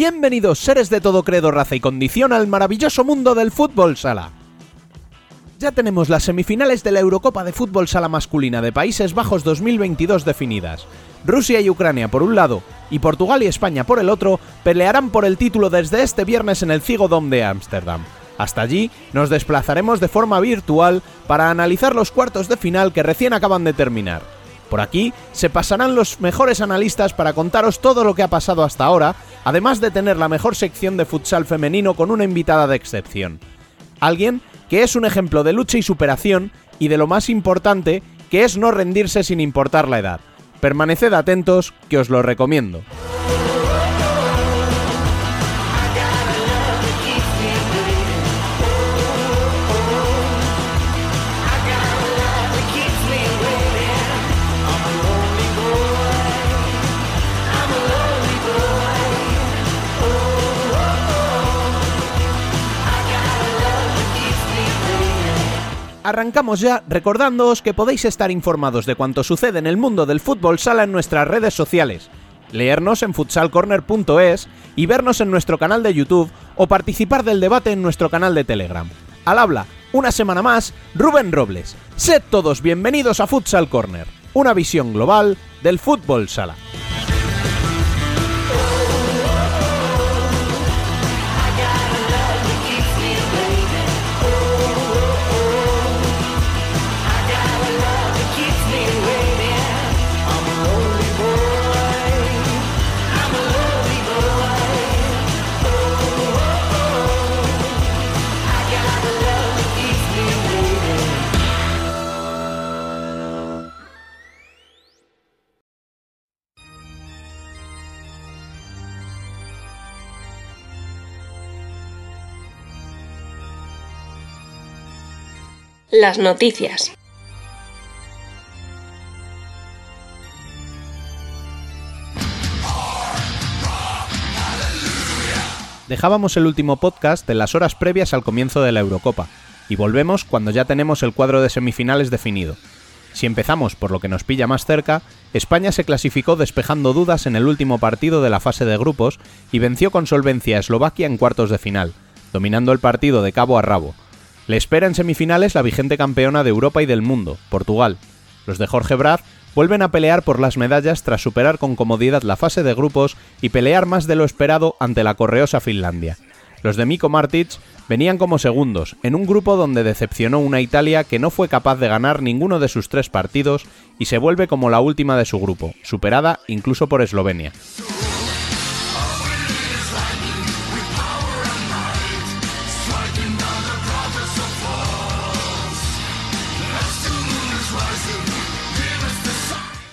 Bienvenidos seres de todo credo, raza y condición al maravilloso mundo del fútbol sala. Ya tenemos las semifinales de la Eurocopa de Fútbol Sala Masculina de Países Bajos 2022 definidas. Rusia y Ucrania por un lado y Portugal y España por el otro pelearán por el título desde este viernes en el Cigo Dome de Ámsterdam. Hasta allí nos desplazaremos de forma virtual para analizar los cuartos de final que recién acaban de terminar. Por aquí se pasarán los mejores analistas para contaros todo lo que ha pasado hasta ahora, además de tener la mejor sección de futsal femenino con una invitada de excepción. Alguien que es un ejemplo de lucha y superación y de lo más importante, que es no rendirse sin importar la edad. Permaneced atentos, que os lo recomiendo. Arrancamos ya recordándoos que podéis estar informados de cuanto sucede en el mundo del fútbol sala en nuestras redes sociales, leernos en futsalcorner.es y vernos en nuestro canal de YouTube o participar del debate en nuestro canal de Telegram. Al habla, una semana más, Rubén Robles. Sed todos bienvenidos a Futsal Corner, una visión global del fútbol sala. Las noticias. Dejábamos el último podcast en las horas previas al comienzo de la Eurocopa, y volvemos cuando ya tenemos el cuadro de semifinales definido. Si empezamos por lo que nos pilla más cerca, España se clasificó despejando dudas en el último partido de la fase de grupos y venció con solvencia a Eslovaquia en cuartos de final, dominando el partido de cabo a rabo. Le espera en semifinales la vigente campeona de Europa y del mundo, Portugal. Los de Jorge Brad vuelven a pelear por las medallas tras superar con comodidad la fase de grupos y pelear más de lo esperado ante la correosa Finlandia. Los de Miko Martic venían como segundos, en un grupo donde decepcionó una Italia que no fue capaz de ganar ninguno de sus tres partidos y se vuelve como la última de su grupo, superada incluso por Eslovenia.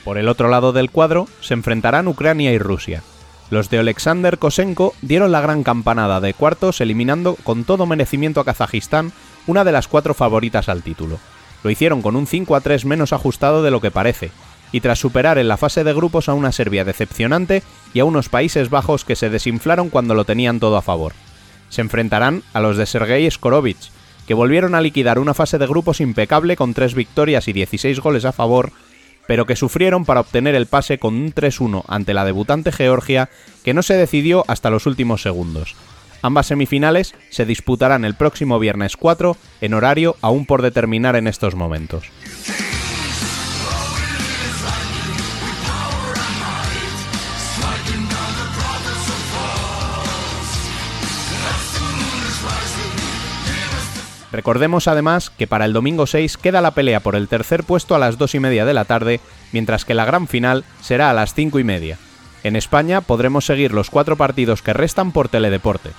Por el otro lado del cuadro se enfrentarán Ucrania y Rusia. Los de Alexander Kosenko dieron la gran campanada de cuartos eliminando con todo merecimiento a Kazajistán, una de las cuatro favoritas al título. Lo hicieron con un 5 a 3 menos ajustado de lo que parece, y tras superar en la fase de grupos a una Serbia decepcionante y a unos Países Bajos que se desinflaron cuando lo tenían todo a favor. Se enfrentarán a los de Sergei Skorovich, que volvieron a liquidar una fase de grupos impecable con 3 victorias y 16 goles a favor pero que sufrieron para obtener el pase con un 3-1 ante la debutante Georgia que no se decidió hasta los últimos segundos. Ambas semifinales se disputarán el próximo viernes 4 en horario aún por determinar en estos momentos. Recordemos además que para el domingo 6 queda la pelea por el tercer puesto a las 2 y media de la tarde, mientras que la gran final será a las 5 y media. En España podremos seguir los cuatro partidos que restan por Teledeporte.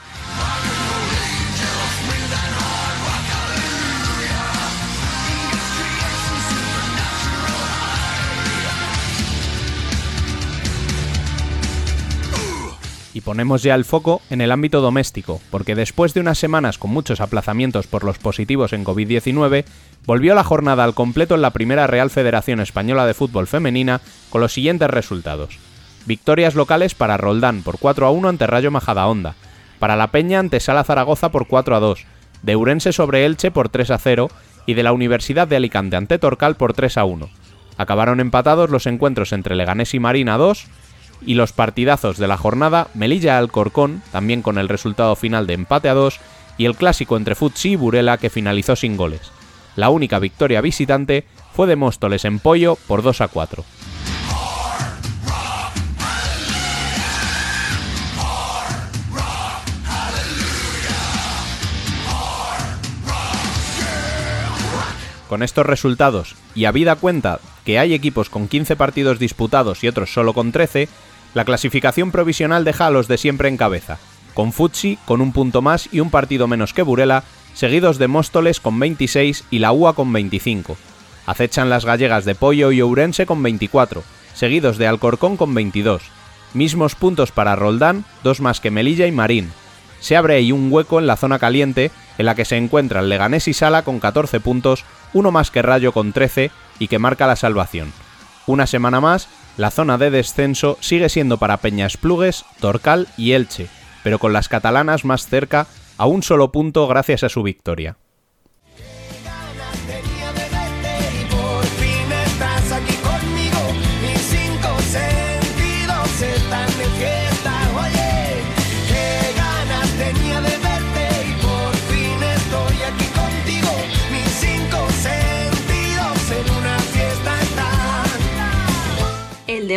Ponemos ya el foco en el ámbito doméstico, porque después de unas semanas con muchos aplazamientos por los positivos en COVID-19, volvió la jornada al completo en la primera Real Federación Española de Fútbol Femenina con los siguientes resultados. Victorias locales para Roldán por 4 a 1 ante Rayo Majadahonda, para La Peña ante Sala Zaragoza por 4 a 2, de Urense sobre Elche por 3 a 0 y de la Universidad de Alicante ante Torcal por 3 a 1. Acabaron empatados los encuentros entre Leganés y Marina 2, Y los partidazos de la jornada, Melilla-Alcorcón, también con el resultado final de empate a 2, y el clásico entre Futsi y Burela que finalizó sin goles. La única victoria visitante fue de Móstoles en Pollo por 2 a 4. Con estos resultados, y habida cuenta que hay equipos con 15 partidos disputados y otros solo con 13, la clasificación provisional deja a los de siempre en cabeza, con Futsi con un punto más y un partido menos que Burela, seguidos de Móstoles con 26 y la UA con 25. Acechan las gallegas de Pollo y Ourense con 24, seguidos de Alcorcón con 22. Mismos puntos para Roldán, dos más que Melilla y Marín. Se abre ahí un hueco en la zona caliente, en la que se encuentran Leganés y Sala con 14 puntos, uno más que Rayo con 13 y que marca la salvación. Una semana más, la zona de descenso sigue siendo para Peñas Plugues, Torcal y Elche, pero con las catalanas más cerca a un solo punto gracias a su victoria.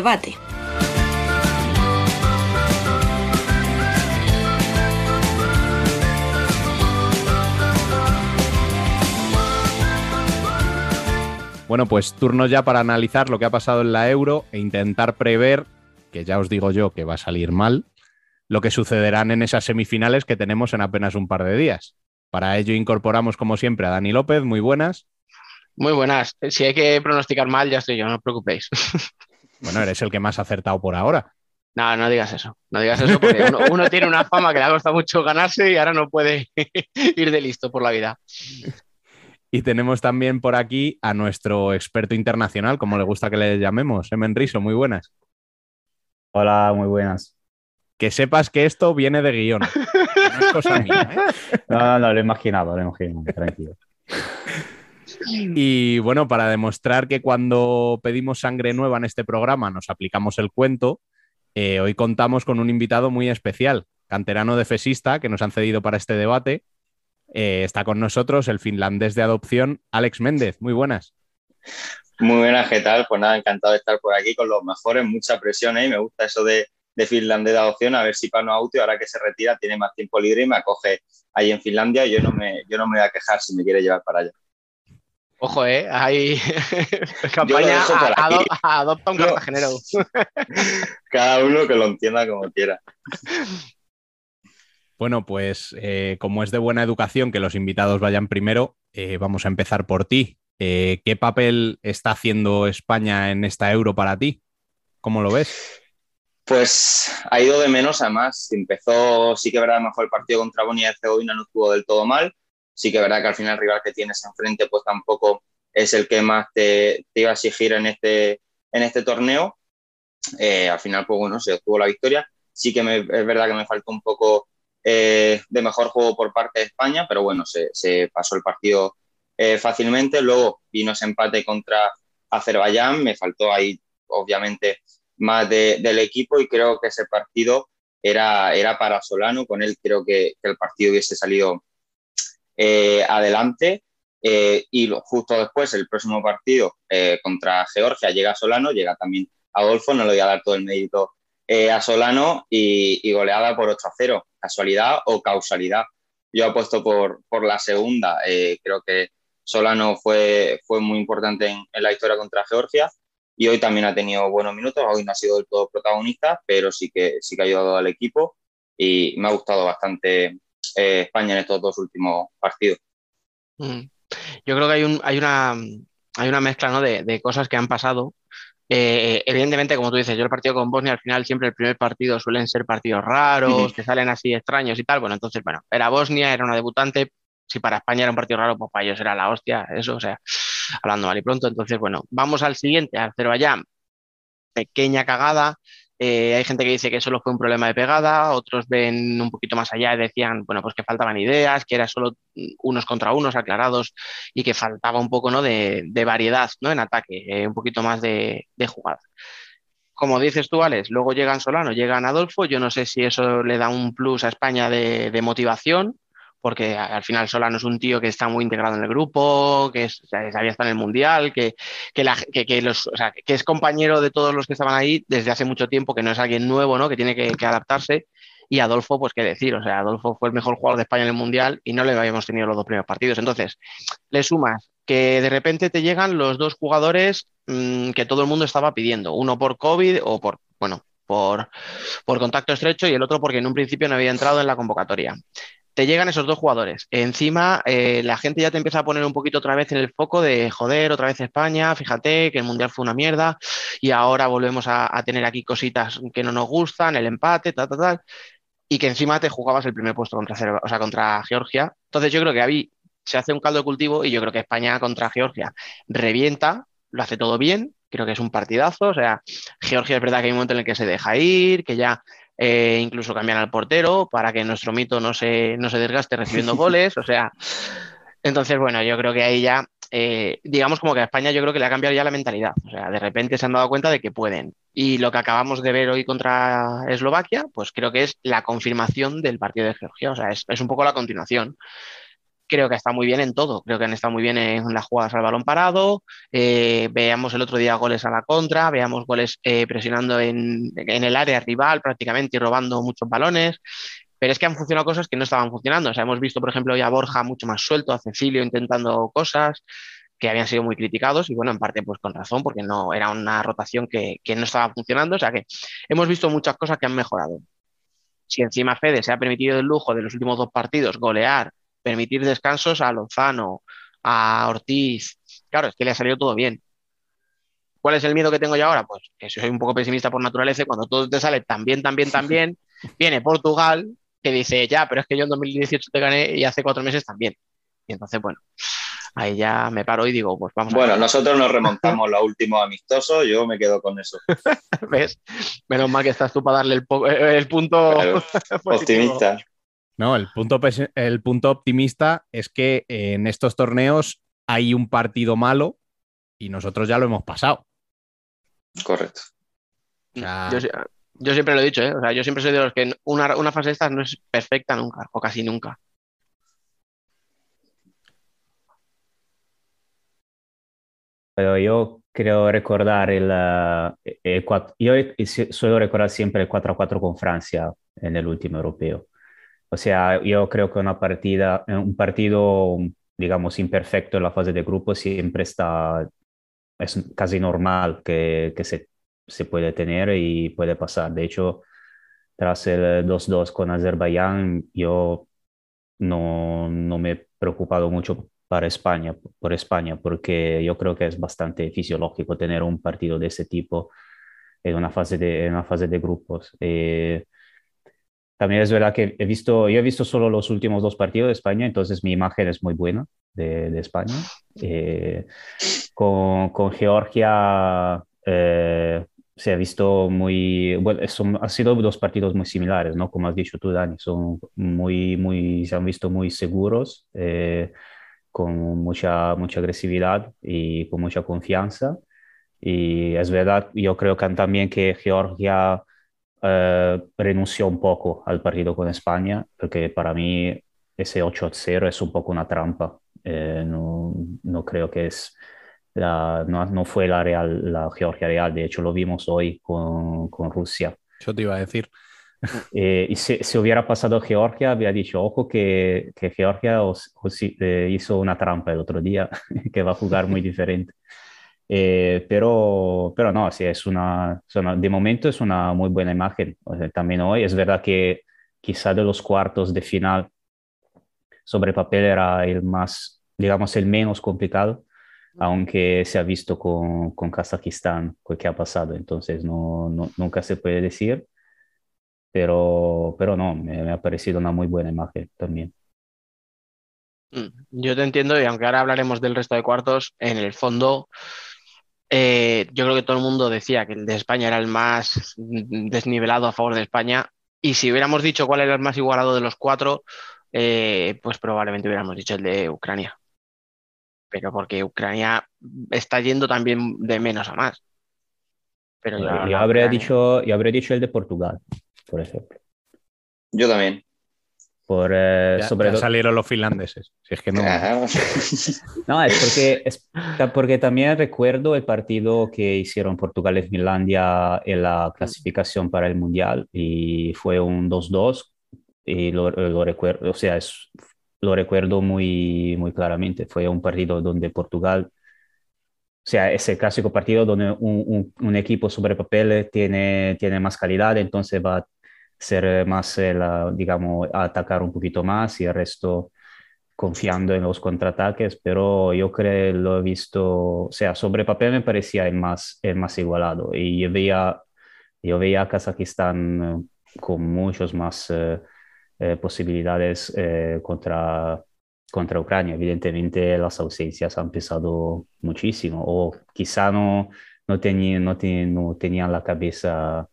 Debate. Bueno, pues turno ya para analizar lo que ha pasado en la euro e intentar prever, que ya os digo yo que va a salir mal, lo que sucederán en esas semifinales que tenemos en apenas un par de días. Para ello incorporamos, como siempre, a Dani López. Muy buenas. Muy buenas. Si hay que pronosticar mal, ya estoy yo, no os preocupéis. Bueno, eres el que más ha acertado por ahora. No, no digas eso. No digas eso porque uno, tiene una fama que le ha costado mucho ganarse y ahora no puede ir de listo por la vida. Y tenemos también por aquí a nuestro experto internacional, como le gusta que le llamemos, Emen Riso. Muy buenas. Hola, muy buenas. Que sepas que esto viene de guion. No es cosa mía, ¿eh? No, no, no, lo he imaginado, lo he imaginado, tranquilo. Y bueno, para demostrar que cuando pedimos sangre nueva en este programa nos aplicamos el cuento, eh, hoy contamos con un invitado muy especial, canterano de Fesista, que nos han cedido para este debate. Eh, está con nosotros el finlandés de adopción, Alex Méndez. Muy buenas. Muy buenas, ¿qué tal? Pues nada, encantado de estar por aquí con los mejores, mucha presión ¿eh? me gusta eso de, finlandés de adopción, a ver si Pano Auto, ahora que se retira, tiene más tiempo libre y me acoge ahí en Finlandia. Yo no me, yo no me voy a quejar si me quiere llevar para allá. Ojo, ¿eh? Hay campaña adopta un cartagenero. Cada uno que lo entienda como quiera. Bueno, pues eh, como es de buena educación que los invitados vayan primero, eh, vamos a empezar por ti. Eh, ¿Qué papel está haciendo España en esta euro para ti? ¿Cómo lo ves? Pues ha ido de menos a más. Empezó, sí que verdad, mejor el partido contra Bosnia y Herzegovina no estuvo del todo mal sí que es verdad que al final el rival que tienes enfrente pues tampoco es el que más te, iba a exigir en este, en este torneo. Eh, al final, pues bueno, se obtuvo la victoria. Sí que es verdad que me faltó un poco eh, de mejor juego por parte de España, pero bueno, se, pasó el partido eh, fácilmente. Luego vino ese empate contra Azerbaiyán, me faltó ahí obviamente más del equipo y creo que ese partido era, era para Solano, con él creo que el partido hubiese salido eh, adelante. Eh, y justo después, el próximo partido eh, contra Georgia, llega Solano, llega también Adolfo, no le voy a dar todo el mérito a Solano y, goleada por 8 a 0. ¿Casualidad o causalidad? Yo apuesto por, por la segunda. creo que Solano fue, fue muy importante en, la historia contra Georgia y hoy también ha tenido buenos minutos. Hoy no ha sido del todo protagonista, pero sí que, sí que ha ayudado al equipo y me ha gustado bastante eh, España en estos dos últimos partidos. Mm. Yo creo que hay, un, hay, una, hay una mezcla ¿no? de, cosas que han pasado. Eh, evidentemente, como tú dices, yo el partido con Bosnia al final siempre el primer partido suelen ser partidos raros, que salen así extraños y tal. Bueno, entonces, bueno, era Bosnia, era una debutante. Si para España era un partido raro, pues para ellos era la hostia, eso, o sea, hablando mal y pronto. Entonces, bueno, vamos al siguiente, al Azerbaiyán. Pequeña cagada, eh, hay gente que dice que solo fue un problema de pegada, otros ven un poquito más allá y decían, bueno, pues que faltaban ideas, que era solo unos contra unos aclarados y que faltaba un poco ¿no? de, variedad ¿no? en ataque, eh, un poquito más de, de jugada. como dices tú, Alex, luego llegan Solano, llegan Adolfo. Yo no sé si eso le da un plus a España de, de motivación, porque al final Solano es un tío que está muy integrado en el grupo, que es, sabía estar en el Mundial, que, es compañero de todos los que estaban ahí desde hace mucho tiempo, que no es alguien nuevo, ¿no? que tiene que, adaptarse. Y Adolfo, pues qué decir, o sea, Adolfo fue el mejor jugador de España en el Mundial y no le habíamos tenido los dos primeros partidos. Entonces, le sumas que de repente te llegan los dos jugadores mm, que todo el mundo estaba pidiendo, uno por COVID o por, bueno, por contacto estrecho y el otro porque en un principio no había entrado en la convocatoria. Te llegan esos dos jugadores. Encima, eh, la gente ya te empieza a poner un poquito otra vez en el foco de joder, otra vez España, fíjate que el Mundial fue una mierda y ahora volvemos a, tener aquí cositas que no nos gustan, el empate, tal, tal, tal, y que encima te jugabas el primer puesto contra, o sea, contra Georgia. Entonces yo creo que ahí se hace un caldo de cultivo y yo creo que España contra Georgia revienta, lo hace todo bien, creo que es un partidazo, o sea, Georgia es verdad que hay un momento en el que se deja ir, que ya eh, incluso cambian al portero para que nuestro mito no se, no se desgaste recibiendo goles, o sea, entonces bueno, yo creo que ahí ya, eh, digamos como que a España yo creo que le ha cambiado ya la mentalidad, o sea, de repente se han dado cuenta de que pueden. Y lo que acabamos de ver hoy contra Eslovaquia, pues creo que es la confirmación del partido de Georgia, o sea, es, es un poco la continuación creo que está muy bien en todo. Creo que han estado muy bien en las jugadas al balón parado. Eh, veamos el otro día goles a la contra, veamos goles eh, presionando en, el área rival prácticamente y robando muchos balones. Pero es que han funcionado cosas que no estaban funcionando. O sea, hemos visto, por ejemplo, ya a Borja mucho más suelto, a Cecilio intentando cosas que habían sido muy criticados y bueno, en parte pues con razón, porque no era una rotación que no estaba funcionando. O sea que hemos visto muchas cosas que han mejorado. Si encima Fede se ha permitido el lujo de los últimos dos partidos golear permitir descansos a Lozano, a Ortiz. Claro, es que le ha salido todo bien. ¿Cuál es el miedo que tengo yo ahora? Pues que soy un poco pesimista por naturaleza y cuando todo te sale tan bien, tan bien, tan bien, viene Portugal que dice, ya, pero es que yo en 2018 te gané y hace cuatro meses también. Y entonces, bueno, ahí ya me paro y digo, pues vamos Bueno, a nosotros nos remontamos los últimos amistosos, yo me quedo con eso. ¿Ves? Menos mal que estás tú para darle el, el punto. Optimista. No, el punto, el punto optimista es que en estos torneos hay un partido malo y nosotros ya lo hemos pasado. Correcto. O sea, Yo, si- yo siempre lo he dicho, ¿eh? O sea, yo siempre soy de los que una, una fase de estas no es perfecta nunca, o casi nunca. Pero yo creo recordar el, eh, el yo suelo recordar siempre el 4 a 4 con Francia en el último europeo. O sea, yo creo que una partida, eh, un partido, digamos, imperfecto en la fase de grupo siempre está, es casi normal que, que se, se puede tener y puede pasar. De hecho, tras el 2-2 con Azerbaiyán, yo no, no me he preocupado mucho para España, por España, porque yo creo que es bastante fisiológico tener un partido de ese tipo en una fase de, en una fase de grupos. Eh, también es verdad que he visto, yo he visto solo los últimos dos partidos de España, entonces mi imagen es muy buena de, de España. Eh, con, con Georgia eh, se ha visto muy, bueno, son, han sido dos partidos muy similares, ¿no? Como has dicho tú, Dani, son muy, muy, se han visto muy seguros, eh, con mucha, mucha agresividad y con mucha confianza. Y es verdad, yo creo que también que Georgia eh, renunció un poco al partido con España, porque para mí ese 8-0 es un poco una trampa. Eh, no, no creo que es la, no, no fue la, real, la Georgia real, de hecho lo vimos hoy con, con Rusia. Eso te iba a decir. Eh, y si, si, hubiera pasado Georgia, había dicho, ojo que, que Georgia os, os, eh, hizo una trampa el otro día, que va a jugar muy diferente. Eh, pero, pero no, sí, es una, de momento es una muy buena imagen. O sea, también hoy es verdad que quizá de los cuartos de final sobre papel era el más, digamos, el menos complicado, aunque se ha visto con, con Kazajistán que ha pasado. Entonces no, no, nunca se puede decir pero, pero no, me, me, ha parecido una muy buena imagen también. Mm, Yo te entiendo y aunque ahora hablaremos del resto de cuartos, en el fondo eh, yo creo que todo el mundo decía que el de España era el más desnivelado a favor de España y si hubiéramos dicho cuál era el más igualado de los cuatro, eh, pues probablemente hubiéramos dicho el de Ucrania. Pero porque Ucrania está yendo también de menos a más. Pero Yo, yo habría Ucrania- dicho, yo habría dicho el de Portugal, por ejemplo. Yo también. Por, eh, Ya, sobre ya salieron los finlandeses. Si es que no. Claro. No, es porque, es porque también recuerdo el partido que hicieron Portugal y Finlandia en la clasificación para el Mundial y fue un 2-2 y lo, lo recuerdo, o sea, es, lo recuerdo muy, muy claramente. Fue un partido donde Portugal, o sea, es el clásico partido donde un, un- un equipo sobre papel tiene, tiene más calidad, entonces va a ser más, eh, la- digamos, atacar un poquito más y el resto confiando en los contraataques, pero yo creo lo he visto, o sea, sobre papel me parecía el más, el más igualado y yo veía, yo veía a Kazajistán eh, con muchas más eh, eh, posibilidades eh, contra, contra Ucrania. Evidentemente las ausencias han pesado muchísimo o quizá no, no, tenían, no, tenían, no tenían la cabeza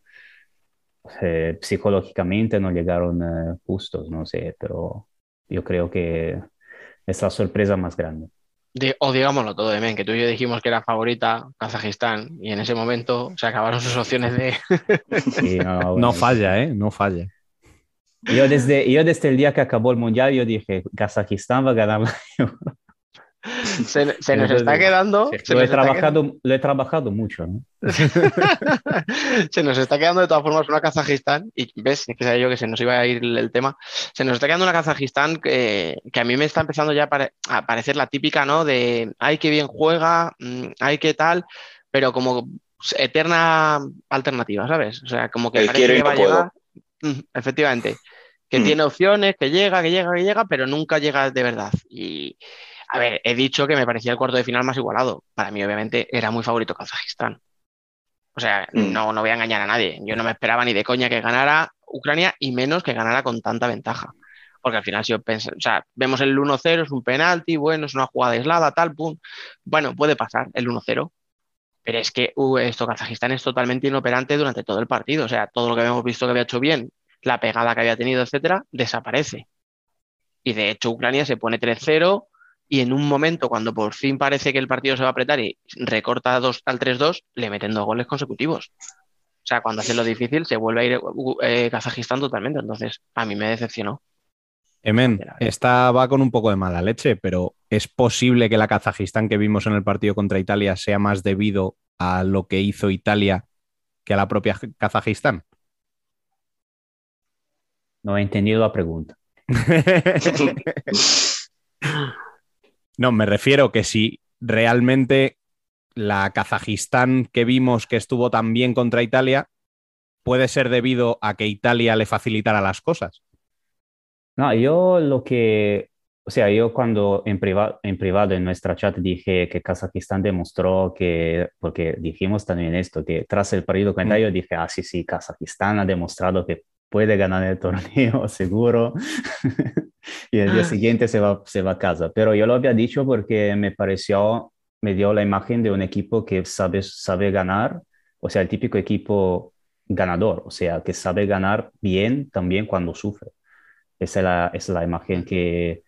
eh, psicológicamente, no llegaron eh, justos, no sé, pero yo creo que es la sorpresa más grande. Di- o digámoslo todo, men, que tú y yo dijimos que era favorita Kazajistán y en ese momento se acabaron sus opciones de... No, No bueno, falla, ¿eh? No falla. Yo desde, yo desde el día que acabó el Mundial, yo dije, Kazajistán va a ganar. la Euro". Se, se nos está quedando... se lo, he está quedando- trabajado, lo he trabajado mucho, ¿no? se nos está quedando de todas formas una Kazajistán, y ves, es que sabía yo que se nos iba a ir el, el tema, se nos está quedando una Kazajistán que, que a mí me está empezando ya a, pare- a parecer la típica, ¿no? De, ay, qué bien juega, mm, ay, qué tal, pero como eterna alternativa, ¿sabes? O sea, como que El parece quiero y que va a puedo. llegar, Mm, efectivamente, que Mm. tiene opciones, que llega, que llega, que llega, pero nunca llega de verdad. Y, a ver, he dicho que me parecía el cuarto de final más igualado. Para mí, obviamente, era muy favorito Kazajistán. O sea, Mm. no, no voy a engañar a nadie. Yo no me esperaba ni de coña que ganara Ucrania y menos que ganara con tanta ventaja. Porque al final, si yo pens- o sea, vemos el 1-0, es un penalti, bueno, es una jugada aislada, tal, pum. Bueno, puede pasar el 1-0. Pero es que uh, esto, Kazajistán es totalmente inoperante durante todo el partido. O sea, todo lo que habíamos visto que había hecho bien, la pegada que había tenido, etcétera, desaparece. Y de hecho, Ucrania se pone 3-0 y en un momento, cuando por fin parece que el partido se va a apretar y recorta dos, al 3-2, le meten dos goles consecutivos. O sea, cuando hace lo difícil, se vuelve a ir uh, eh, Kazajistán totalmente. Entonces, a mí me decepcionó. Emen, esta va con un poco de mala leche, pero ¿es posible que la Kazajistán que vimos en el partido contra Italia sea más debido a lo que hizo Italia que a la propia Kazajistán? No he entendido la pregunta. No, me refiero que si realmente la Kazajistán que vimos que estuvo tan bien contra Italia puede ser debido a que Italia le facilitara las cosas. No, yo lo que, o sea, yo cuando en privado, en privado en nuestra chat dije que Kazajistán demostró que, porque dijimos también esto, que tras el partido con Italia, yo dije, ah, sí, sí, Kazajistán ha demostrado que puede ganar el torneo, seguro. Y el día siguiente se va, se va a casa. Pero yo lo había dicho porque me pareció, me dio la imagen de un equipo que sabe, sabe ganar, o sea, el típico equipo ganador, o sea, que sabe ganar bien también cuando sufre. Esa es la, es la imagen que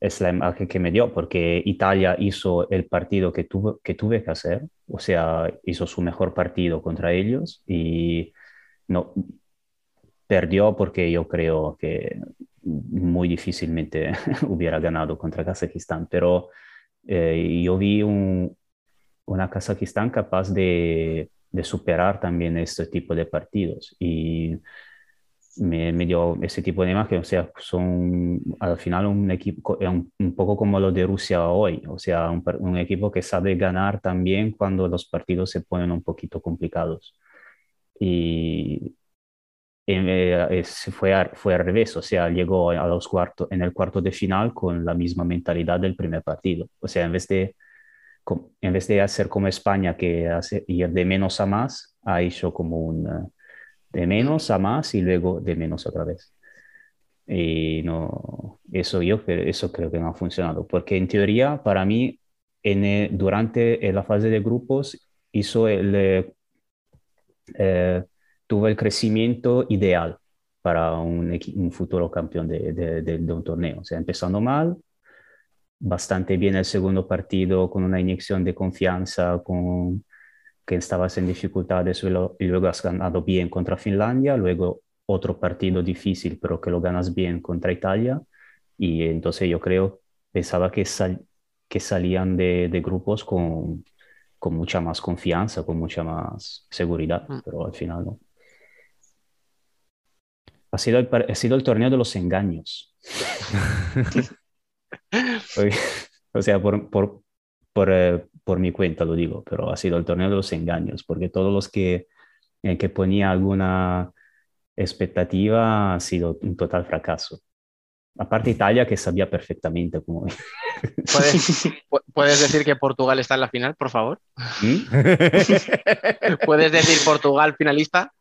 es la imagen que me dio, porque Italia hizo el partido que, tuvo, que tuve que hacer, o sea, hizo su mejor partido contra ellos y no perdió porque yo creo que muy difícilmente hubiera ganado contra Kazajistán, pero eh, yo vi un, una Kazajistán capaz de, de superar también este tipo de partidos y me, me, dio ese tipo de imagen, o sea, son al final un equipo, un, un poco como lo de Rusia hoy, o sea, un, un, equipo que sabe ganar también cuando los partidos se ponen un poquito complicados. Y eh, fue, fue al revés, o sea, llegó a los cuartos, en el cuarto de final con la misma mentalidad del primer partido, o sea, en vez de, en vez de hacer como España, que hace ir de menos a más, ha hecho como un de menos a más y luego de menos otra vez. Y no, eso yo eso creo que no ha funcionado, porque en teoría para mí en el, durante la fase de grupos hizo el, eh, tuvo el crecimiento ideal para un, un futuro campeón de, de, de, de, un torneo. O sea, empezando mal, bastante bien el segundo partido, con una inyección de confianza, con que estabas en dificultades y luego has ganado bien contra Finlandia, luego otro partido difícil, pero que lo ganas bien contra Italia. Y entonces yo creo, pensaba que, que salían de, de grupos con, con, mucha más confianza, con mucha más seguridad, mm. pero al final no. Ha sido el, ha sido el torneo de los engaños. o sea, por, por, por, eh, por, mi cuenta lo digo, pero ha sido el torneo de los engaños, porque todos los que, eh, que ponía alguna expectativa ha sido un total fracaso. Aparte Italia, que sabía perfectamente cómo... ¿Puedes, ¿Puedes, decir que Portugal está en la final, por favor? ¿Mm? ¿Puedes decir Portugal finalista?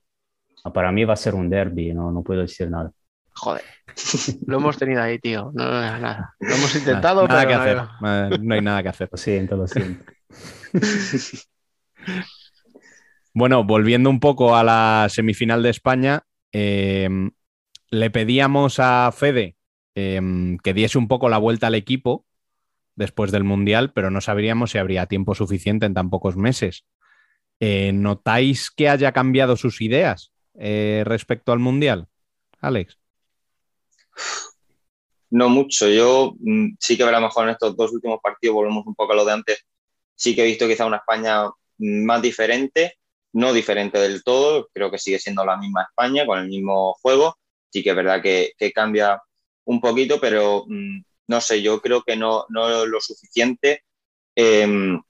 Ah, para mí va a ser un derby, no, no puedo decir nada. Joder, lo hemos tenido ahí, tío. No, nada. Lo hemos intentado, nada, que hacer. No hay nada que hacer. Lo siento, lo siento. bueno, volviendo un poco a la semifinal de España, em, le pedíamos a Fede em, que diese un poco la vuelta al equipo después del Mundial, pero no sabríamos si habría tiempo suficiente en tan pocos meses. Eh, ¿Notáis que haya cambiado sus ideas eh, respecto al Mundial, Alex? No mucho. Yo mm, sí que a lo mejor en estos dos últimos partidos, volvemos un poco a lo de antes, sí que he visto quizá una España más diferente, no diferente del todo, creo que sigue siendo la misma España con el mismo juego. Sí que es verdad que, cambia un poquito, pero mm, no sé, yo creo que no, no lo suficiente em,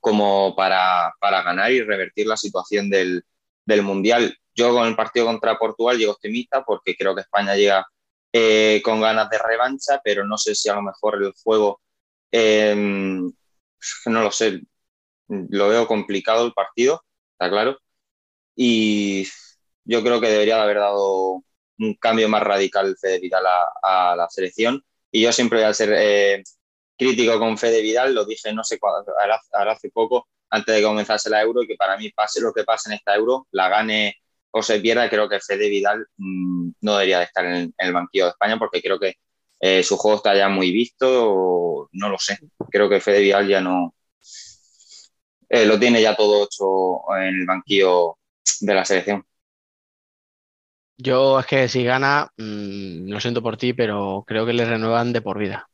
como para, ganar y revertir la situación del, del Mundial. Yo con el partido contra Portugal llego optimista porque creo que España llega eh, con ganas de revancha, pero no sé si a lo mejor el juego, em, no lo sé, lo veo complicado el partido, está claro. Y yo creo que debería de haber dado un cambio más radical Fede Vidal a, la selección. Y yo siempre voy a ser eh, crítico con Fede Vidal, lo dije no sé cuándo, hace poco, antes de que comenzase la Euro, y que para mí pase lo que pase en esta Euro, la gane o se pierda, creo que Fede Vidal mm, no debería de estar en, el banquillo de España porque creo que eh, su juego está ya muy visto, no lo sé. Creo que Fede Vidal ya no eh, lo tiene ya todo hecho en el banquillo de la selección. Yo es que si gana, mm, lo siento por ti, pero creo que le renuevan de por vida.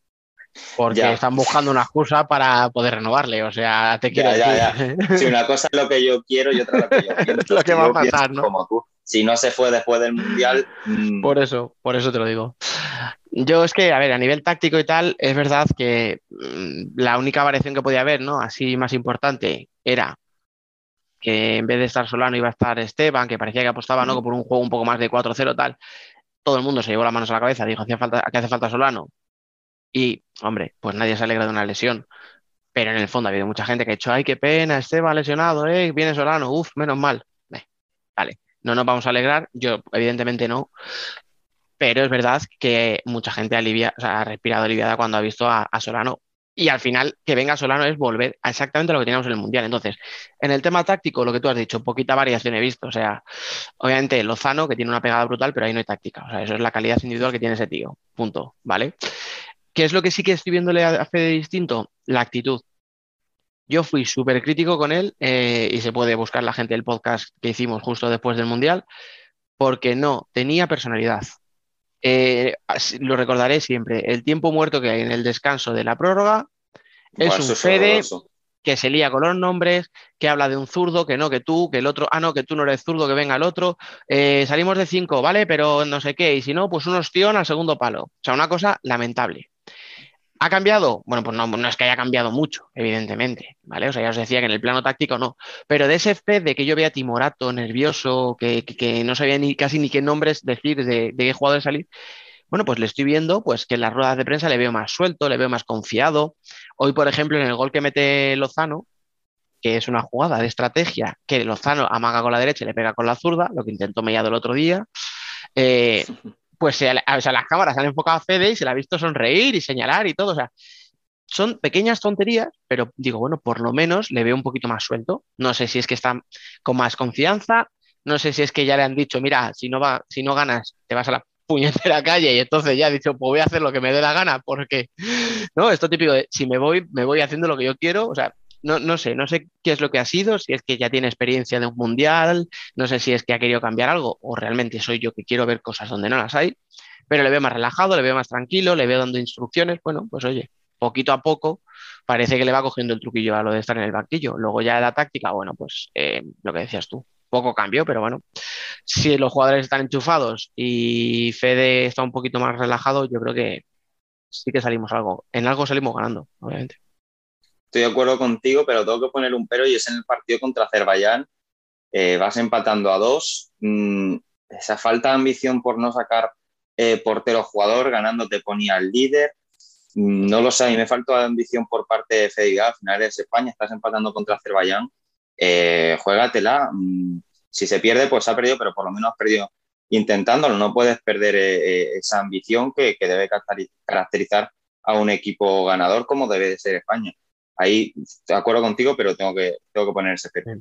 Porque están buscando una excusa para poder renovarle. O sea, te quiero decir. Si una cosa es lo que yo quiero y otra lo que yo quiero. lo que va a pasar, ¿no? Como tú. Si no se fue después del Mundial. Mm. Por eso, por eso te lo digo. Yo es que, a ver, a nivel táctico y tal, es verdad que mm, la única variación que podía haber, ¿no? Así más importante, era que en vez de estar Solano iba a estar Esteban, que parecía que apostaba ¿no? por un juego un poco más de 4-0 tal. Todo el mundo se llevó las manos a la cabeza, dijo, hacía falta, que hace falta Solano. Y, hombre, pues nadie se alegra de una lesión. Pero en el fondo ha habido mucha gente que ha dicho, ay, qué pena, Esteban lesionado, eh, viene Solano, uff, menos mal. vale, no nos vamos a alegrar, yo evidentemente no, pero es verdad que mucha gente alivia, ha respirado aliviada cuando ha visto a, Solano. Y al final, que venga Solano es volver a exactamente lo que teníamos en el Mundial. Entonces, en el tema táctico, lo que tú has dicho, poquita variación he visto. O sea, obviamente Lozano, que tiene una pegada brutal, pero ahí no hay táctica. O sea, eso es la calidad individual que tiene ese tío. Punto. ¿Vale? ¿Qué es lo que sí que estoy viéndole a Fede distinto? La actitud. Yo fui súper crítico con él eh, y se puede buscar la gente del podcast que hicimos justo después del Mundial, porque no tenía personalidad. Eh, lo recordaré siempre, el tiempo muerto que hay en el descanso de la prórroga es un Fede que se lía con los nombres, que habla de un zurdo, que no, que tú, que el otro, ah, no, que tú no eres zurdo, que venga el otro, eh, salimos de cinco, ¿vale? Pero no sé qué, y si no, pues un ostión al segundo palo. O sea, una cosa lamentable. ¿Ha cambiado? Bueno, pues no, es que haya cambiado mucho, evidentemente, ¿vale? O sea, ya os decía que en el plano táctico no, pero de ese fe de que yo veía timorato, nervioso, que, no sabía ni casi ni qué nombres decir de, qué jugador salir, bueno, pues le estoy viendo pues que en las ruedas de prensa le veo más suelto, le veo más confiado. Hoy, por ejemplo, en el gol que mete Lozano, que es una jugada de estrategia, que Lozano amaga con la derecha y le pega con la zurda, lo que intentó Mellado el otro día. Eh, pues se, las cámaras han enfocado a Fede y se la ha visto sonreír y señalar y todo. O sea, son pequeñas tonterías, pero digo, bueno, por lo menos le veo un poquito más suelto. No sé si es que está con más confianza, no sé si es que ya le han dicho, mira, si no, va, si no ganas, te vas a la puñetera calle y entonces ya ha dicho, pues voy a hacer lo que me dé la gana, porque, ¿no? Esto típico de, si me voy, me voy haciendo lo que yo quiero, o sea, no, no sé, no sé qué es lo que ha sido, si es que ya tiene experiencia de un mundial, no sé si es que ha querido cambiar algo o realmente soy yo que quiero ver cosas donde no las hay, pero le veo más relajado, le veo más tranquilo, le veo dando instrucciones, bueno, pues oye, poquito a poco parece que le va cogiendo el truquillo a lo de estar en el banquillo. Luego ya la táctica, bueno, pues eh, lo que decías tú, poco cambio, pero bueno, si los jugadores están enchufados y Fede está un poquito más relajado, yo creo que sí que salimos algo, en algo salimos ganando, obviamente. Estoy de acuerdo contigo, pero tengo que poner un pero y es en el partido contra Azerbaiyán. Eh, vas empatando a dos. Mm, esa falta de ambición por no sacar eh, portero jugador, ganando te ponía el líder. Mm, no lo sé, a me falta ambición por parte de Fediga. Al final es España, estás empatando contra Azerbaiyán. Eh, juégatela. Mm, si se pierde, pues ha perdido, pero por lo menos has perdido intentándolo. No puedes perder eh, esa ambición que, que, debe caracterizar a un equipo ganador como debe de ser España ahí de acuerdo contigo, pero tengo que, tengo que poner ese pero.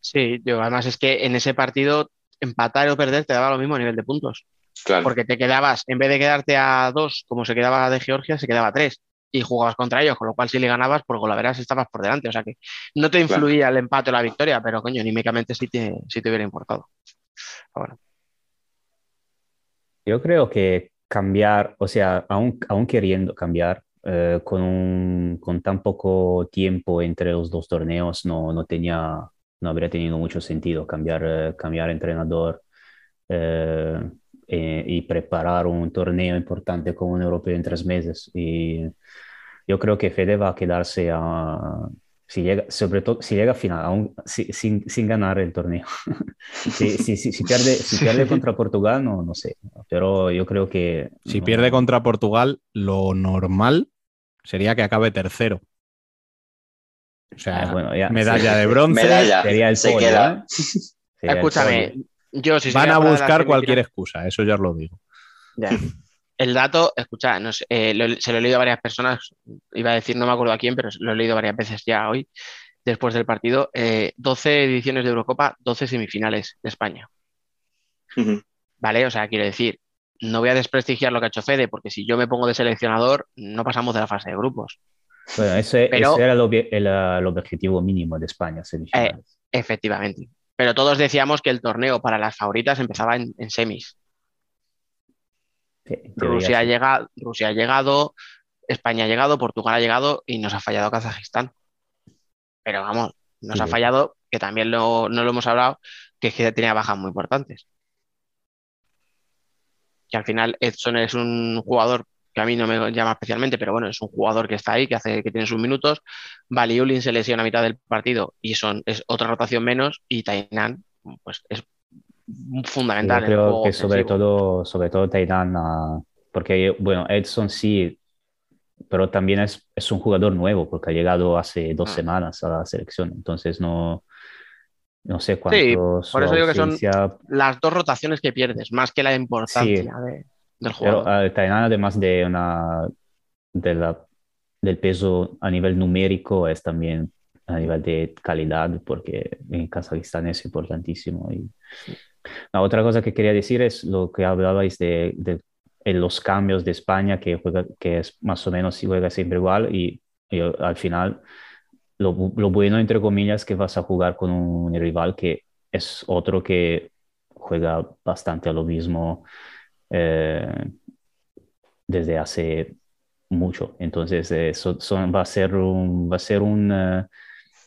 Sí, yo además es que en ese partido empatar o perder te daba lo mismo a nivel de puntos. Claro. Porque te quedabas, en vez de quedarte a dos, como se quedaba de Georgia, se quedaba a tres y jugabas contra ellos, con lo cual si le ganabas, por golaveras estabas por delante. O sea que no te influía claro. el empate o la victoria, pero coño, anímicamente sí te, sí te hubiera importado. Bueno. Yo creo que cambiar, o sea, aún, aún queriendo cambiar, eh, con, un, con tan poco tiempo entre los dos torneos no, no, tenía, no habría tenido mucho sentido cambiar, eh, cambiar entrenador eh, y preparar un torneo importante como un europeo en tres meses. Y yo creo que Fede va a quedarse a, si llega, sobre todo si llega a final, aún, si, sin, sin, ganar el torneo. si, si, si, pierde, si pierde contra Portugal, no, no sé, pero yo creo que... Si no, pierde contra Portugal, lo normal sería que acabe tercero. O sea, Ah, bueno, ya, medalla sí. de bronce. Medalla. sería el Se queda. ¿eh? Sería el Escúchame, podio. yo si Van a buscar cualquier excusa, eso ya os lo digo. Ya. El dato, escucha, no sé, eh, lo- se lo he leído a varias personas, iba a decir, no me acuerdo a quién, pero lo he leído varias veces ya hoy, después del partido. eh, 12 ediciones de Eurocopa, 12 semifinales de España. ¿Vale? O sea, quiero decir, no voy a desprestigiar lo que ha hecho Fede, porque si yo me pongo de seleccionador, no pasamos de la fase de grupos. Bueno, ese, Pero- ese era el, obje- el, el objetivo mínimo de España, semifinales. Efectivamente. Pero todos decíamos que el torneo para las favoritas empezaba en, en semis. Rusia ha, llegado, Rusia ha llegado, España ha llegado, Portugal ha llegado y nos ha fallado Kazajistán. Pero vamos, nos Sí, ha fallado, que también lo- no lo hemos hablado, que es que tenía bajas muy importantes. Que al final Edson es un jugador que a mí no me llama especialmente, pero bueno, es un jugador que está ahí, que hace que tiene sus minutos. Valiulin se lesiona a mitad del partido y son, es otra rotación menos. Y Tainan, pues es fundamental Yo en el creo juego que sobre todo, sobre todo Tainan, ah, porque bueno, Edson sí, pero también es, es un jugador nuevo porque ha llegado hace dos Ah. semanas a la selección, entonces no, no sé cuánto su por eso digo que son- las dos rotaciones que pierdes, más que la importancia de- del pero jugador. ah, Tainan además de una de la, del peso a nivel numérico es también a nivel de calidad porque en Kazajistán es importantísimo y la otra cosa que quería decir es lo que hablabais de, de- de los cambios de España, que, juega, que es más o menos si juega siempre igual y, y al final lo, lo bueno, entre comillas, que vas a jugar con un rival que es otro que juega bastante a lo mismo eh, desde hace mucho. Entonces, so- son- va a ser un, va a ser un, eh,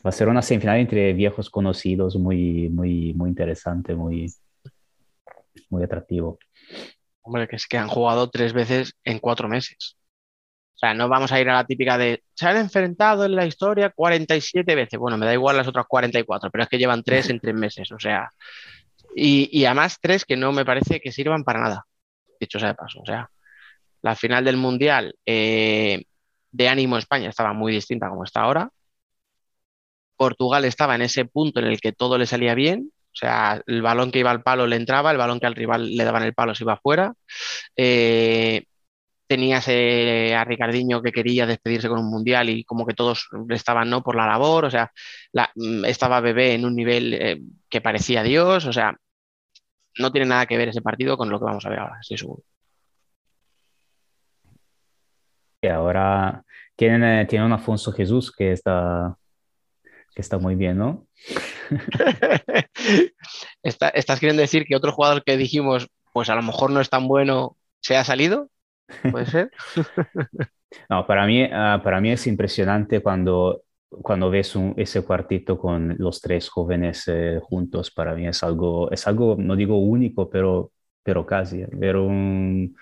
va a ser una semifinal entre viejos conocidos muy, muy, muy interesante, muy, muy atractivo. Hombre, que es que han jugado tres veces en cuatro meses. O sea, no vamos a ir a la típica de se han enfrentado en la historia 47 veces. Bueno, me da igual las otras 44, pero es que llevan tres en tres meses. O sea, y, y además tres que no me parece que sirvan para nada, dicho sea de paso. O sea, la final del Mundial eh, de ánimo España estaba muy distinta como está ahora. Portugal estaba en ese punto en el que todo le salía bien. O sea, el balón que iba al palo le entraba, el balón que al rival le daban el palo se iba afuera. Eh, tenías eh, a Ricardinho que quería despedirse con un mundial y como que todos estaban no por la labor. O sea, la- mm, estaba Bebé en un nivel eh, que parecía Dios. O sea, no tiene nada que ver ese partido con lo que vamos a ver ahora, estoy seguro. Y ahora tienen, tienen un Afonso Jesús que está, que está muy bien, ¿no? ¿Estás queriendo decir que otro jugador que dijimos, pues a lo mejor no es tan bueno, se ha salido? ¿Puede ser? no, para mí, ah, para mí es impresionante cuando, cuando ves ese cuartito con los tres jóvenes eh, juntos. Para mí es algo, es algo, no digo único, pero, pero casi. Ver, un,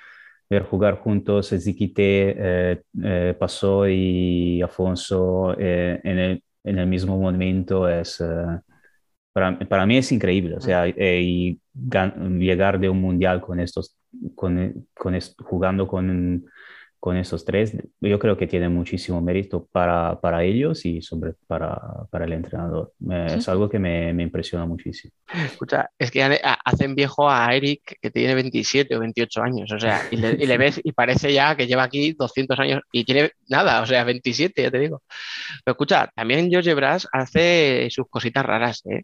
ver jugar juntos Ziquite, eh, eh, Pasó y Afonso en el en el mismo momento es, eh, para, para, mí es increíble, o sea, eh, y llegar de un mundial con estos, con, con jugando con con esos tres, yo creo que tiene muchísimo mérito para, para ellos y sobre para, para el entrenador. Es algo que me, me, impresiona muchísimo. Escucha, es que hacen viejo a Eric que tiene 27 o 28 años, o sea, y le, y le, ves y parece ya que lleva aquí 200 años y tiene nada, o sea, 27, ya te digo. Pero escucha, también George Brass hace sus cositas raras, ¿eh?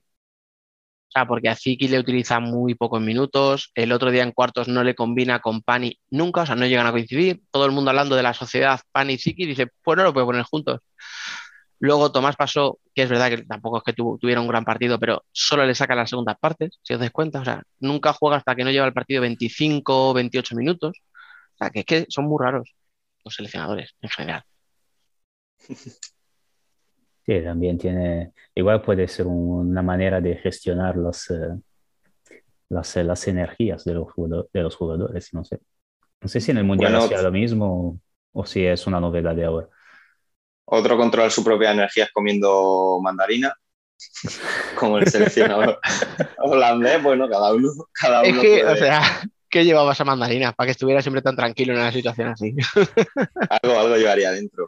Porque a Ziki le utiliza muy pocos minutos, el otro día en cuartos no le combina con Pani nunca, o sea, no llegan a coincidir. Todo el mundo hablando de la sociedad Pani y Ziki dice, pues no lo puede poner juntos. Luego Tomás pasó, que es verdad que tampoco es que tuviera un gran partido, pero solo le saca las segundas partes, si os dais cuenta. O sea, nunca juega hasta que no lleva el partido 25 o 28 minutos. O sea, que es que son muy raros los seleccionadores en general. Sí, también tiene, igual puede ser una manera de gestionar los, eh, las, las, energías de los, de los jugadores, no sé. No sé si en el Mundial hacía lo mismo o si es una novedad de ahora. Otro controla su propia energía comiendo mandarina, como el seleccionador holandés, bueno, cada uno. Cada uno es que, o sea, ¿qué llevabas a mandarina para que estuviera siempre tan tranquilo en una situación así? algo, algo llevaría adentro.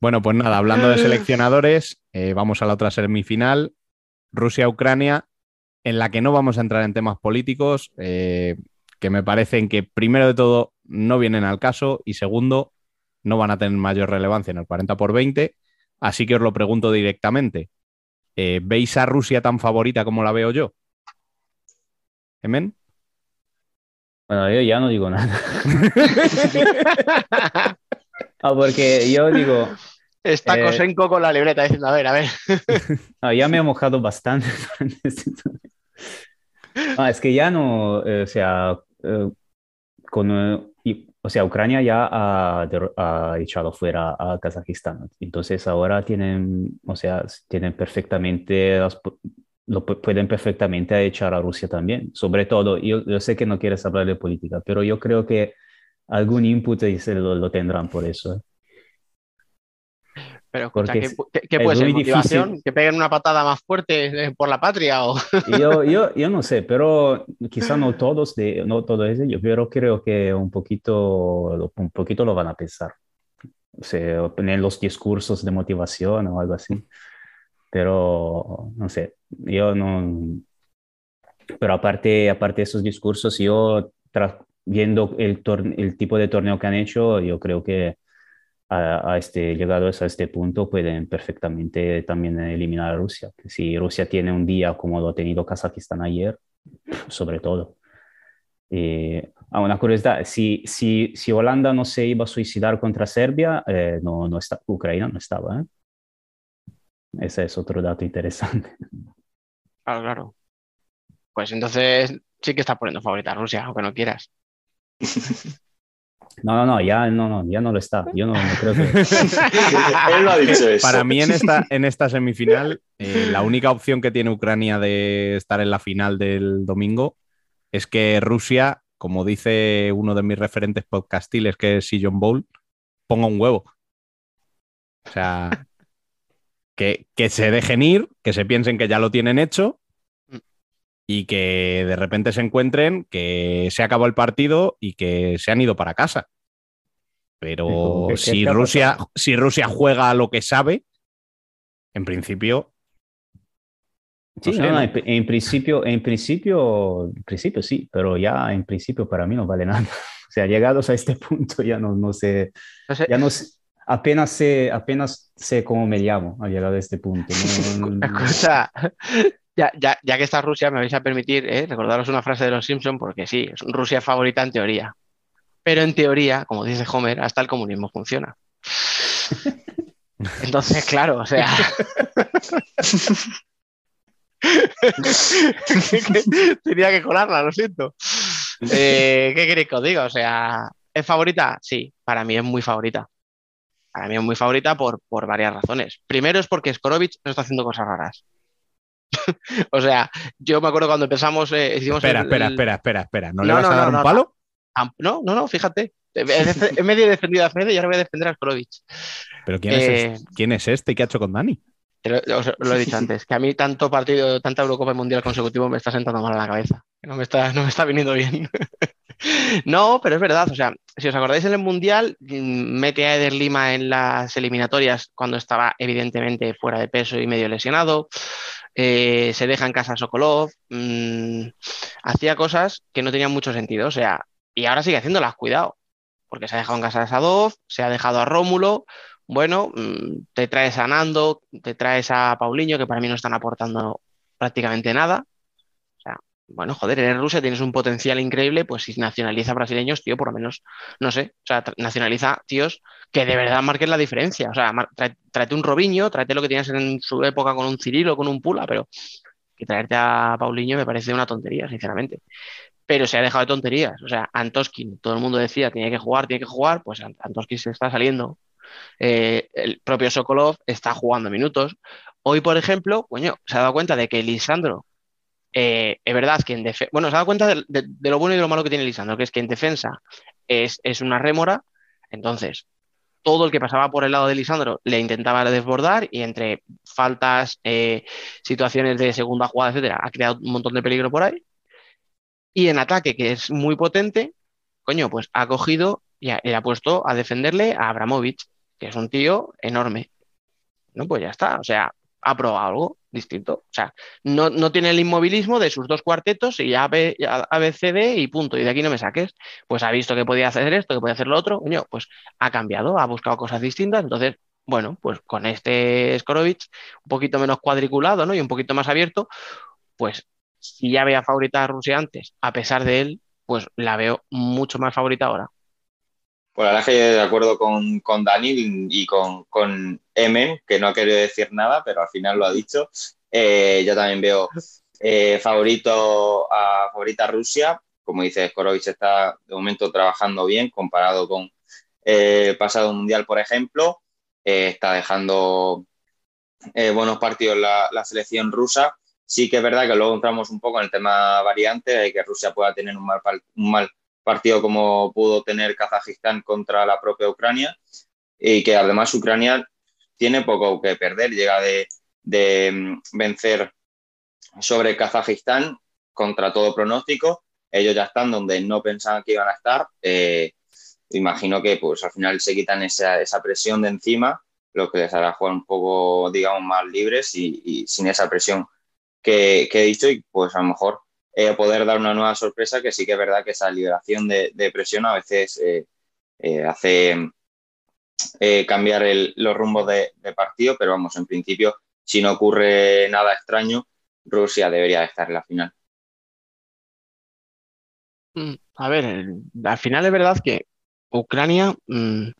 Bueno, pues nada, hablando de seleccionadores, eh, vamos a la otra semifinal, Rusia-Ucrania, en la que no vamos a entrar en temas políticos, eh, que me parecen que primero de todo no vienen al caso y segundo, no van a tener mayor relevancia en el 40 por 20. Así que os lo pregunto directamente. Eh, ¿Veis a Rusia tan favorita como la veo yo? ¿Emen? Bueno, yo ya no digo nada. Ah, porque yo digo. Está eh, con la libreta diciendo, a ver, a ver. Ah, ya me he mojado bastante. ah, es que ya no, eh, o sea, eh, con, o sea, Ucrania ya ha, echado fuera a Kazajistán. Entonces ahora tienen, o sea, tienen perfectamente, lo pueden perfectamente echar a Rusia también. Sobre todo, yo, yo sé que no quieres hablar de política, pero yo creo que algún input y se lo, tendrán por eso. ¿eh? Pero ¿qué, puede ser? ¿Motivación? ¿Que peguen una patada más fuerte eh, por la patria? O... yo, yo, yo no sé, pero quizá no todos, de, no todos ellos, pero creo que un poquito, un poquito lo van a pensar. O sea, poner los discursos de motivación o algo así. Pero, no sé, yo no... Pero aparte, aparte de esos discursos, yo viendo el, el tipo de torneo que han hecho, yo creo que a, este, llegados a este punto pueden perfectamente también eliminar a Rusia. Si Rusia tiene un día como lo ha tenido Kazajistán ayer, sobre todo. Eh, ah, una curiosidad, si, si, si, Holanda no se iba a suicidar contra Serbia, eh, no, no está, Ucrania no estaba. ¿eh? Ese es otro dato interesante. Claro, claro. Pues entonces sí que está poniendo favorita a Rusia, aunque no quieras. No, no, no, ya no, no, ya no lo está. Yo no, creo que. Él lo ha dicho eso. Para mí, en esta, en esta semifinal, eh, la única opción que tiene Ucrania de estar en la final del domingo es que Rusia, como dice uno de mis referentes podcastiles, que es John Bowl, ponga un huevo. O sea, que, que se dejen ir, que se piensen que ya lo tienen hecho y que de repente se encuentren que se acabó el partido y que se han ido para casa. Pero si Rusia, si Rusia juega a lo que sabe, en principio. sí, En, principio, en principio, en principio sí, pero ya en principio para mí no vale nada. O sea, llegados a este punto ya no, no sé, ya no apenas sé, apenas sé cómo me llamo al llegar a este punto. Ya, ya, ya, que está Rusia, me vais a permitir ¿eh? recordaros una frase de los Simpson, porque sí, es Rusia favorita en teoría. Pero en teoría, como dice Homer, hasta el comunismo funciona. Entonces, claro, o sea. Tenía que colarla, lo siento. Eh, ¿Qué queréis que os diga? O sea, ¿es favorita? Sí, para mí es muy favorita. Para mí es muy favorita por, por varias razones. Primero es porque Skorovic no está haciendo cosas raras. o sea, yo me acuerdo cuando empezamos, eh, hicimos. Espera, el- espera, el- espera, espera, espera. ¿No, No, le vas no, a dar no, un no, palo? No, no, no, fíjate. He medio defendido a Fede y ahora voy a defender a Skorovic. ¿Pero quién, es Eh, este? ¿quién es este? ¿Qué ha hecho con Dani? Lo, os lo he dicho antes, que a mí tanto partido, tanta Eurocopa y Mundial consecutivo me está sentando mal a la cabeza. No me está, no me está viniendo bien. no, pero es verdad. O sea, si os acordáis en el Mundial, mm, mete a Eder Lima en las eliminatorias cuando estaba evidentemente fuera de peso y medio lesionado. Eh, se deja en casa Sokolov. mm, hacía cosas que no tenían mucho sentido. O sea, y ahora sigue haciéndolas, cuidado. Porque se ha dejado en casa a Sadov, se ha dejado a Rómulo. Bueno, mm, te traes a Nando, te traes a Paulinho, que para mí no están aportando prácticamente nada. Bueno, joder, eres Rusia, tienes un potencial increíble, pues si nacionaliza brasileños, tío, por lo menos, no sé, o sea, nacionaliza tíos que de verdad marquen la diferencia. O sea, tráete un Robinho, tráete lo que tienes en su época con un Cirilo, con un Pula, pero que traerte a Paulinho me parece una tontería, sinceramente. Pero se ha dejado de tonterías. O sea, Antoskin, todo el mundo decía, tiene que jugar, tiene que jugar, pues Ant- Antoskin se está saliendo. Eh, el propio Sokolov está jugando minutos. Hoy, por ejemplo, coño, se ha dado cuenta de que Lisandro, eh, es verdad que en defensa, bueno, se ha dado cuenta de, lo bueno y de lo malo que tiene Lisandro, que es que en defensa es, una rémora, entonces todo el que pasaba por el lado de Lisandro le intentaba desbordar y entre faltas, eh, situaciones de segunda jugada, etcétera, ha creado un montón de peligro por ahí. Y en ataque, que es muy potente, coño, pues ha cogido y ha, ha puesto a defenderle a Abramovich, que es un tío enorme. No, pues ya está. O sea, ha probado algo distinto. O sea, no, no tiene el inmovilismo de sus dos cuartetos y A, B, y punto. Y de aquí no me saques. Pues ha visto que podía hacer esto, que podía hacer lo otro. Coño, pues ha cambiado, ha buscado cosas distintas. Entonces, bueno, pues con este Skorovic, un poquito menos cuadriculado, ¿no? Y un poquito más abierto, pues si ya veía favorita a Rusia antes, a pesar de él, pues la veo mucho más favorita ahora. Pues la verdad es que de acuerdo con, con Dani y con, con Emen, que no ha querido decir nada, pero al final lo ha dicho. Eh, yo también veo eh, favorito a favorita Rusia. Como dice Skorovic, está de momento trabajando bien comparado con eh, el pasado mundial, por ejemplo. Eh, está dejando eh, buenos partidos la, la, selección rusa. Sí que es verdad que luego entramos un poco en el tema variante, de que Rusia pueda tener un mal, un mal partido como pudo tener Kazajistán contra la propia Ucrania y que además Ucrania tiene poco que perder, llega de, de vencer sobre Kazajistán contra todo pronóstico, ellos ya están donde no pensaban que iban a estar, eh, imagino que pues al final se quitan esa, esa, presión de encima, lo que les hará jugar un poco, digamos, más libres y, y sin esa presión que, que, he dicho y pues a lo mejor eh, poder dar una nueva sorpresa, que sí que es verdad que esa liberación de, presión a veces eh, eh, hace cambiar los rumbos de, partido, pero vamos, en principio, si no ocurre nada extraño, Rusia debería estar en la final. Mm, A ver, al final es verdad que Ucrania mmm,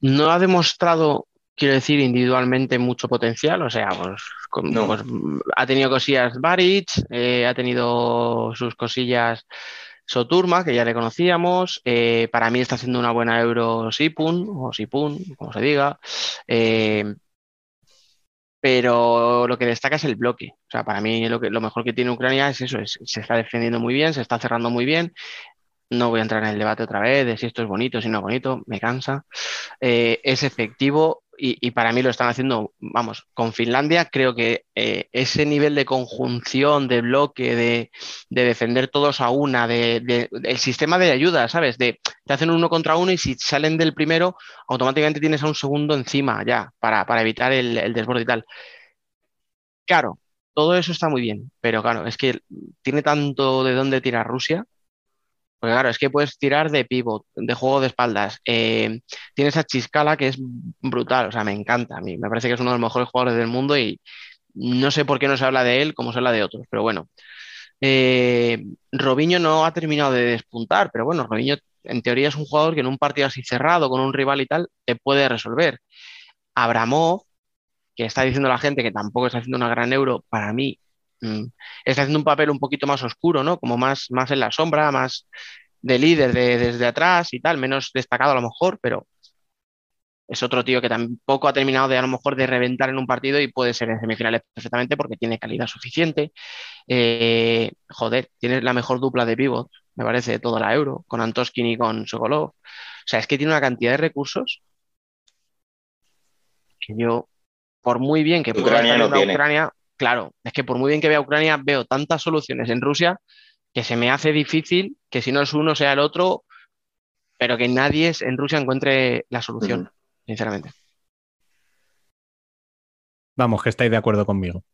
no ha demostrado quiero decir, individualmente mucho potencial. O sea, pues, con, no. pues ha tenido cosillas Baric, eh, ha tenido sus cosillas Soturma, que ya le conocíamos. Eh, para mí está haciendo una buena Euro Sipun, o Sipun, como se diga. Eh, pero lo que destaca es el bloque. O sea, para mí lo, que, lo mejor que tiene Ucrania es eso, es, se está defendiendo muy bien, se está cerrando muy bien. No voy a entrar en el debate otra vez de si esto es bonito, si no es bonito, me cansa. Eh, es efectivo y, para mí lo están haciendo, vamos, con Finlandia creo que eh, ese nivel de conjunción, de bloque, de, de defender todos a una, de, de, el sistema de ayuda, ¿sabes? De te hacen uno contra uno y si salen del primero, automáticamente tienes a un segundo encima ya para, para evitar el, el desborde y tal. Claro, todo eso está muy bien, pero claro, es que tiene tanto de dónde tirar Rusia porque claro, es que puedes tirar de pivot, de juego de espaldas. Eh, tienes a Chiscala que es brutal, o sea, me encanta. A mí me parece que es uno de los mejores jugadores del mundo y no sé por qué no se habla de él como se habla de otros, pero bueno. Eh, Robinho no ha terminado de despuntar, pero bueno, Robinho en teoría es un jugador que en un partido así cerrado, con un rival y tal, te puede resolver. Abramov, que está diciendo la gente que tampoco está haciendo una gran euro, para mí está haciendo un papel un poquito más oscuro, ¿no? Como más, más en la sombra, más de líder desde atrás y tal, menos destacado a lo mejor, pero es otro tío que tampoco ha terminado de a lo mejor de reventar en un partido y puede ser en semifinales perfectamente porque tiene calidad suficiente. Eh, joder, tiene la mejor dupla de pivot, me parece, de toda la Euro, con Antoskin y con Sokolov. O sea, es que tiene una cantidad de recursos que yo, por muy bien que pueda estar en Ucrania, claro, es que por muy bien que vea Ucrania, veo tantas soluciones en Rusia que se me hace difícil que si no es uno sea el otro, pero que nadie en Rusia encuentre la solución sinceramente. Vamos, que estáis de acuerdo conmigo.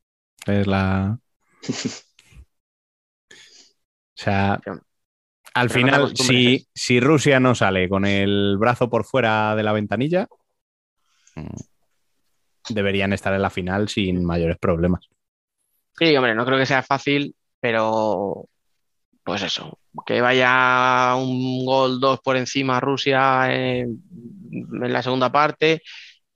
Es la. o sea, al final, si, si, Rusia no sale con el brazo por fuera de la ventanilla, mm, deberían estar en la final sin mayores problemas. Sí, hombre, no creo que sea fácil, pero pues eso, que vaya un gol dos por encima Rusia en, la segunda parte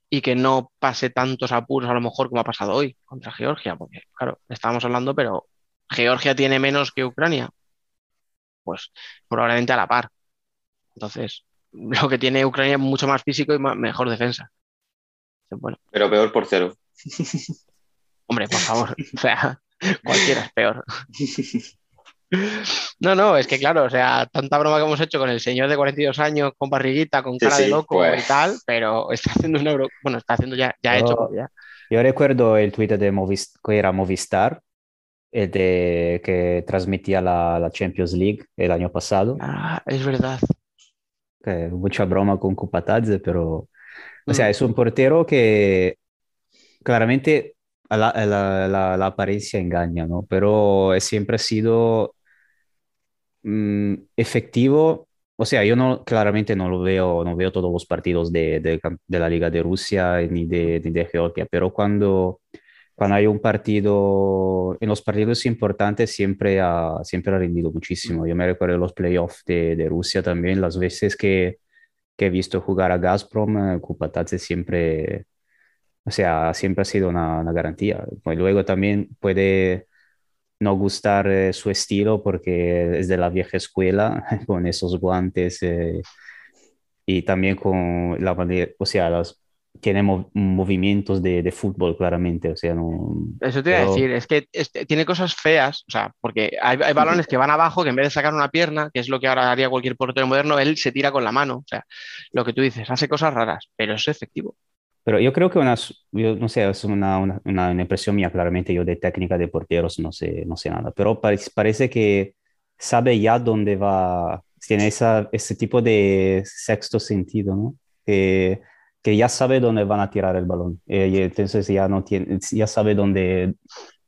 y que no pase tantos apuros a lo mejor como ha pasado hoy contra Georgia, porque claro, estábamos hablando, pero Georgia tiene menos que Ucrania, pues probablemente a la par. Entonces, lo que tiene Ucrania es mucho más físico y mejor defensa. Bueno. Pero peor por cero. Hombre, por favor, o sea, cualquiera es peor. No, no, es que claro, o sea, tanta broma que hemos hecho con el señor de 42 años, con barriguita, con cara de loco pues. y tal, pero está haciendo un euro, bueno, está haciendo ya, ya yo, hecho. Ya. Yo recuerdo el Twitter de Movistar, que era Movistar, el de, que transmitía la, la, Champions League el año pasado. Ah, es verdad. mucha broma con Kupatadze, pero, o sea, mm. es un portero que claramente la, la, la, apariencia engaña, ¿no? Pero siempre ha sido Mm, efectivo, o sea, yo no, claramente no lo veo, no veo todos los partidos de, de, la Liga de Rusia ni de, de, Georgia, pero cuando, cuando hay un partido, en los partidos importantes siempre ha, siempre ha rendido muchísimo. Yo me recuerdo los playoffs de, de Rusia también, las veces que, que he visto jugar a Gazprom, eh, Kupatadze siempre, o sea, siempre ha sido una, una garantía. Pues luego también puede no gustar eh, su estilo porque es de la vieja escuela, con esos guantes eh, y también con la manera, o sea, los, tiene movimientos de, de, fútbol claramente, o sea, no... Eso te iba a decir, es que tiene cosas feas, o sea, porque hay, hay, balones que van abajo que en vez de sacar una pierna, que es lo que ahora haría cualquier portero moderno, él se tira con la mano, o sea, lo que tú dices, hace cosas raras, pero es efectivo. Pero yo creo que una, yo no sé, es una, una, una, impresión mía, claramente yo de técnica de porteros no sé, no sé nada, pero parece, parece que sabe ya dónde va, tiene esa, ese tipo de sexto sentido, ¿no? Que, que ya sabe dónde van a tirar el balón, eh, y entonces ya, no tiene, ya sabe dónde,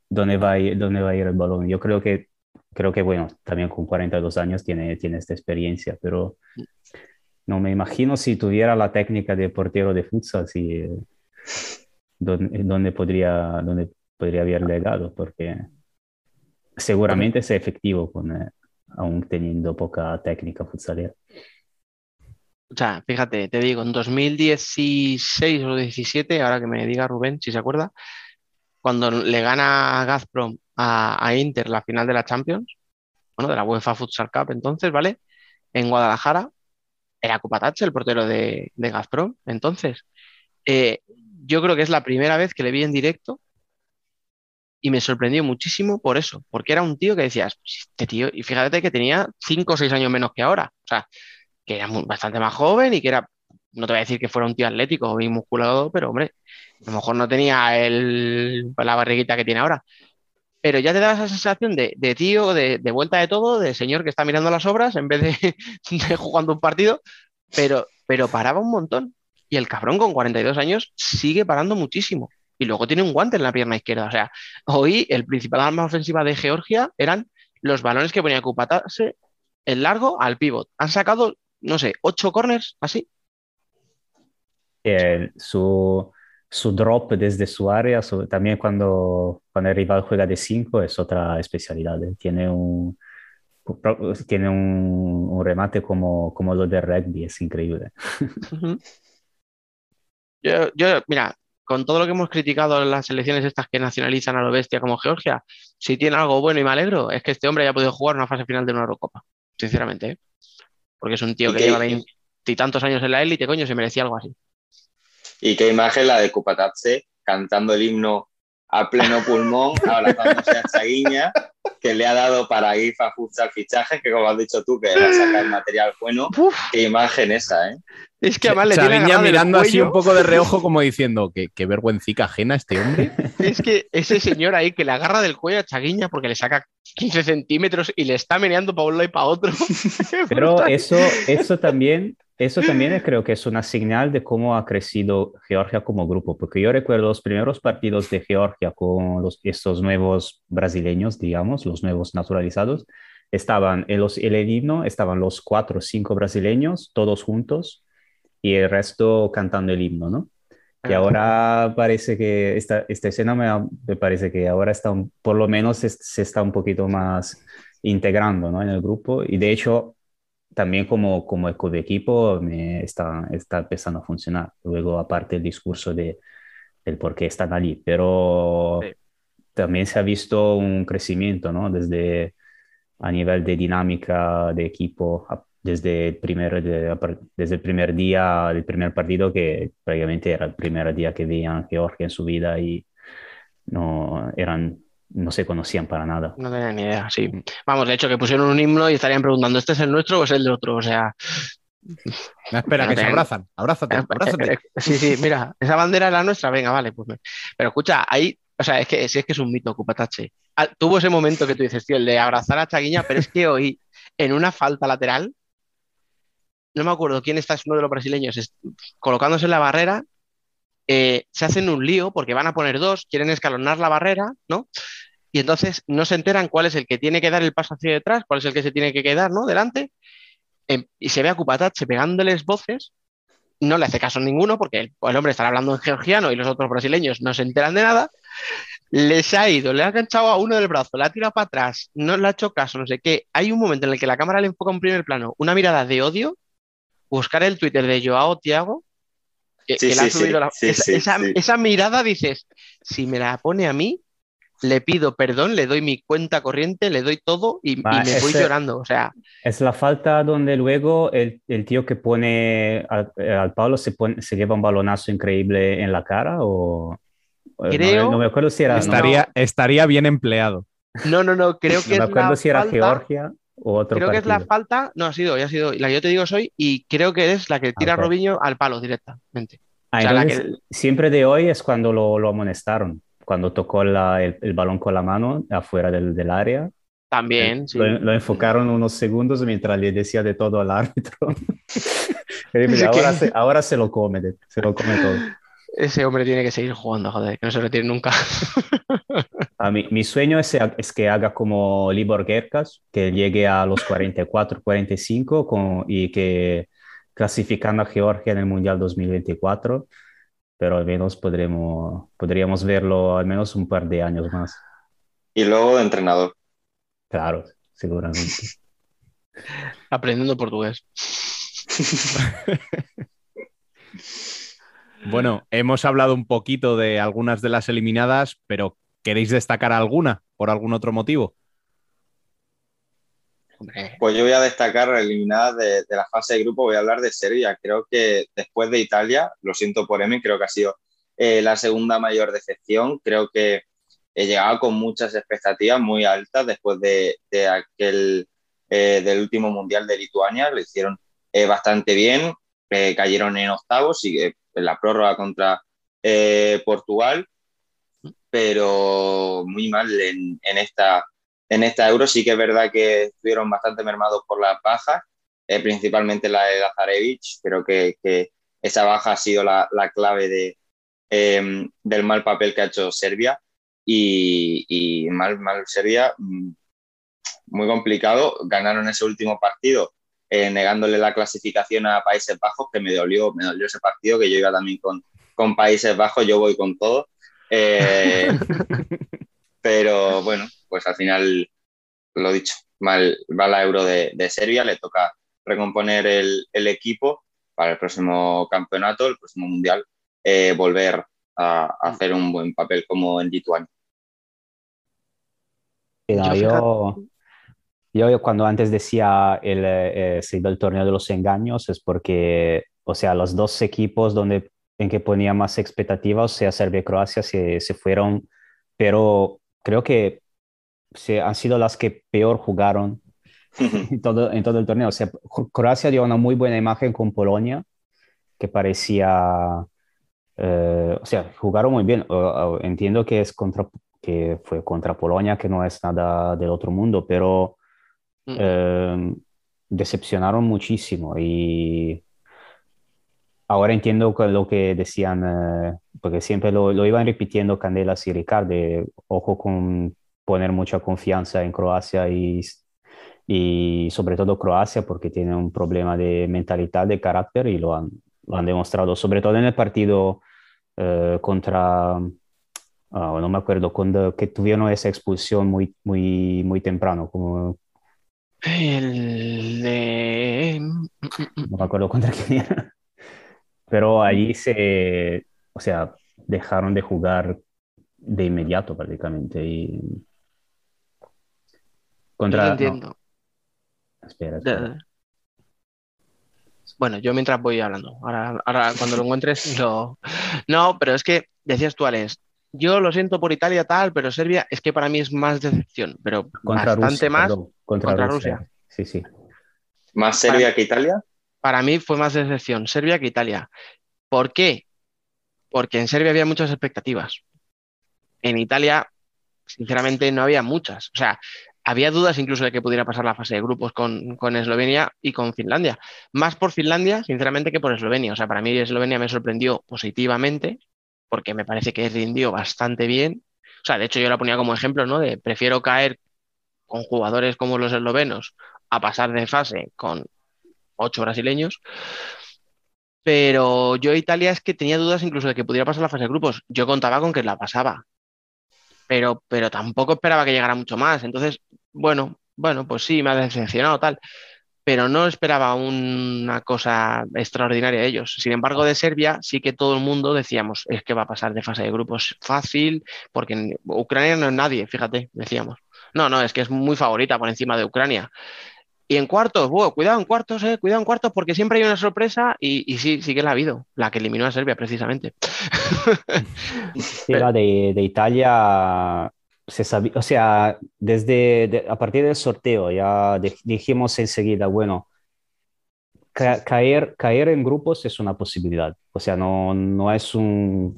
dónde, va dónde va a ir el balón. Yo creo que, creo que bueno, también con 42 años tiene, tiene esta experiencia, pero no me imagino si tuviera la técnica de portero de futsal, si, eh, donde, podría, donde podría haber legado, porque seguramente es efectivo con, eh, teniendo poca técnica futsalera. O sea, fíjate, te digo, en 2016 o 17, ahora que me diga Rubén, si se acuerda, cuando le gana Gazprom a, a Inter la final de la Champions, bueno, de la UEFA Futsal Cup entonces, ¿vale? En Guadalajara, era Kupatache, el portero de, Gazprom. Entonces, eh, yo creo que es la primera vez que le vi en directo y me sorprendió muchísimo por eso, porque era un tío que decías, pues este tío, y fíjate que tenía 5 o 6 años menos que ahora, o sea, que era bastante más joven y que era, no te voy a decir que fuera un tío atlético bien musculado, pero hombre, a lo mejor no tenía el, la barriguita que tiene ahora, pero ya te da esa sensación de, tío, de, vuelta de todo, de señor que está mirando las obras en vez de, jugando un partido, pero, pero paraba un montón. Y el cabrón con 42 años sigue parando muchísimo. Y luego tiene un guante en la pierna izquierda. O sea, hoy el principal arma ofensiva de Georgia eran los balones que ponía Kupatase el largo al pivot. Han sacado, no sé, ocho corners así. su, su drop desde su área, también cuando, cuando el rival juega de 5 es otra especialidad. ¿eh? Tiene un, tiene un, remate como, como lo de rugby, es increíble. yo, yo, mira, con todo lo que hemos criticado en las selecciones estas que nacionalizan a lo bestia como Georgia, si tiene algo bueno y me alegro, es que este hombre haya podido jugar una fase final de una Eurocopa, sinceramente. ¿eh? Porque es un tío que, lleva veintitantos años en la élite, coño, se merecía algo así. Y qué imagen la de Kupatatse cantando el himno a pleno pulmón, abrazándose a Chaguiña, que le ha dado para ir a fichajes, que como has dicho tú, que va a sacar material bueno. Qué imagen esa, ¿eh? Es que además le tiene mirando así un poco de reojo como diciendo que qué vergüencica ajena este hombre. Es que ese señor ahí que le agarra del cuello a Chaguiña porque le saca 15 centímetros y le está meneando para un lado y para otro. Pero eso, eso también eso también creo que es una señal de cómo ha crecido Georgia como grupo, porque yo recuerdo los primeros partidos de Georgia con los, estos nuevos brasileños, digamos, los nuevos naturalizados, estaban en los, el himno, estaban los cuatro o cinco brasileños, todos juntos, y el resto cantando el himno, ¿no? Y ahora parece que esta, esta escena me, parece que ahora está, por lo menos se, se, está un poquito más integrando ¿no? en el grupo. Y de hecho, también como, como eco de equipo me está, está empezando a funcionar. Luego, aparte el discurso de, del por qué están allí, pero también se ha visto un crecimiento, ¿no? Desde a nivel de dinámica de equipo, desde el primer, desde el primer día, el primer partido, que prácticamente era el primer día que veían Georgia en su vida y no eran no se conocían para nada. No tenían ni idea, sí. Vamos, de hecho, que pusieron un himno y estarían preguntando, ¿este es el nuestro o es el de otro? O sea... espera, que se abrazan. Abrázate, abrázate. Sí, sí, mira, esa bandera es la nuestra, venga, vale. Pues... Pero escucha, ahí, o sea, es que, es, es que es un mito, Cupatache. Ah, tuvo ese momento que tú dices, tío, el de abrazar a Chaguiña, pero es que hoy, en una falta lateral, no me acuerdo quién está, es uno de los brasileños, colocándose en la barrera, eh, se hacen un lío porque van a poner dos, quieren escalonar la barrera, ¿no? Y entonces no se enteran cuál es el que tiene que dar el paso hacia detrás, cuál es el que se tiene que quedar, ¿no? Delante. Em, y se ve a Cupatache pegándoles voces. No le hace caso a ninguno porque el, hombre está hablando en georgiano y los otros brasileños no se enteran de nada. Les ha ido, le ha enganchado a uno del brazo, le ha tirado para atrás, no le ha hecho caso, no sé qué. Hay un momento en el que la cámara le enfoca en primer plano, una mirada de odio, buscar el Twitter de Joao Tiago, que, le ha subido la... esa, esa mirada dices, si me la pone a mí, le pido perdón, le doy mi cuenta corriente, le doy todo y, me voy llorando. O sea. Es la falta donde luego el, el tío que pone al, al Pablo se, pone, se lleva un balonazo increíble en la cara o. Creo. No, me acuerdo si era. Estaría, estaría bien empleado. No, no, no, creo que. No me acuerdo si era Georgia o otro. Creo que es la falta. No, ha sido, ya ha sido. La que yo te digo soy y creo que es la que tira a Robinho al palo directamente. Ah, Siempre de hoy es cuando lo, lo amonestaron cuando tocó el, balón con la mano afuera del, área. También, eh, sí. Lo, enfocaron unos segundos mientras le decía de todo al árbitro. ahora, se, ahora se lo come, se lo come todo. Ese hombre tiene que seguir jugando, joder, que no se retire nunca. A mí, mi sueño es, es, que haga como Libor Gerkas, que llegue a los 44, 45 con, y que clasificando a Georgia en el Mundial 2024 pero al menos podremos, podríamos verlo al menos un par de años más. Y luego de entrenador. Claro, seguramente. Aprendiendo portugués. bueno, hemos hablado un poquito de algunas de las eliminadas, pero ¿queréis destacar alguna por algún otro motivo? Pues yo voy a destacar eliminadas de, de, la fase de grupo, voy a hablar de Serbia. Creo que después de Italia, lo siento por Emi, creo que ha sido eh, la segunda mayor decepción. Creo que he llegado con muchas expectativas muy altas después de, de aquel eh, del último mundial de Lituania. Lo hicieron eh, bastante bien, cayeron en octavos y en la prórroga contra Portugal, pero muy mal en, en esta en esta Euro sí que es verdad que estuvieron bastante mermados por las bajas, eh, principalmente la de Lazarevich. Creo que, esa baja ha sido la, clave de, em, del mal papel que ha hecho Serbia. Y, mal, mal Serbia, mm, muy complicado. Ganaron ese último partido eh, negándole la clasificación a Países Bajos, que me dolió, me dolió ese partido, que yo iba también con, con Países Bajos, yo voy con todo. Eh, pero bueno, pues al final, lo dicho, va, va la Euro de, Serbia, le toca recomponer el, el, equipo para el próximo campeonato, el próximo mundial, eh, volver a, hacer un buen papel como en Lituania. yo, yo, cuando antes decía el, eh, el torneo de los engaños es porque, o sea, los dos equipos donde en que ponía más expectativas, o sea, Serbia y Croacia, se, se fueron, pero creo que se, han sido las que peor jugaron en todo, en todo el torneo. O sea, Croacia dio una muy buena imagen con Polonia, que parecía, eh, o sea, jugaron muy bien. entiendo que, es contra, que fue contra Polonia, que no es nada del otro mundo, pero mm. eh, decepcionaron muchísimo y ahora entiendo lo que decían, eh, porque siempre lo, lo, iban repitiendo Candelas y Ricardo, ojo con poner mucha confianza en Croacia y, y sobre todo Croacia porque tiene un problema de mentalidad, de carácter y lo han, lo han demostrado, sobre todo en el partido eh, contra, ah, no me acuerdo, cuando que tuvieron esa expulsión muy, muy, muy temprano, como... El de... No me acuerdo contra quién era. Pero allí se, o sea, dejaron de jugar de inmediato prácticamente y contra entiendo. Espera, Bueno, yo mientras voy hablando. Ahora, ahora cuando lo encuentres, lo... No, pero es que decías tú, Alex, yo lo siento por Italia tal, pero Serbia es que para mí es más decepción, pero contra bastante más contra, Rusia. Sí, sí. ¿Más Serbia que Italia? Para mí fue más decepción Serbia que Italia. ¿Por qué? Porque en Serbia había muchas expectativas. En Italia, sinceramente, no había muchas. O sea, había dudas incluso de que pudiera pasar la fase de grupos con, Eslovenia y con Finlandia. Más por Finlandia, sinceramente, que por Eslovenia. O sea, para mí Eslovenia me sorprendió positivamente porque me parece que rindió bastante bien. O sea, de hecho yo la ponía como ejemplo, ¿no? De prefiero caer con jugadores como los eslovenos a pasar de fase con ocho brasileños. Pero yo Italia es que tenía dudas incluso de que pudiera pasar la fase de grupos. Yo contaba con que la pasaba pero, pero tampoco esperaba que llegara mucho más. Entonces, bueno, bueno, pues sí, me ha decepcionado tal, pero no esperaba una cosa extraordinaria de ellos. Sin embargo, de Serbia sí que todo el mundo decíamos, es que va a pasar de fase de grupos fácil, porque Ucrania no es nadie, fíjate, decíamos. No, no, es que es muy favorita por encima de Ucrania. Y en cuartos, cuidado en cuartos, eh, cuidado en cuartos, porque siempre hay una sorpresa y, sí, sí que la ha habido, la que eliminó a Serbia precisamente. la de, Italia se sabía, o sea, desde a partir del sorteo ya dijimos enseguida, bueno, caer, caer en grupos es una posibilidad, o sea, no, no es un,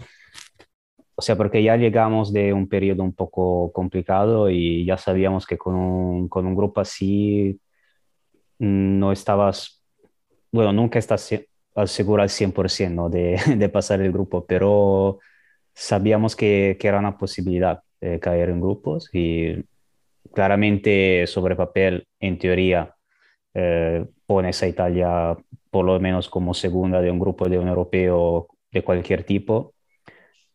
o sea, porque ya llegamos de un periodo un poco complicado y ya sabíamos que con un, con un grupo así no estabas, bueno, nunca estás seguro al 100% ¿no? de, de, pasar el grupo, pero sabíamos que, que era una posibilidad de caer en grupos y claramente sobre papel, en teoría, eh, pones a Italia por lo menos como segunda de un grupo de un europeo de cualquier tipo,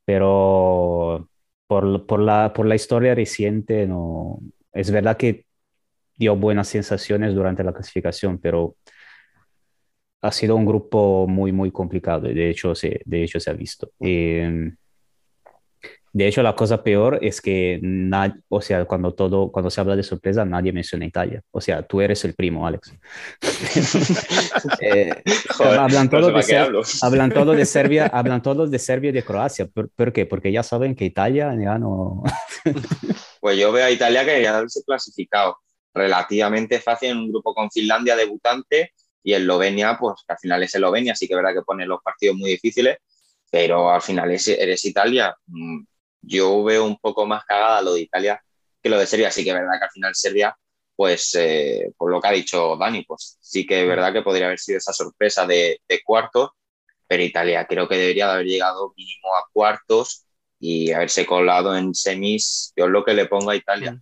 pero por, por, la, por la historia reciente, no, es verdad que dio buenas sensaciones durante la clasificación, pero ha sido un grupo muy, muy complicado de hecho se, de hecho se ha visto. Em, de hecho, la cosa peor es que, nadie, o sea, cuando, todo, cuando se habla de sorpresa, nadie menciona Italia. O sea, tú eres el primo, Alex. Eh, hablan, todos de hablan todos de Serbia, hablan todos de Serbia y de Croacia. ¿Por, qué? Porque ya saben que Italia ya no... pues yo veo a Italia que ya se clasificado relativamente fácil en un grupo con Finlandia debutante y Eslovenia, pues que al final es Eslovenia, sí que es verdad que pone los partidos muy difíciles, pero al final eres Italia. Mm, yo veo un poco más cagada lo de Italia que lo de Serbia, sí que es verdad que al final Serbia, pues eh, por lo que ha dicho Dani, pues sí que es verdad que podría haber sido esa sorpresa de, de cuartos, pero Italia creo que debería haber llegado mínimo a cuartos y haberse colado en semis, yo es lo que le pongo a Italia.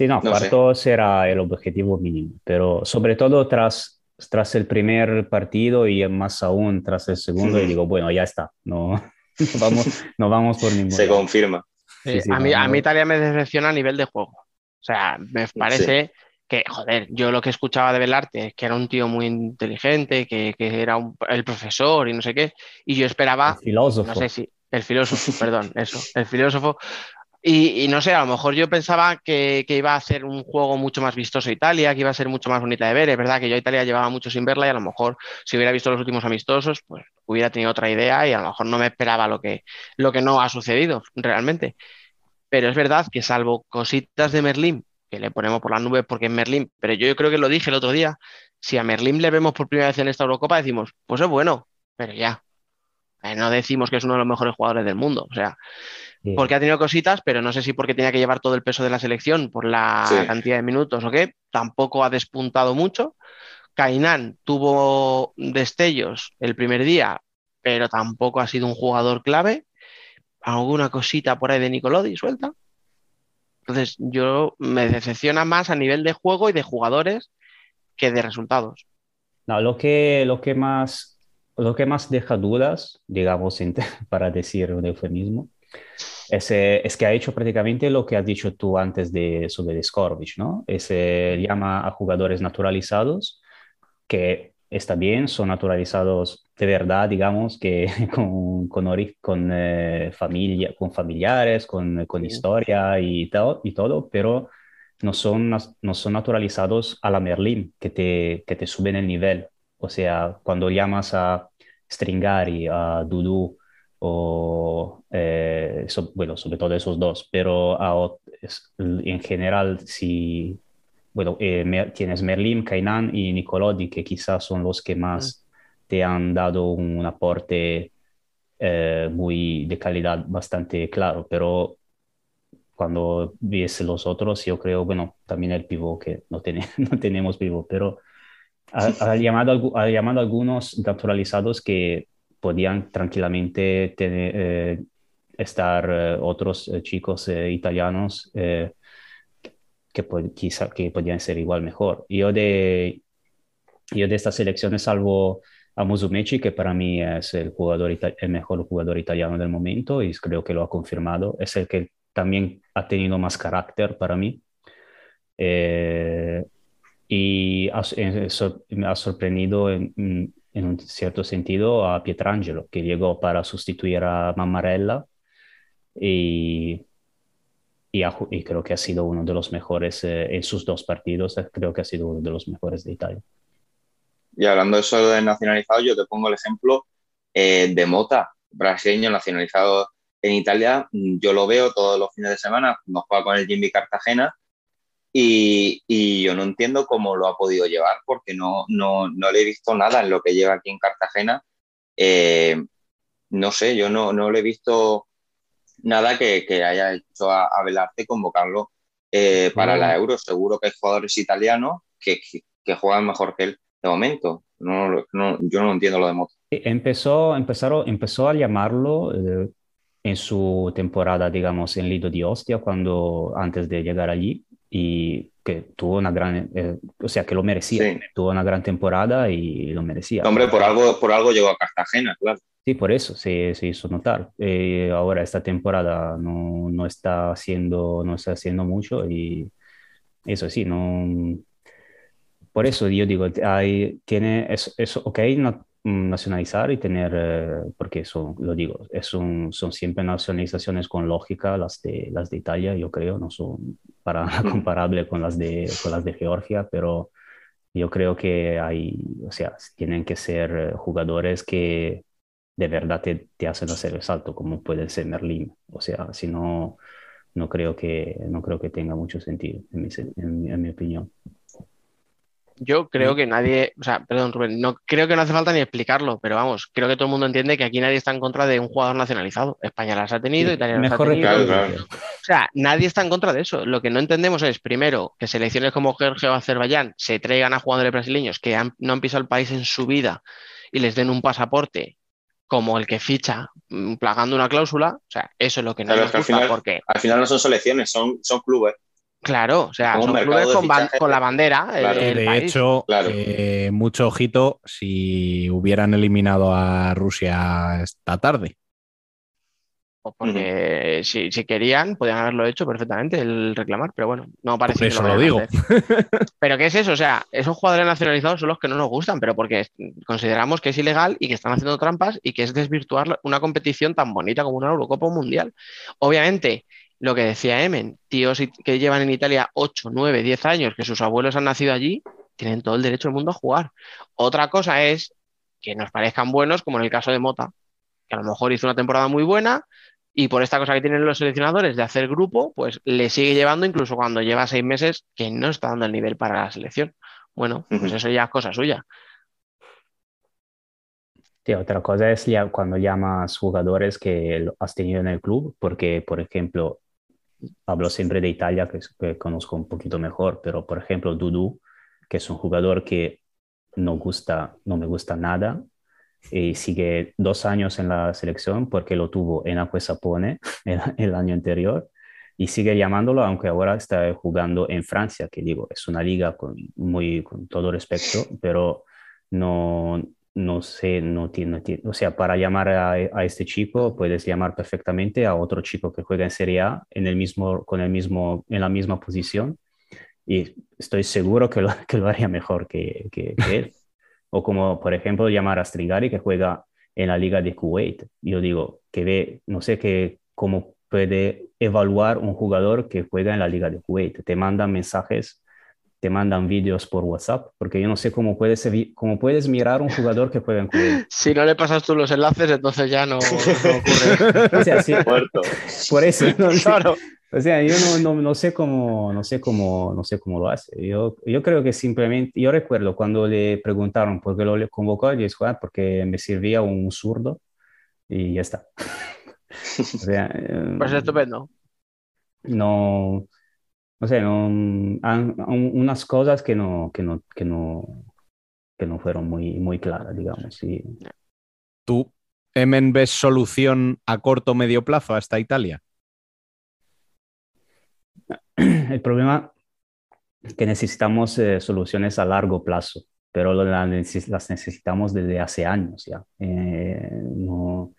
Sí, no, cuarto será el objetivo mínimo, pero sobre todo tras, tras el primer partido y más aún tras el segundo, y digo, bueno, ya está, no, vamos, no vamos por ningún Se confirma. a, mí, a mí Italia me decepciona a nivel de juego. O sea, me parece que, joder, yo lo que escuchaba de Belarte es que era un tío muy inteligente, que, que era un- el profesor y no sé qué, y yo esperaba, El filósofo. no sé si, el filósofo, perdón, eso, el filósofo, y, no sé, a lo mejor yo pensaba que, iba a hacer un juego mucho más vistoso Italia, que iba a ser mucho más bonita de ver, es verdad que yo a Italia llevaba mucho sin verla y a lo mejor si hubiera visto los últimos amistosos, pues hubiera tenido otra idea y a lo mejor no me esperaba lo que, lo que no ha sucedido realmente. Pero es verdad que salvo cositas de Merlín, que le ponemos por las nubes porque es Merlín, pero yo creo que lo dije el otro día, si a Merlín le vemos por primera vez en esta Eurocopa, decimos, pues es bueno, pero ya. Eh, no decimos que es uno de los mejores jugadores del mundo, o sea, Porque ha tenido cositas, pero no sé si porque tenía que llevar todo el peso de la selección por la Sí. cantidad de minutos o qué, tampoco ha despuntado mucho. Kainan tuvo destellos el primer día, pero tampoco ha sido un jugador clave. Alguna cosita por ahí de Nicolodi suelta. Entonces, yo me decepciona más a nivel de juego y de jugadores que de resultados. No, lo que, lo que más, lo que más deja dudas, digamos, para decir un eufemismo, es, eh, es que ha hecho prácticamente lo que has dicho tú antes de, sobre Skorovic, ¿no? Es, eh, llama a jugadores naturalizados, que está bien, son naturalizados de verdad, digamos, que con, con, con, eh, familia, con familiares, con, con Sí. historia y, todo y todo, pero no son, no son naturalizados a la Merlin, que te, que te suben el nivel. O sea, cuando llamas a Stringari, a Dudu, o, eh, so- bueno, sobre todo esos dos, pero a en general, si, bueno, eh, Mer- tienes Merlin, Kainan y Nicolodi, que quizás son los que más te han dado un aporte eh, muy de calidad bastante claro, pero cuando ves los otros, yo creo, bueno, también el pivot, que no, tiene- no tenemos pivot, pero ha, ha llamado, ha llamado a algunos naturalizados que podían tranquilamente tener, eh, estar eh, otros eh, chicos italianos que, quizá, que podían ser igual mejor. Yo de, yo de estas selecciones, salvo a Musumeci, que para mí es el, jugador el mejor jugador italiano del momento y creo que lo ha confirmado, es el que también ha tenido más carácter para mí. Y ha, me ha sorprendido en, en un cierto sentido a Pietrangelo, que llegó para sustituir a Mammarella y, y, ju- y creo que ha sido uno de los mejores eh, en sus dos partidos, eh, creo que ha sido uno de los mejores de Italia. Y hablando de eso de nacionalizado, yo te pongo el ejemplo eh, de Mota, brasileño nacionalizado en Italia. Yo lo veo todos los fines de semana cuando juega con el Jimmy Cartagena y, y yo no entiendo cómo lo ha podido llevar porque no, no, no le he visto nada en lo que lleva aquí en Cartagena. Eh, no sé, yo no, no le he visto nada que, que haya hecho a, a Velarte convocarlo eh, para la Euro. Seguro que hay jugadores italianos que, que, que juegan mejor que él de momento. No, no, yo no entiendo lo de Mota. Empezó, empezaron, empezó a llamarlo eh, en su temporada, digamos, en Lido di Ostia, cuando, antes de llegar allí, y que tuvo una gran, eh, o sea, que lo merecía, Sí. tuvo una gran temporada y lo merecía. Hombre, por algo, por algo llegó a Cartagena, claro. Sí, por eso se, se hizo notar. Eh, ahora esta temporada no, no está haciendo, no está haciendo mucho y eso sí, no... Por eso yo digo, hay, tiene, es, es ok na- nacionalizar y tener, eh, porque son, lo digo, es un- son siempre nacionalizaciones con lógica las de, las de Italia, yo creo, no son para nada comparables con las de, con las de Georgia, pero yo creo que hay, o sea, tienen que ser eh, jugadores que de verdad te, te hacen hacer el salto, como puede ser Merlín. O sea, si no, no creo que, no creo que tenga mucho sentido, en mi, se- en mi- en mi opinión. Yo Mm. creo que nadie, o sea, perdón, Rubén, no creo que no hace falta ni explicarlo, pero vamos, creo que todo el mundo entiende que aquí nadie está en contra de un jugador nacionalizado. España las ha tenido, Italia las ha tenido. Claro, recado. claro. O sea, nadie está en contra de eso. Lo que no entendemos es, primero, que selecciones como Georgia o Azerbaiyán se traigan a jugadores brasileños que han- no han pisado el país en su vida y les den un pasaporte como el que ficha, mm, plagando una cláusula. O sea, eso es lo que no Claro, nos es que al final- porque, Al final no son selecciones, son, son clubes. Claro, o sea, son clubes con, la bandera el- Claro. el de país. hecho, Claro. eh, mucho ojito si hubieran eliminado a Rusia esta tarde. o porque si, si, querían, podían haberlo hecho perfectamente, el reclamar, pero bueno, no parece Por eso lo, lo digo. Pero ¿qué es eso? O sea, esos jugadores nacionalizados son los que no nos gustan, pero porque consideramos que es ilegal y que están haciendo trampas y que es desvirtuar una competición tan bonita como una Eurocopa Mundial. Obviamente, lo que decía Emen, tíos que llevan en Italia 8, 9, 10 años, que sus abuelos han nacido allí, tienen todo el derecho del mundo a jugar. Otra cosa es que nos parezcan buenos, como en el caso de Mota, que a lo mejor hizo una temporada muy buena y por esta cosa que tienen los seleccionadores de hacer grupo, pues le sigue llevando incluso cuando lleva seis meses que no está dando el nivel para la selección. Bueno, pues eso ya es cosa suya. Sí, otra cosa es ya cuando llamas jugadores que has tenido en el club, porque, por ejemplo, hablo siempre de Italia, que, que conozco un poquito mejor, pero, por ejemplo, Dudu, que es un jugador que no, gusta, no me gusta nada, y sigue dos años en la selección porque lo tuvo en Acuesapone el, el año anterior y sigue llamándolo, aunque ahora está jugando en Francia, que digo, es una liga con, muy, con todo respeto, pero no, no sé, no tiene, o sea, para llamar a, este chico puedes llamar perfectamente a otro chico que juega en Serie A en el mismo, con el mismo, en la misma posición y estoy seguro que lo, que lo haría mejor que, que, que él. O como, por ejemplo, llamar a Strigari, que juega en la Liga de Kuwait. Yo digo, que ve, no sé qué, cómo puede evaluar un jugador que juega en la Liga de Kuwait. Te mandan mensajes, te mandan vídeos por WhatsApp, porque yo no sé cómo puedes, cómo puedes mirar un jugador que juega en Kuwait. Si no le pasas tú los enlaces, entonces ya no, no ocurre. o sea, sí, por eso. No, claro. O sea, yo no, no, no, sé cómo, no sé cómo, no sé cómo lo hace. Yo, yo creo que simplemente, yo recuerdo cuando le preguntaron por qué lo convocó, yo dije, ah, porque me servía un zurdo y ya está. o sea, pues estupendo. No, no sé, no, han, unas cosas que no, que no, que no, que no fueron muy, muy claras, digamos. Y... ¿Tú, Emen, ves solución a corto o medio plazo a esta Italia? El problema es que necesitamos eh, soluciones a largo plazo, pero las necesitamos desde hace años ya. Eh, no,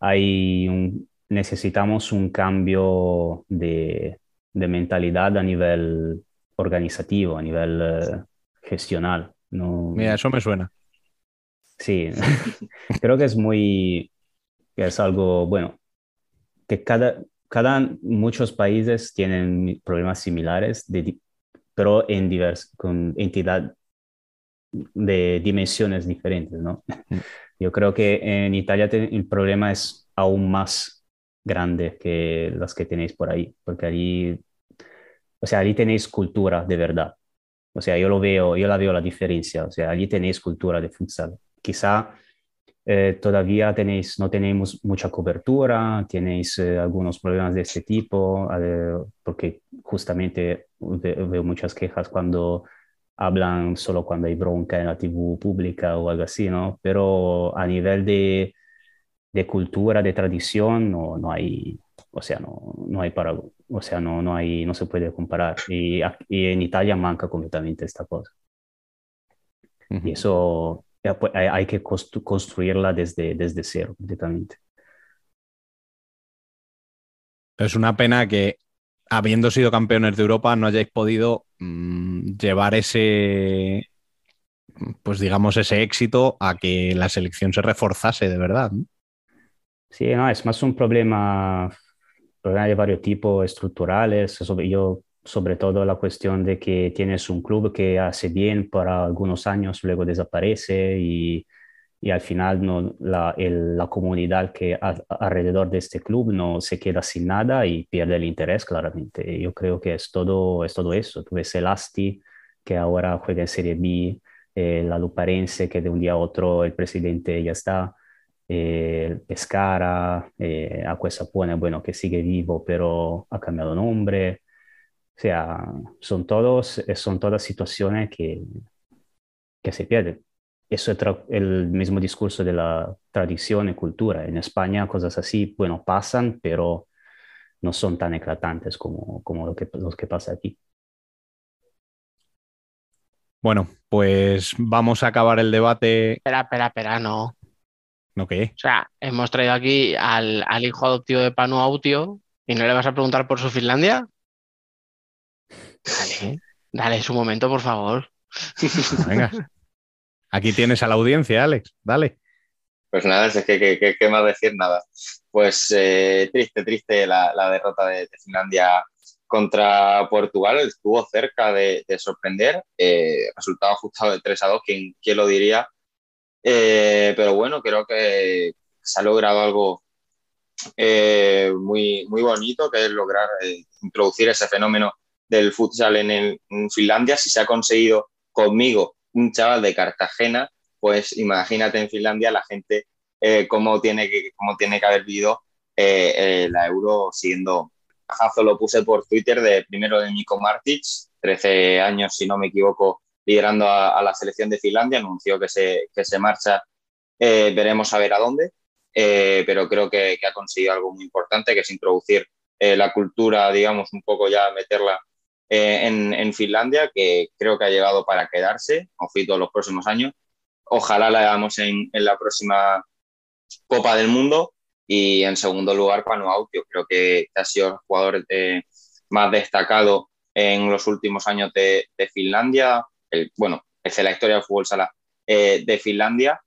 hay un, necesitamos un cambio de, de, mentalidad a nivel organizativo, a nivel eh, gestional. No, Mira, eso me suena. Sí, creo que es muy, que es algo, bueno, que cada, cada, muchos países tienen problemas similares, de, pero en divers, con entidad de dimensiones diferentes, ¿no? Mm. Yo creo que en Italia el problema es aún más grande que las que tenéis por ahí, porque allí, o sea, allí tenéis cultura de verdad. O sea, yo lo veo, yo la veo la diferencia. O sea, allí tenéis cultura de futsal. Quizá eh, todavía tenéis, no tenemos mucha cobertura, tenéis eh, algunos problemas de este tipo, eh, porque justamente veo muchas quejas cuando hablan solo cuando hay bronca en la TV pública o algo así, ¿no? Pero a nivel de, de cultura, de tradición, no, no hay, o sea, no, no hay para, o sea, no, no hay, no se puede comparar. Y, y en Italia manca completamente esta cosa. Uh -huh. Y eso pues, hay que construirla desde, desde cero, completamente. Es una pena que, habiendo sido campeones de Europa, no hayáis podido mmm, llevar ese, pues digamos, ese éxito a que la selección se reforzase de verdad. ¿no? Sí, no, es más un problema, problema de varios tipos estructurales. Yo sobre todo la cuestión de que tienes un club que hace bien por algunos años, luego desaparece y, y al final no, la, el, la comunidad que a, alrededor de este club no se queda sin nada y pierde el interés claramente. Yo creo que es todo, es todo eso. Tú ves el Asti que ahora juega en Serie B, eh, la Luparense que de un día a otro el presidente ya está. Eh, Pescara, eh, Acuesapone, bueno, que sigue vivo, pero ha cambiado nombre. O sea, son, todos, son todas situaciones que, que se pierden. Eso es el mismo discurso de la tradición y cultura. En España cosas así, bueno, pasan, pero no son tan eclatantes como, como lo, que, los que pasa aquí. Bueno, pues vamos a acabar el debate. Espera, espera, espera, no. ¿No qué? O sea, hemos traído aquí al, al hijo adoptivo de Panu Autio y no le vas a preguntar por su Finlandia. Dale, dale su momento, por favor. Venga. Aquí tienes a la audiencia, Alex. Dale. Pues nada, es que, que, que- qué más decir, nada. Pues eh, triste, triste la, la derrota de, de Finlandia contra Portugal. Estuvo cerca de, de sorprender. Eh, resultado ajustado de 3 a 2, ¿quién, quién lo diría? Eh, pero bueno, creo que se ha logrado algo eh, muy, muy bonito, que es lograr eh, introducir ese fenómeno del futsal en, Finlandia. Si se ha conseguido conmigo, un chaval de Cartagena, pues imagínate en Finlandia la gente cómo, tiene que, cómo tiene que haber vivido la Euro siguiendo. Jazo lo puse por Twitter de primero de Nico Martic, 13 años si no me equivoco, liderando a, la selección de Finlandia, anunció que se, que se marcha, eh, veremos a ver a dónde, eh, pero creo que, que ha conseguido algo muy importante, que es introducir eh, la cultura, digamos, un poco ya meterla en, en Finlandia, que creo que ha llegado para quedarse, ojito los próximos años. Ojalá la hagamos en, en la próxima Copa del Mundo. Y en segundo lugar, Panu Autio. Creo que ha sido el jugador más destacado en los últimos años de, de Finlandia. El- bueno, es la historia del fútbol sala eh, de Finlandia,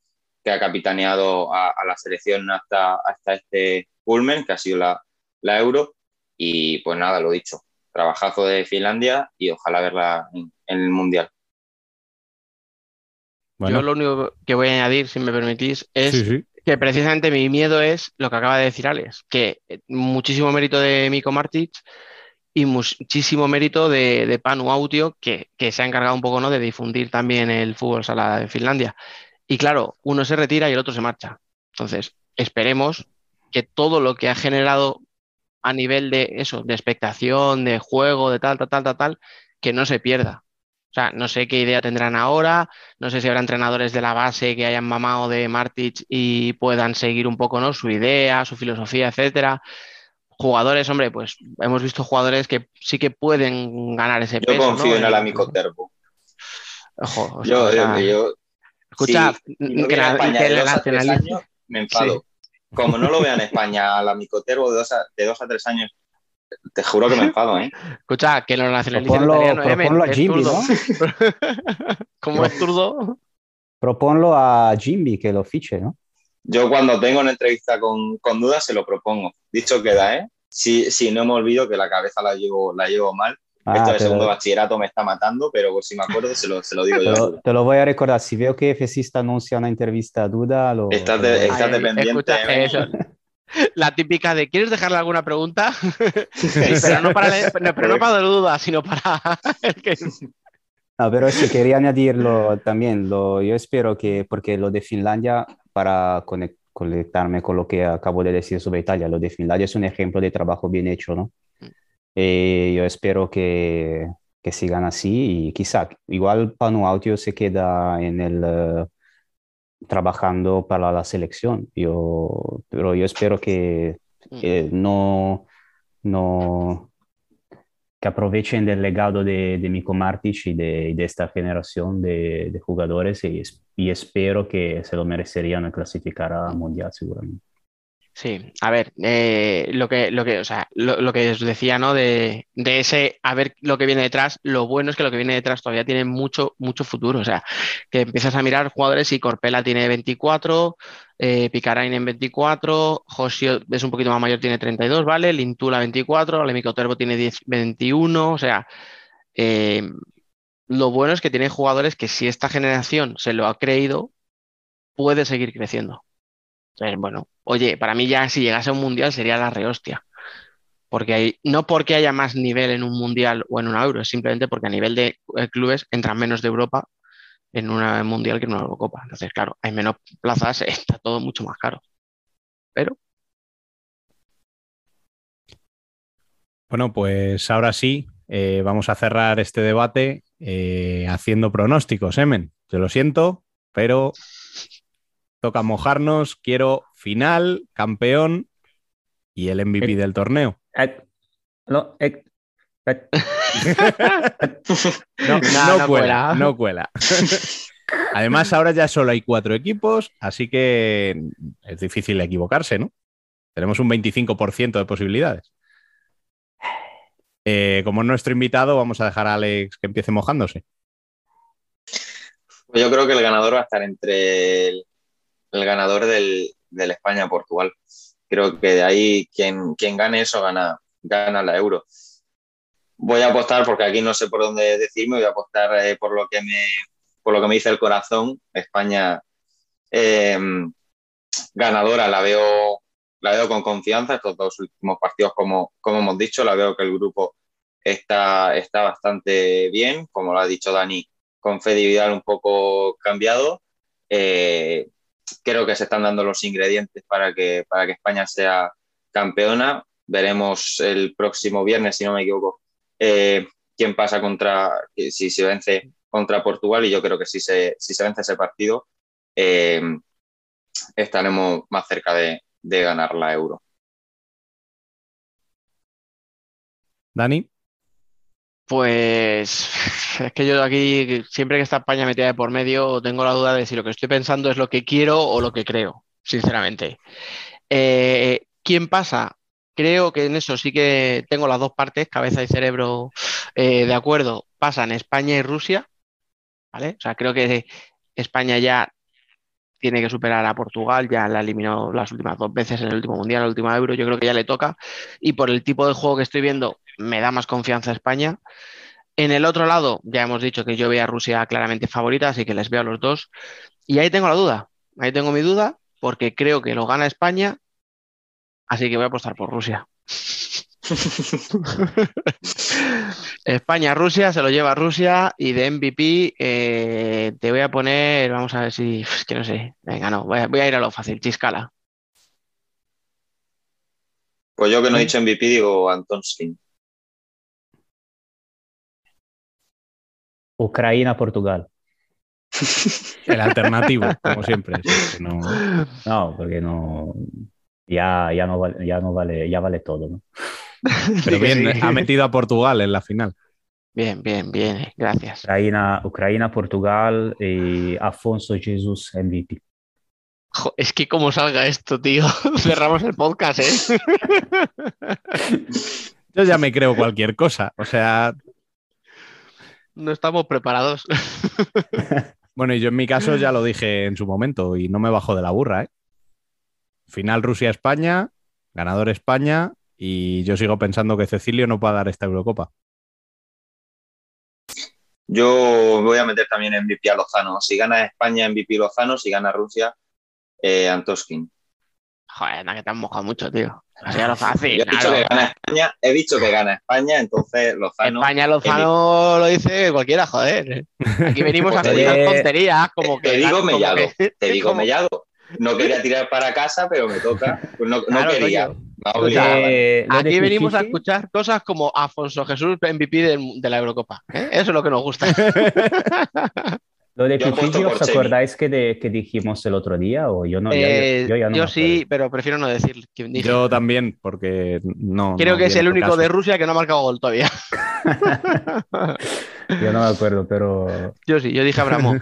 que ha capitaneado a, a la selección hasta, hasta este Ulmen, que ha sido la, la Euro. Y pues nada, lo dicho, trabajazo de Finlandia y ojalá verla en, en el Mundial. Bueno, Yo lo único que voy a añadir, si me permitís, es sí, sí. que precisamente mi miedo es lo que acaba de decir Alex, que eh, muchísimo mérito de Miko Martic y muchísimo mérito de, de Panu Autio, que, se ha encargado un poco ¿no? de difundir también el fútbol sala de Finlandia. Y claro, uno se retira y el otro se marcha. Entonces, esperemos que todo lo que ha generado a nivel de eso, de expectación, de juego, de tal, tal, tal, tal, tal, que no se pierda. O sea, no sé qué idea tendrán ahora, no sé si habrá entrenadores de la base que hayan mamado de Martic y puedan seguir un poco, ¿no? Su idea, su filosofía, etcétera. Jugadores, hombre, pues hemos visto jugadores que sí que pueden ganar ese Yo peso, confío ¿no? en Alamico Terbo. Ojo, o sea, Yo, o sea, yo, yo- escucha, si- si no que, la, España que de le dos a tres nacionalice. años, me enfado. Como no lo vea en España a la Micotero de dos a, de dos a tres años, te juro que me enfado, ¿eh? Escucha, que lo nacionalice Proponlo, a Jimmy. ¿no? Como es zurdo, Proponlo a Jimmy que lo fiche, ¿no? Yo cuando tengo una entrevista con, con dudas se lo propongo. Dicho queda, ¿eh? Si, si no me olvido que la cabeza la llevo, la llevo mal. Ah, Esto de segundo lo, bachillerato me está matando, pero pues si me acuerdo se lo, se lo digo te yo. lo- te lo voy a recordar. Si veo que FCista anuncia una entrevista a Duda, lo. Estás de- estás dependiente, escucha, ¿eh? eso. La típica de ¿quieres dejarle alguna pregunta? pero no para, el- no, pero no para la duda, sino para el que No, pero sí, quería añadirlo también. Lo, yo espero que, porque lo de Finlandia, para conec- conectarme con lo que acabo de decir sobre Italia, lo de Finlandia es un ejemplo de trabajo bien hecho, ¿no? Eh, yo espero que, que sigan así y quizá, igual Panu Autio se queda en el, eh, trabajando para la selección. Yo, pero yo espero que eh, no, no, que aprovechen del legado de, de Miko Martic y de, de esta generación de, de jugadores y, y espero que se lo merecerían clasificar a Mundial seguramente. Sí, a ver, eh, lo que, lo que, o sea, lo, lo que os decía, ¿no? De, de ese, a ver lo que viene detrás, lo bueno es que lo que viene detrás todavía tiene mucho, mucho futuro. O sea, que empiezas a mirar jugadores y Corpela tiene 24, eh, Picarain en 24, Josio es un poquito más mayor, tiene 32, ¿vale? Lintula 24, Lemico Terbo tiene 10, 21, o sea, eh, lo bueno es que tiene jugadores que si esta generación se lo ha creído, puede seguir creciendo. Entonces, bueno, oye, para mí ya si llegase a un mundial sería la rehostia. Porque no porque haya más nivel en un mundial o en una euro, es simplemente porque a nivel de eh, clubes entran menos de Europa en una mundial que en una Eurocopa. Entonces, claro, hay menos plazas, está todo mucho más caro. Pero Bueno, pues ahora sí, eh, vamos a cerrar este debate eh, haciendo pronósticos, Emen. Te lo siento, pero toca mojarnos. Quiero final, campeón y el MVP Eh. del torneo. Eh, no, eh, eh, No, No, no no cuela, cuela. no cuela. Además, ahora ya solo hay cuatro equipos, así que es difícil equivocarse, ¿no? Tenemos un 25% de posibilidades. Eh, como es nuestro invitado, vamos a dejar a Alex que empiece mojándose. Pues yo creo que el ganador va a estar entre el, el ganador del, del España-Portugal. Creo que de ahí quien, quien gane eso gana, gana la euro. Voy a apostar, porque aquí no sé por dónde decirme, voy a apostar eh, por, lo que me, por lo que me dice el corazón. España eh, ganadora, la veo, la veo con confianza. Estos dos últimos partidos, como, como hemos dicho, la veo que el grupo está, está bastante bien, como lo ha dicho Dani, con Fede Vidal un poco cambiado. Eh, creo que se están dando los ingredientes para que, para que España sea campeona. Veremos el próximo viernes, si no me equivoco, eh, quién pasa contra, si se vence contra Portugal y yo creo que si se, si se vence ese partido eh, estaremos más cerca de, de ganar la euro. Dani. Pues es que yo aquí, siempre que está España metida de por medio, tengo la duda de si lo que estoy pensando es lo que quiero o lo que creo, sinceramente. Eh, ¿Quién pasa? Creo que en eso sí que tengo las dos partes, cabeza y cerebro, eh, de acuerdo. Pasan España y Rusia, ¿vale? O sea, creo que España ya tiene que superar a Portugal, ya la eliminó las últimas dos veces en el último mundial, el último euro, yo creo que ya le toca. Y por el tipo de juego que estoy viendo, me da más confianza España. En el otro lado, ya hemos dicho que yo veo a Rusia claramente favorita, así que les veo a los dos. Y ahí tengo la duda, ahí tengo mi duda, porque creo que lo gana España, así que voy a apostar por Rusia. España-Rusia, se lo lleva Rusia y de MVP eh, te voy a poner, vamos a ver si, es que no sé, venga, no, voy a, voy a ir a lo fácil, Chiscala. Pues yo que no he dicho MVP digo Antonskin. Ucrania-Portugal. El alternativo, como siempre. No, no, porque no. Ya, ya, no vale, ya no vale, ya vale todo, ¿no? Pero bien, sí. ha metido a Portugal en la final. Bien, bien, bien, gracias. Ucrania, Ucrania Portugal y Afonso Jesús MVP. Es que como salga esto, tío, cerramos el podcast, ¿eh? Yo ya me creo cualquier cosa, o sea, no estamos preparados. bueno, y yo en mi caso ya lo dije en su momento y no me bajo de la burra, ¿eh? Final Rusia-España, ganador España y yo sigo pensando que Cecilio no va a dar esta Eurocopa. Yo voy a meter también MVP a Lozano. Si gana España, MVP Lozano. Si gana Rusia, eh, Antoskin. Joder, no, que te has mojado mucho, tío. Así lo fácil. Yo he, dicho que gana España, he dicho que gana España, entonces Lozano. España Lozano lo dice cualquiera, joder. Aquí venimos a hacer tonterías como que. Te digo mellado, que, te digo como... mellado. No quería tirar para casa, pero me toca. Pues no, no claro, quería. O sea, eh, aquí venimos a escuchar cosas como Afonso Jesús MVP de, de la Eurocopa. ¿eh? Eso es lo que nos gusta. Lo de Pichichi, ¿os acordáis que, de, que, dijimos el otro día? O yo no, eh, yo, yo, ya no yo sí, pero prefiero no decir quién dije. Yo también, porque no. Creo no que es el único caso. de Rusia que no ha marcado gol todavía. yo no me acuerdo, pero. Yo sí, yo dije Abramo.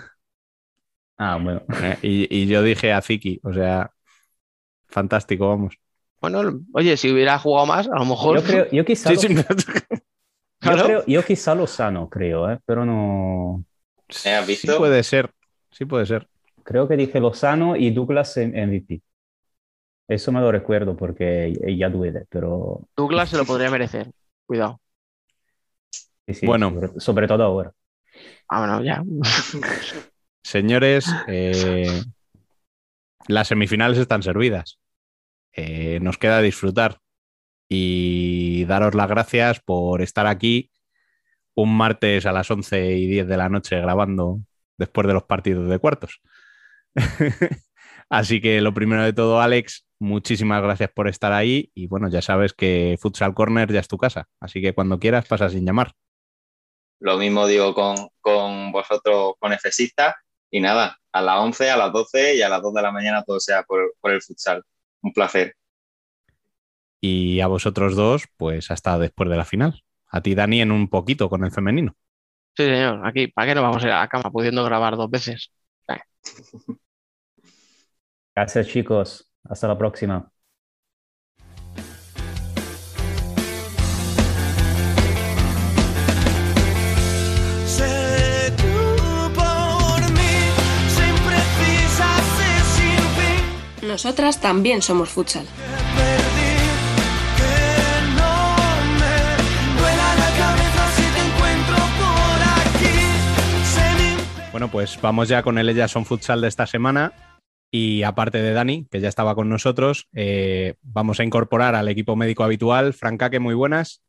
ah, bueno. Eh, y, y, yo dije a Ziki, o sea, fantástico, vamos. Bueno, oye, si hubiera jugado más, a lo mejor. Yo creo, yo quizá. Sí, lo, sí. yo, creo, yo quizá Lozano, creo, ¿eh? pero no. ¿Has visto? Sí puede ser, sí puede ser. Creo que dije Lozano y Douglas en MVP. Eso me lo recuerdo porque ya duele, pero... Douglas se lo podría merecer, cuidado. Sí, sí, Bueno. Sobre, sobre, todo ahora. Ah, bueno, ya. Señores, eh, las semifinales están servidas. Eh, nos queda disfrutar y daros las gracias por estar aquí un martes a las 11 y 10 de la noche grabando después de los partidos de cuartos. Así que lo primero de todo, Alex, muchísimas gracias por estar ahí y bueno, ya sabes que Futsal Corner ya es tu casa, así que cuando quieras pasa sin llamar. Lo mismo digo con, con vosotros, con Efesista, y nada, a las 11, a las 12 y a las 2 de la mañana todo sea por, por el futsal. Un placer. Y a vosotros dos, pues hasta después de la final. A ti, Dani, en un poquito con el femenino. Sí, señor. Aquí, ¿para qué no vamos a ir a la cama pudiendo grabar dos veces? Gracias, chicos. Hasta la próxima. Nosotras también somos futsal. Bueno, pues vamos ya con el Ellas son Futsal de esta semana. Y aparte de Dani, que ya estaba con nosotros, eh, vamos a incorporar al equipo médico habitual. Francaque, muy buenas.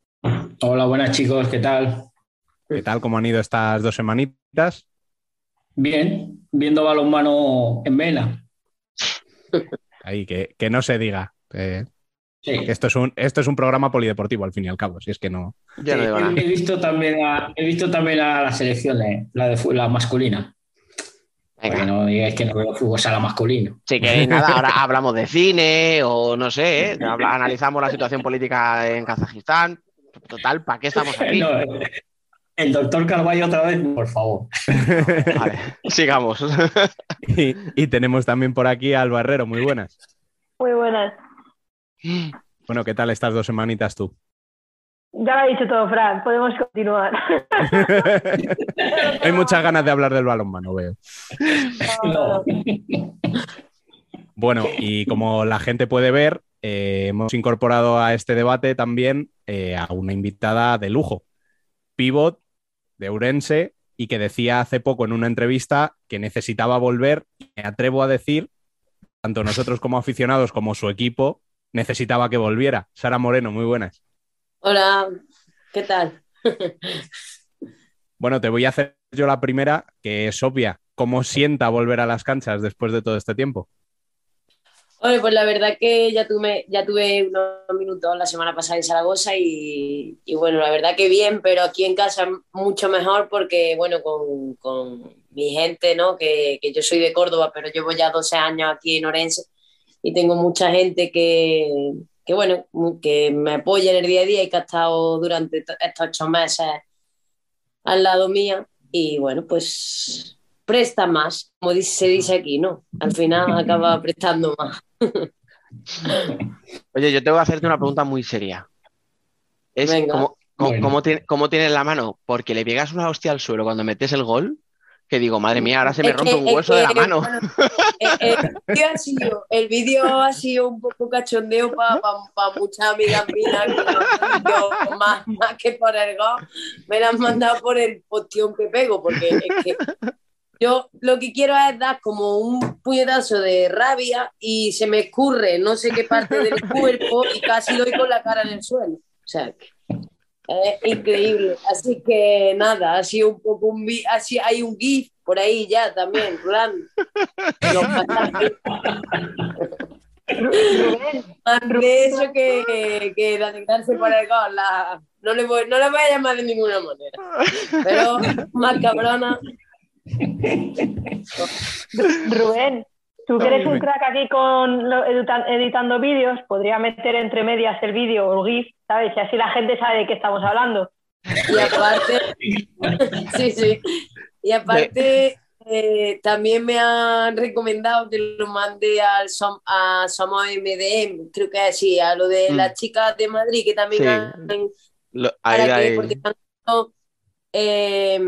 Hola, buenas chicos, ¿qué tal? ¿Qué tal? ¿Cómo han ido estas dos semanitas? Bien, viendo balonmano en vena. Ahí, que, que no se diga. eh, Sí. que esto, es un, esto es un programa polideportivo, al fin y al cabo, si es que no. Sí, he, visto también a, he visto también a la selección, eh, la, de, la masculina. Venga. No digáis que no veo fútbol sala masculino. Si queréis nada, ahora hablamos de cine o no sé, ¿eh? Analizamos la situación política en Kazajistán. Total, ¿para qué estamos aquí? No, eh, el doctor Carballo otra vez, por favor. Vale, sigamos. Y, y tenemos también por aquí a Alba Herrero, muy buenas. Muy buenas. Bueno, ¿qué tal estas dos semanitas tú? Ya lo ha dicho todo, Fran. Podemos continuar. Hay muchas ganas de hablar del balonmano, veo. No. Bueno, y como la gente puede ver, eh, hemos incorporado a este debate también eh, a una invitada de lujo, pivot de Urense, y que decía hace poco en una entrevista que necesitaba volver. y Me atrevo a decir, tanto nosotros como aficionados como su equipo, necesitaba que volviera. Sara Moreno, muy buenas. Hola, ¿qué tal? Bueno, te voy a hacer yo la primera, que es obvia. ¿Cómo sienta volver a las canchas después de todo este tiempo? Oye, pues la verdad que ya tuve, ya tuve unos minutos la semana pasada en Zaragoza y, y bueno, la verdad que bien, pero aquí en casa mucho mejor porque, bueno, con, con mi gente, ¿no? Que, que yo soy de Córdoba, pero llevo ya 12 años aquí en Orense y tengo mucha gente que, que bueno, que me apoya en el día a día y que ha estado durante to- estos ocho meses al lado mía y bueno, pues presta más, como dice- se dice aquí, ¿no? Al final acaba prestando más. Oye, yo tengo que hacerte una pregunta muy seria. Es Venga. ¿cómo, cómo- Bueno. cómo tiene- cómo tienes la mano? Porque le pegas una hostia al suelo cuando metes el gol, que digo, madre mía, ahora se me rompe un es hueso de la mano. el, vídeo ha sido, un poco cachondeo para muchas amigas mías, más, más que por el gol, me la han mandado por el postión que pego, porque es que yo lo que quiero es dar como un puñetazo de rabia y se me escurre no sé qué parte del cuerpo y casi doy con la cara en el suelo. O sea, que es increíble. Así que nada, ha sido un poco un así hay un GIF por ahí ya también, plan. Más de eso que, que de alegrarse por el gol. La, no, le voy, no le voy a llamar de ninguna manera. Pero más cabrona. Rubén, tú que eres un crack aquí con lo- edita- editando vídeos, podría meter entre medias el vídeo o el GIF, ¿sabes? Y así la gente sabe de qué estamos hablando. Y aparte, sí, sí. Y aparte, eh, también me han recomendado que lo mande al Som- a Somos MDM, creo que sí, a lo de Mm. las chicas de Madrid que también Sí. han, Lo- para ahí- que, ahí- porque han hecho, eh,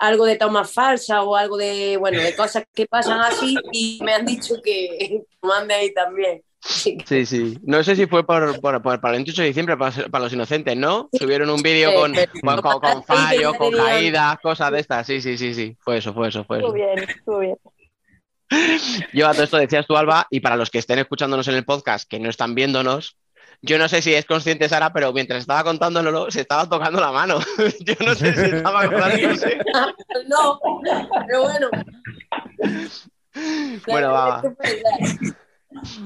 algo de tomas falsas o algo de, bueno, de cosas que pasan así y me han dicho que mande ahí también. Sí, sí. No sé si fue por, por- por- para el 28 de diciembre, para, para los inocentes, ¿no? Subieron un vídeo con, con, con- con fallos, con caídas, cosas de estas. Sí, sí, sí, sí. Fue eso, fue eso, fue eso. Estuvo bien, estuvo bien. Yo a todo esto decías tú, Alba, y para los que estén escuchándonos en el podcast, que no están viéndonos, yo no sé si es consciente Sara, pero mientras estaba contándolo, se estaba tocando la mano. Yo no sé si estaba acordándose. No, pero bueno. Bueno, va, va.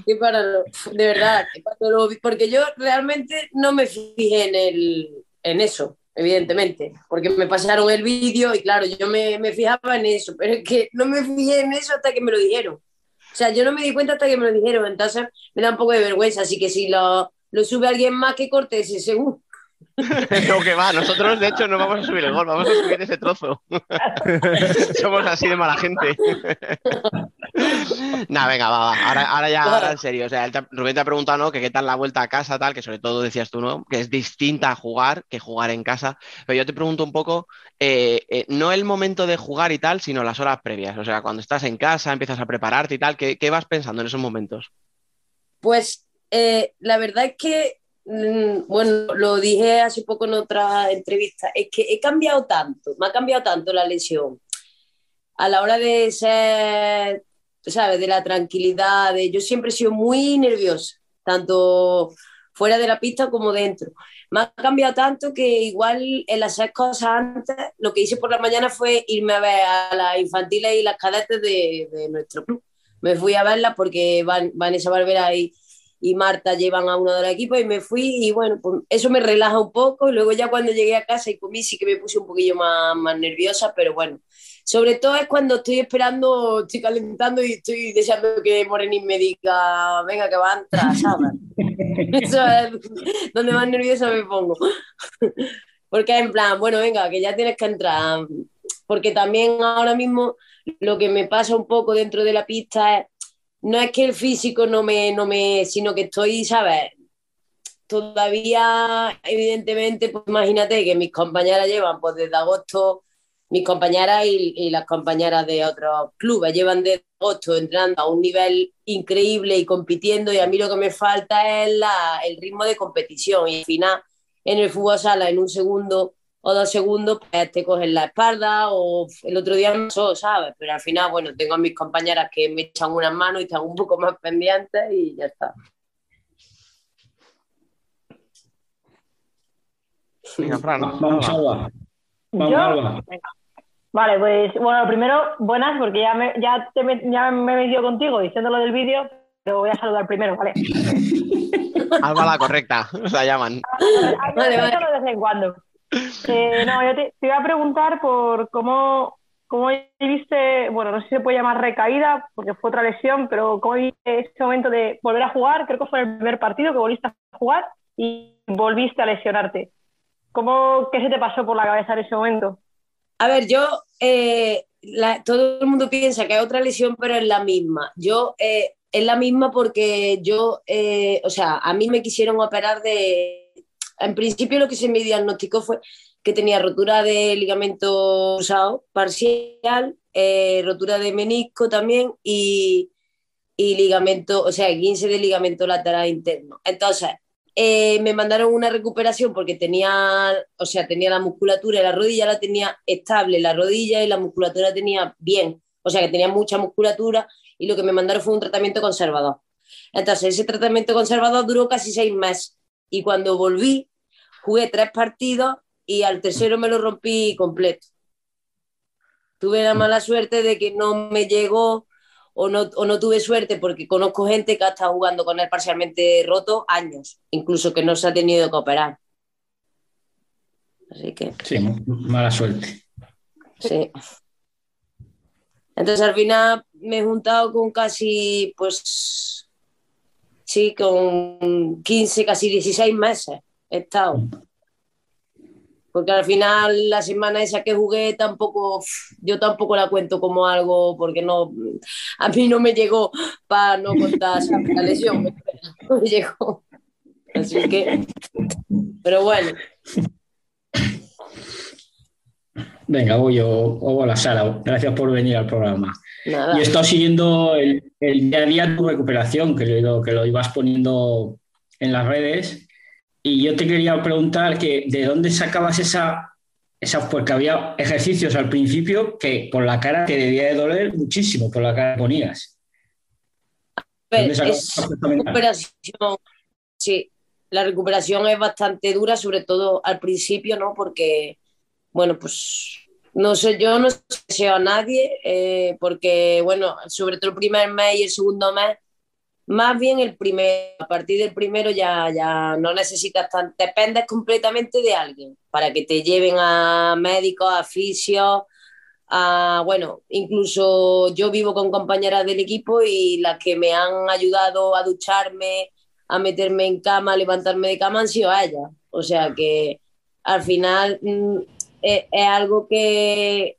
Sí, para lo- de verdad, lo porque yo realmente no me fijé en, el, en eso, evidentemente, porque me pasaron el vídeo y claro, yo me, me fijaba en eso, pero es que no me fijé en eso hasta que me lo dijeron. O sea, yo no me di cuenta hasta que me lo dijeron, entonces me da un poco de vergüenza, así que si lo, lo sube alguien más que corte ese seguro. No, que va, nosotros de hecho no vamos a subir el gol, vamos a subir ese trozo. Somos así de mala gente. Nah, venga, va, va. Ahora, ahora ya, ahora en serio. O sea, Rubén te ha preguntado, ¿no? Que qué tal la vuelta a casa, tal, que sobre todo decías tú, ¿no? Que es distinta a jugar que jugar en casa. Pero yo te pregunto un poco, eh, eh, no el momento de jugar y tal, sino las horas previas. O sea, cuando estás en casa, empiezas a prepararte y tal, ¿qué, qué vas pensando en esos momentos? Pues eh, la verdad es que, mm, bueno, lo dije hace poco en otra entrevista, es que he cambiado tanto, me ha cambiado tanto la lesión a la hora de ser, ¿sabes? De la tranquilidad, de, yo siempre he sido muy nerviosa, tanto fuera de la pista como dentro. Me ha cambiado tanto que igual el hacer cosas antes, lo que hice por la mañana fue irme a ver a las infantiles y las cadetes de, de nuestro club. Me fui a verlas porque Van, Vanessa Barbera y, y Marta llevan a uno de los equipos y me fui y bueno, pues eso me relaja un poco. Luego ya cuando llegué a casa y comí sí que me puse un poquillo más, más nerviosa, pero bueno. Sobre todo es cuando estoy esperando, estoy calentando y estoy deseando que Morenín me diga, venga, que va a entrar, ¿sabes? Eso es donde más nerviosa me pongo. Porque en plan, bueno, venga, que ya tienes que entrar. Porque también ahora mismo lo que me pasa un poco dentro de la pista es, no es que el físico no me, no me, sino que estoy, ¿sabes? Todavía, evidentemente, pues imagínate que mis compañeras llevan pues desde agosto, mis compañeras y, y las compañeras de otros clubes llevan desde agosto entrenando a un nivel increíble y compitiendo y a mí lo que me falta es la, el ritmo de competición y al final en el fútbol sala en un segundo o dos segundos pues te cogen la espalda o el otro día pasó, ¿sabes? Pero al final, bueno, tengo a mis compañeras que me echan unas manos y están un poco más pendientes y ya está. Venga, Fran, Vamos, Alba. Alba. Vamos. Alba. Vale, pues bueno, primero, buenas, porque ya me, ya te me- ya me he metido contigo diciendo lo del vídeo, pero voy a saludar primero, ¿vale? Alba la correcta, la llaman. Vale, vale. de vez en cuando. Eh, no, yo te, te iba a preguntar por cómo, cómo viste, bueno, no sé si se puede llamar recaída, porque fue otra lesión, pero cómo viste ese momento de volver a jugar, creo que fue el primer partido que volviste a jugar y volviste a lesionarte. ¿Cómo, qué se te pasó por la cabeza en ese momento? A ver, yo, eh, la- todo el mundo piensa que hay otra lesión, pero es la misma. Yo, eh, es la misma porque yo, eh, o sea, a mí me quisieron operar de... En principio lo que se me diagnosticó fue que tenía rotura de ligamento cruzado parcial, eh, rotura de menisco también y, y ligamento, o sea, 15 de ligamento lateral interno. Entonces, eh, me mandaron una recuperación porque tenía, o sea, tenía la musculatura y la rodilla la tenía estable, la rodilla y la musculatura la tenía bien, o sea, que tenía mucha musculatura y lo que me mandaron fue un tratamiento conservador. Entonces, ese tratamiento conservador duró casi seis meses y cuando volví, jugué tres partidos y al tercero me lo rompí completo. Tuve la mala suerte de que no me llegó o no, o no tuve suerte porque conozco gente que ha estado jugando con él parcialmente roto años, incluso que no se ha tenido que operar. Así que, Sí, mala suerte. sí. Entonces al final me he juntado con casi, pues, sí, con 15, casi 16 meses he estado. Porque al final la semana esa que jugué tampoco, yo tampoco la cuento como algo, porque no, a mí no me llegó para no contar la lesión, no me llegó. Así que, pero bueno, Venga, voy yo, o la sala. Gracias por venir al programa. Nada. Y he estado siguiendo el, el día a día tu recuperación, que lo, que lo ibas poniendo en las redes. Y yo te quería preguntar que de dónde sacabas esa, esa, porque había ejercicios al principio que por la cara te debía de doler muchísimo, por la cara que ponías. ¿De dónde sacabas es recuperación, sí, la recuperación es bastante dura, sobre todo al principio, ¿no? Porque, bueno, pues no sé, yo no deseo a nadie, eh, porque, bueno, sobre todo el primer mes y el segundo mes, más bien el primero, a partir del primero ya, ya no necesitas tan, dependes completamente de alguien para que te lleven a médicos, a fisios, a, bueno, incluso yo vivo con compañeras del equipo y las que me han ayudado a ducharme, a meterme en cama, a levantarme de cama han sido ellas. O sea que al final mm, es, es algo que,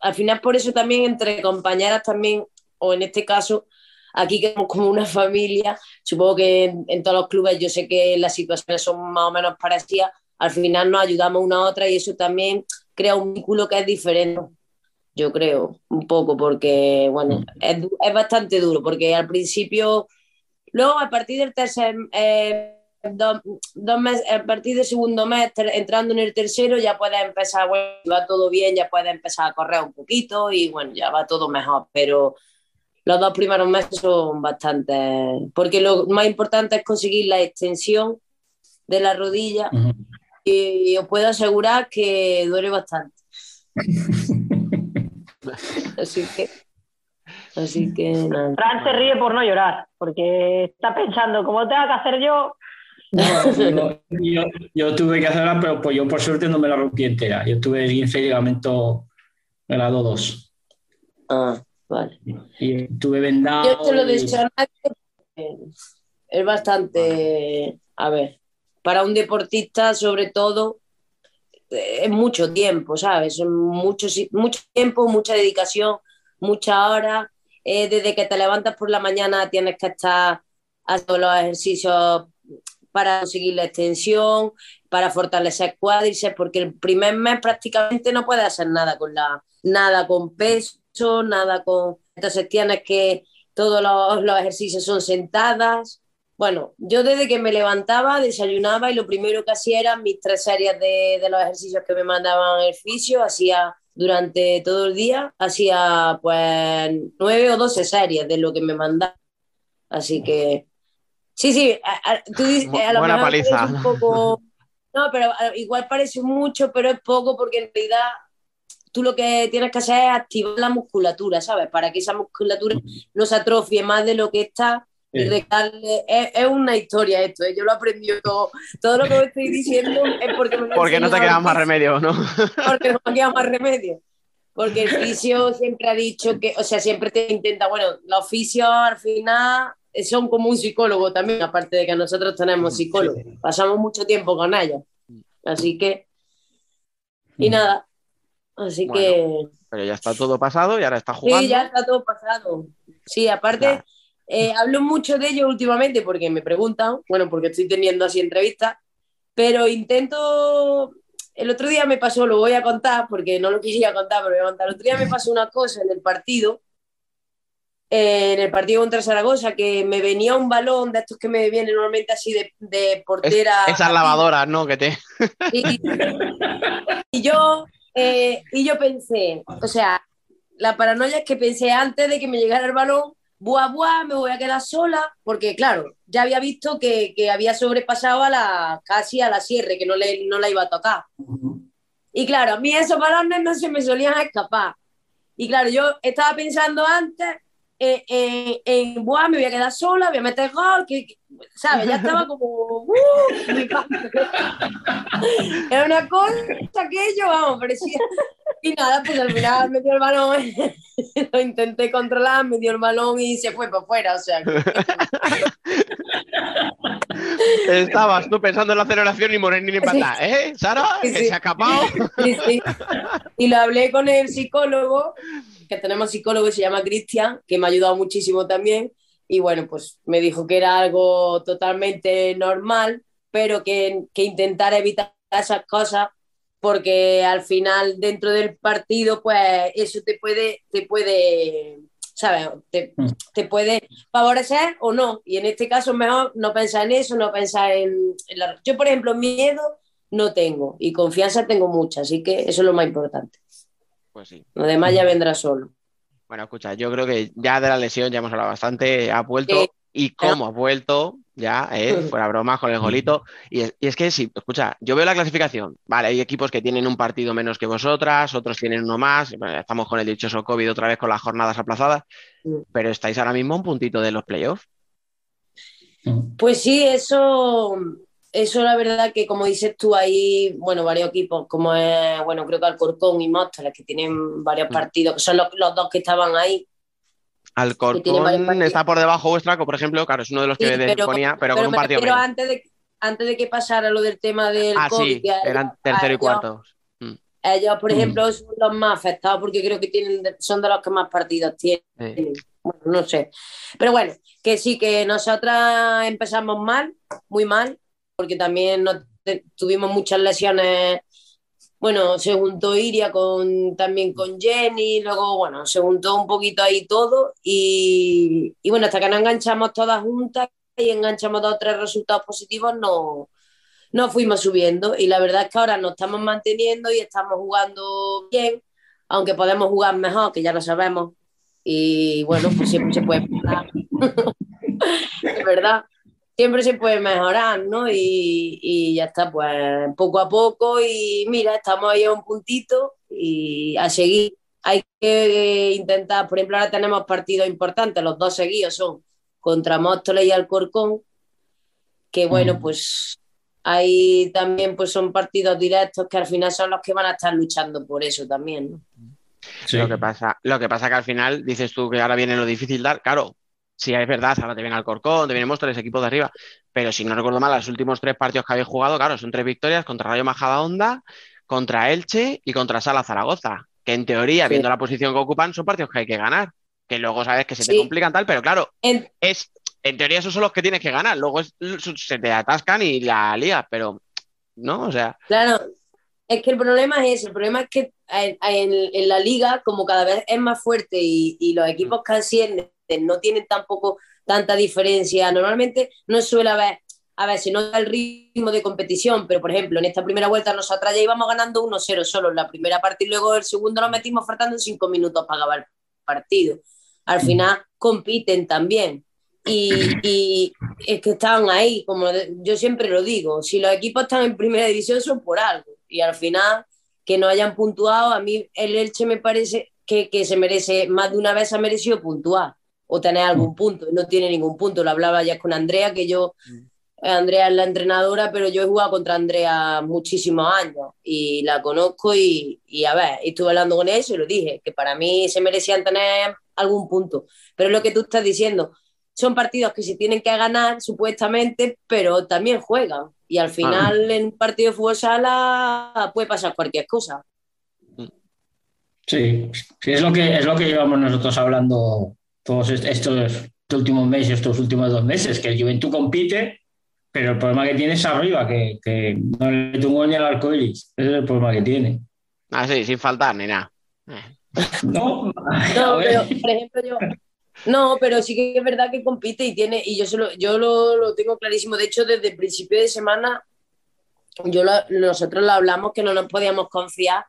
al final por eso también entre compañeras también, o en este caso, aquí quedamos como una familia, supongo que en, en todos los clubes yo sé que las situaciones son más o menos parecidas, al final nos ayudamos una a otra y eso también crea un vínculo que es diferente, yo creo, un poco, porque bueno, es, du- es bastante duro, porque al principio, luego a partir del tercer, eh, dos, dos meses, a partir del segundo mes, ter- entrando en el tercero, ya puedes empezar, bueno, va todo bien, ya puedes empezar a correr un poquito y bueno, ya va todo mejor, pero los dos primeros meses son bastante, porque lo más importante es conseguir la extensión de la rodilla y os puedo asegurar que duele bastante. así que, así que nada. Fran se ríe por no llorar, porque está pensando, como tenga que hacer yo, No, yo, yo tuve que hacerla, pero pues yo por suerte no me la rompí entera. Yo tuve el 15 ligamento grado 2. Ah, vale. Y tuve vendado. Yo te lo deseo es bastante, a ver, para un deportista sobre todo eh, es mucho tiempo, ¿sabes? Mucho, mucho tiempo, mucha dedicación, muchas horas. Eh, desde que te levantas por la mañana tienes que estar haciendo los ejercicios para conseguir la extensión, para fortalecer cuádriceps, porque el primer mes prácticamente no puedes hacer nada con la, nada con peso, nada con. Entonces tienes que todos los, ejercicios son sentadas. Bueno, yo desde que me levantaba, desayunaba y lo primero que hacía eran mis tres series de, de los ejercicios que me mandaban el fisio, hacía durante todo el día, hacía pues nueve o doce series de lo que me mandaban. Así que, sí, sí, a, a- tú dices, Bu- a lo buena mejor paliza. un poco, no, pero igual parece mucho, pero es poco porque en realidad tú lo que tienes que hacer es activar la musculatura, ¿sabes? Para que esa musculatura no se atrofie más de lo que está y Sí. recargue. Es, es una historia esto, ¿eh? yo lo aprendí todo. Todo lo que os estoy diciendo es porque me lo Porque no te queda más remedio, ¿no? Porque no me queda más remedio. Porque el fisio siempre ha dicho que, o sea, siempre te intenta, bueno, los fisios al final son como un psicólogo también, aparte de que nosotros tenemos psicólogos. Pasamos mucho tiempo con ellos. Así que, y nada. Así que. Pero ya está todo pasado y ahora está jugando. Sí, ya está todo pasado. Sí, aparte, eh, hablo mucho de ello últimamente porque me preguntan, bueno, porque estoy teniendo así entrevistas, pero intento. El otro día me pasó, lo voy a contar porque no lo quisiera contar, pero voy a contar. El otro día me pasó una cosa en el partido, eh, en el partido contra Zaragoza, que me venía un balón de estos que me vienen normalmente así de, de Es- portera. esas lavadoras, ¿no? Que te. Y, y yo, eh, y yo pensé, o sea, la paranoia es que pensé antes de que me llegara el balón, buah, buah, me voy a quedar sola, porque claro, ya había visto que, que había sobrepasado a la, casi a la cierre, que no, le, no la iba a tocar. Y claro, a mí esos balones no se me solían escapar. Y claro, yo estaba pensando antes eh, en, en, buah, me voy a quedar sola, voy a meter gol, que, que- ¿sabes? Ya estaba como, ¡uh! Era una cosa que yo, vamos, parecía. Y nada, pues al final me dio el balón, lo intenté controlar, me dio el balón y se fue para afuera, o sea. Estabas tú pensando en la aceleración y Morenín en pata. ¿Eh, Sara? Sí, Que sí. se ha escapado. Sí, sí. Y lo hablé con el psicólogo, que tenemos psicólogo que se llama Cristian, que me ha ayudado muchísimo también. Y bueno, pues me dijo que era algo totalmente normal, pero que, que intentara evitar esas cosas, porque al final dentro del partido, pues eso te puede, te puede, ¿sabes? Te, te puede favorecer o no. Y en este caso, mejor no pensar en eso, no pensar en, en la... Yo, por ejemplo, miedo no tengo y confianza tengo mucha, así que eso es lo más importante. Pues sí. Lo demás ya vendrá solo. Bueno, escucha, yo creo que ya de la lesión ya hemos hablado bastante. Ha vuelto Sí. y cómo ha vuelto, ya, ¿eh? fuera bromas con el golito. Y es, y es que sí, escucha, yo veo la clasificación. Vale, hay equipos que tienen un partido menos que vosotras, otros tienen uno más. Bueno, estamos con el dichoso COVID otra vez con las jornadas aplazadas, pero estáis ahora mismo a un puntito de los playoffs. Pues sí, eso, eso la verdad que como dices tú, hay, bueno, varios equipos, como es, bueno, creo que Alcorcón y Móstoles, que tienen varios partidos, que son los, los dos que estaban ahí. Alcorcón está por debajo vuestra, como por ejemplo, claro, es uno de los que Sí, pero, ponía, pero, con un partido menos. antes de, antes de que pasara lo del tema del Ah, COVID, sí, eran ellos- tercero y cuartos. Mm, Ellos, por Mm. ejemplo, son los más afectados porque creo que tienen, son de los que más partidos tienen. sí. Bueno, no sé. Pero bueno, que sí, que nosotras empezamos mal, muy mal, porque también tuvimos muchas lesiones. Bueno, se juntó Iria con, también con Jenny, luego, bueno, se juntó un poquito ahí todo y, y bueno, hasta que no enganchamos todas juntas y enganchamos dos o tres resultados positivos, no, no fuimos subiendo y la verdad es que ahora nos estamos manteniendo y estamos jugando bien, aunque podemos jugar mejor, que ya lo sabemos. Y bueno, pues siempre se puede mejorar. es verdad, siempre se puede mejorar, ¿no? Y, y ya está, pues poco a poco y mira, estamos ahí a un puntito y a seguir. Hay que intentar, por ejemplo, ahora tenemos partidos importantes, los dos seguidos son contra Móstoles y Alcorcón, que bueno, Mm. pues ahí también pues son partidos directos que al final son los que van a estar luchando por eso también, ¿no? Sí. Lo que pasa, lo que pasa que al final dices tú que ahora viene lo difícil dar, claro, sí es verdad, ahora te viene Alcorcón, te vienen Móstoles, equipos de arriba, pero si no recuerdo mal, los últimos tres partidos que habéis jugado, claro, son tres victorias contra Rayo Majadahonda, contra Elche y contra Sala Zaragoza, que en teoría, Sí. viendo la posición que ocupan, son partidos que hay que ganar, que luego sabes que se te complican tal, pero claro, En- es, en teoría esos son los que tienes que ganar, luego es- se te atascan y la ligas, pero no, o sea, Claro, es que el problema es ese, el problema es que en, en- en la liga, como cada vez es más fuerte y, y los equipos que ascienden no tienen tampoco tanta diferencia, normalmente no suele haber, a ver, se nota el ritmo de competición, pero por ejemplo, en esta primera vuelta nosotras ya íbamos ganando 1-0 solo en la primera parte y luego el segundo nos metimos faltando 5 minutos para acabar el partido. Al final compiten también. Y, y es que están ahí, como yo siempre lo digo, si los equipos están en primera división son por algo. Y al final, que no hayan puntuado, a mí el Elche me parece que, que se merece, más de una vez ha merecido puntuar o tener algún punto. Y no tiene ningún punto. Lo hablaba ya con Andrea, que yo, eh, Andrea es la entrenadora, pero yo he jugado contra Andrea muchísimos años y la conozco y, y a ver, estuve hablando con ella y lo dije, que para mí se merecían tener algún punto. Pero es lo que tú estás diciendo, son partidos que se tienen que ganar supuestamente, pero también juegan. Y al final en un partido de fútbol sala puede pasar cualquier cosa. Sí, sí, es lo que es lo que llevamos nosotros hablando todos est- estos, estos últimos meses, estos últimos dos meses, que el Juventud compite, pero el problema que tiene es arriba, que, que no le tuvo ni al arco iris. Ese es el problema que tiene. así, sin faltar ni nada. No, No, pero por ejemplo yo. No, pero sí que es verdad que compite y tiene, y yo, se lo, yo lo, lo tengo clarísimo. De hecho, desde el principio de semana, yo lo- nosotros lo hablamos que no nos podíamos confiar,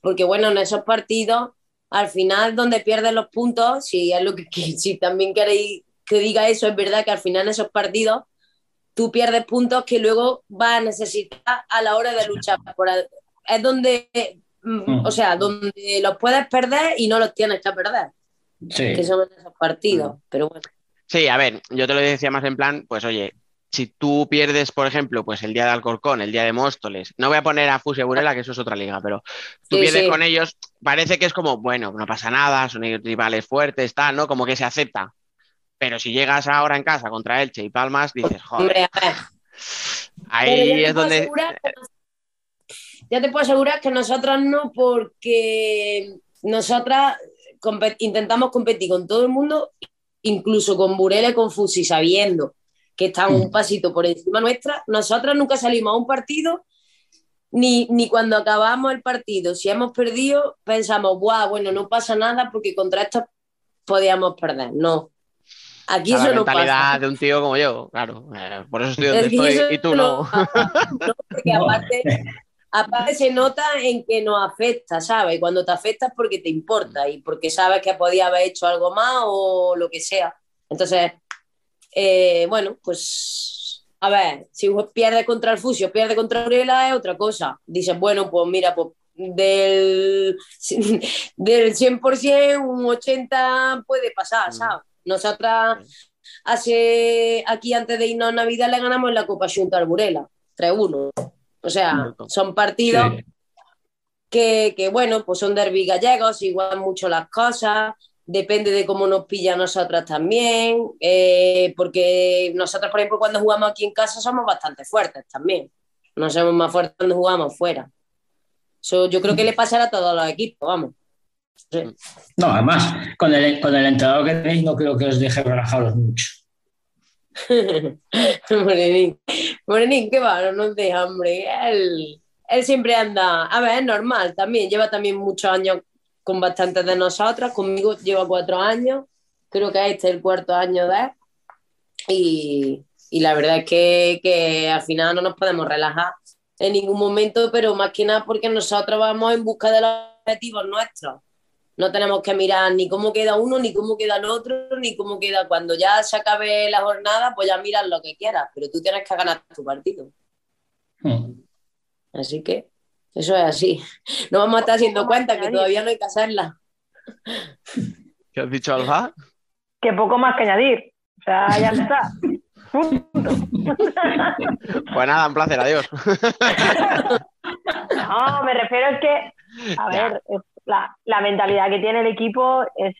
porque bueno, en esos partidos, al final, donde pierden los puntos, si es lo que, si también queréis que diga eso, es verdad que al final en esos partidos tú pierdes puntos que luego vas a necesitar a la hora de luchar. Por, el- es donde, mm, o sea, donde los puedes perder y no los tienes que perder Sí. que son esos partidos. Pero bueno, Sí, a ver, yo te lo decía más en plan, pues oye, si tú pierdes, por ejemplo, pues el día de Alcorcón, el día de Móstoles, no voy a poner a Fuse Burela, que eso es otra liga, pero tú Sí, pierdes sí. con ellos, parece que es como, bueno, no pasa nada, son rivales fuertes, tal, ¿no? Como que se acepta. Pero si llegas ahora en casa contra Elche y Palmas, dices, joder, hombre, a ver. Pero ahí es donde... ya te puedo asegurar que nosotras no, porque nosotras intentamos competir con todo el mundo, incluso con Burela y con Fusi, sabiendo que están un pasito por encima nuestra. Nosotras nunca salimos a un partido, ni, ni cuando acabamos el partido. Si hemos perdido, pensamos, Buah, bueno, no pasa nada porque contra estos podíamos perder. No. Aquí la eso no mentalidad pasa. de un tío como yo, claro. eh, por eso estoy donde Es estoy y tú no. ¿no? Porque aparte, aparte se nota en que nos afecta, ¿sabes? Y cuando te afecta es porque te importa y porque sabes que podía haber hecho algo más o lo que sea. Entonces, eh, bueno, pues a ver, si pierde contra el Fusio, pierde contra Urela es otra cosa. Dices, bueno, pues mira, pues del, del 100% un 80% puede pasar, ¿sabes? Nosotras hace aquí antes de irnos a Navidad le ganamos en la Copa Junta al Burela, 3-1. O sea, son partidos Sí. que, que, bueno, pues son derbi gallegos, igual mucho las cosas, depende de cómo nos pilla a nosotras también, eh, porque nosotros, por ejemplo, cuando jugamos aquí en casa somos bastante fuertes también. No somos más fuertes cuando jugamos fuera. Eso yo creo que le pasará a todos los equipos, vamos. Sí. No, además, con el, con el entrenador que tenéis no creo que os deje relajaros mucho. Morenín, Morenín, qué va, no nos deja, hombre. Él, él siempre anda, a ver, es normal también, lleva también muchos años con bastantes de nosotras, conmigo lleva cuatro años, creo que este es el cuarto año de él, y, y la verdad es que, que al final no nos podemos relajar en ningún momento, pero más que nada porque nosotros vamos en busca de los objetivos nuestros. No tenemos que mirar ni cómo queda uno, ni cómo queda el otro, ni cómo queda. Cuando ya se acabe la jornada, pues ya miras lo que quieras, pero tú tienes que ganar tu partido. Hmm. Así que eso es así. No vamos a estar haciendo cuenta que todavía no hay que hacerla. ¿Qué has dicho, Alba? Que poco más que añadir. O sea, ya está. Pues nada, un placer, adiós. No, me refiero es que, a Ya. ver, la, la mentalidad que tiene el equipo es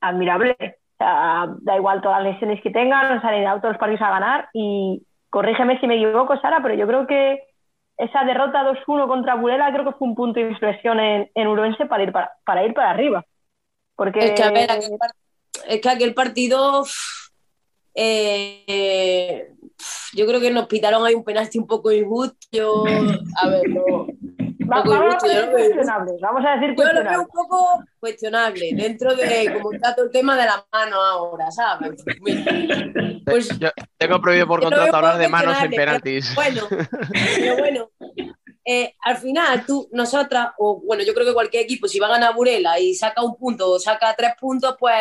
admirable. Da igual todas las lesiones que tengan, nos han ido todos los partidos a ganar y corrígeme si me equivoco, Sara, pero yo creo que esa derrota 2-1 contra Burela creo que fue un punto de inflexión en, en Uruense para ir para, para ir para arriba. Porque Es que, a ver, aquel es que aquel partido, eh, yo creo que nos pitaron ahí un penalti un poco injusto. A ver, no, Va- vamos a decir lo veo injusto. cuestionable, vamos a decir Yo lo veo cuestionable. un poco cuestionable dentro de cómo está todo el tema de la mano ahora, ¿sabes? Pues Yo tengo prohibido por contrato hablar de manos en penaltis. Bueno, pero bueno, eh, al final tú, nosotras, o bueno, yo creo que cualquier equipo, si va a ganar Burela y saca un punto o saca tres puntos, pues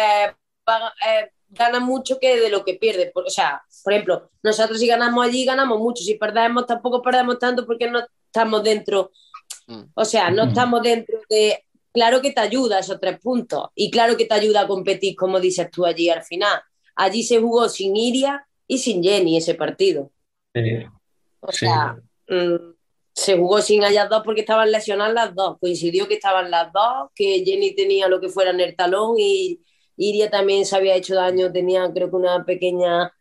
va- eh, gana mucho que de lo que pierde. Por- O sea, por ejemplo, nosotros si ganamos allí, ganamos mucho. Si perdemos, tampoco perdemos tanto porque no estamos dentro. Mm. O sea, no Mm. estamos dentro de. Claro que te ayuda esos tres puntos y claro que te ayuda a competir, como dices tú allí al final. Allí se jugó sin Iria y sin Jenny ese partido. Sí. O Sí. sea, mm, se jugó sin ellas dos porque estaban lesionadas las dos. Coincidió que estaban las dos, que Jenny tenía lo que fuera en el talón y Iria también se había hecho daño, tenía creo que una pequeña,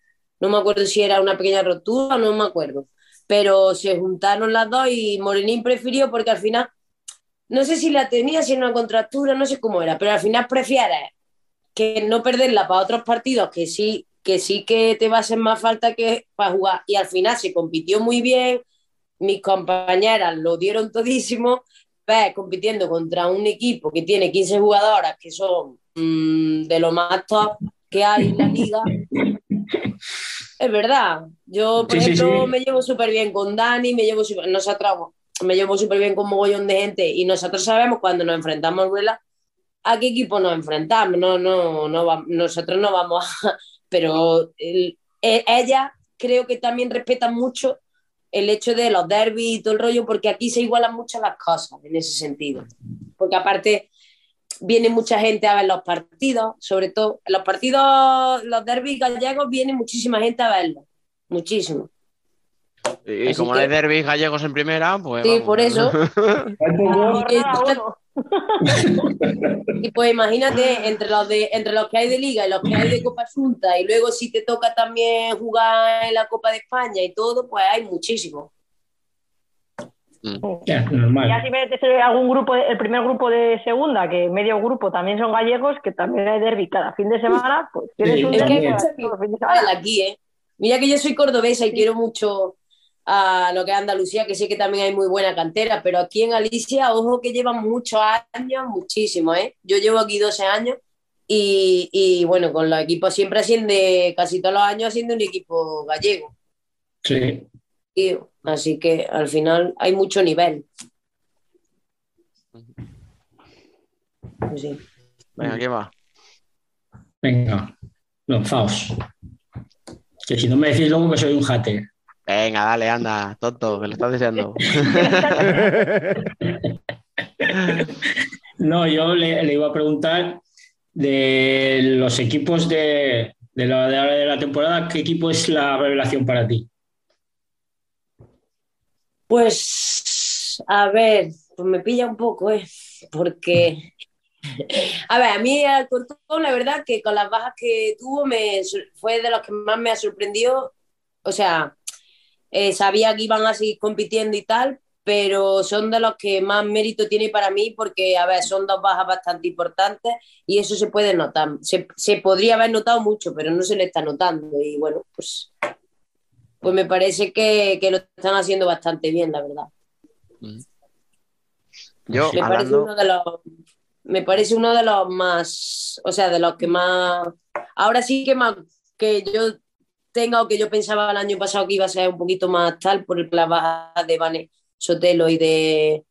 no me acuerdo si era una pequeña rotura, no me acuerdo. Pero se juntaron las dos y Morenín prefirió porque al final, no sé si la tenía, si era una contractura, no sé cómo era, pero al final prefieres que no perderla para otros partidos que sí que sí que te va a hacer más falta que para jugar. Y al final se compitió muy bien mis compañeras lo dieron todísimo ves compitiendo contra un equipo que tiene 15 jugadoras que son mm, de lo más top que hay en la liga es verdad yo por Sí, sí, ejemplo sí. me llevo súper bien con Dani me llevo súper nosotros me llevo súper bien con mogollón de gente y nosotros sabemos cuando nos enfrentamos a Ruela a qué equipo nos enfrentamos. No, no, no va- nosotros no vamos a. Pero el- e- ella creo que también respeta mucho el hecho de los derbis y todo el rollo, porque aquí se igualan mucho las cosas en ese sentido. Porque aparte viene mucha gente a ver los partidos, sobre todo en los partidos, los derbis gallegos, viene muchísima gente a verlos. Muchísimo. Y Así como que- no hay derbis gallegos en primera, pues. Sí, vamos. por eso. Y pues imagínate, entre los, de, entre los que hay de Liga y los que hay de Copa Junta, y luego si te toca también jugar en la Copa de España y todo, pues hay muchísimo. Ya, Y normal. así metes algún grupo, el primer grupo de segunda, que medio grupo también son gallegos, que también hay derbi cada fin de semana, pues tienes Sí, un es que derbi semana. aquí, ¿eh? Mira que yo soy cordobesa y quiero mucho a lo que es Andalucía, que sé que también hay muy buena cantera, pero aquí en Galicia, ojo que llevan muchos años, muchísimo, ¿eh? Yo llevo aquí 12 años y, y, bueno, con los equipos siempre haciendo, casi todos los años haciendo un equipo gallego. Sí. tío. Así que al final hay mucho nivel. Sí. Venga, ¿qué va? Venga, lanzaos. Que si no me decís luego que soy un hater. Venga, dale, anda, tonto, que lo estás deseando. No, yo le, le iba a preguntar de los equipos de, de la- de la temporada, ¿qué equipo es la revelación para ti? Pues, a ver, pues me pilla un poco, ¿eh? Porque A ver, a mí Alcorcón, la verdad que con las bajas que tuvo, me, fue de los que más me ha sorprendido. O sea, eh, sabía que iban a seguir compitiendo y tal, pero son de los que más mérito tiene para mí porque, a ver, son dos bajas bastante importantes y eso se puede notar. Se, se podría haber notado mucho, pero no se le está notando. Y bueno, pues, pues me parece que, que lo están haciendo bastante bien, la verdad. Yo, me parece uno de los me parece uno de los más o sea de los que más ahora sí que más que yo tenga o que yo pensaba el año pasado que iba a ser un poquito más tal por la baja de Vane Sotelo y de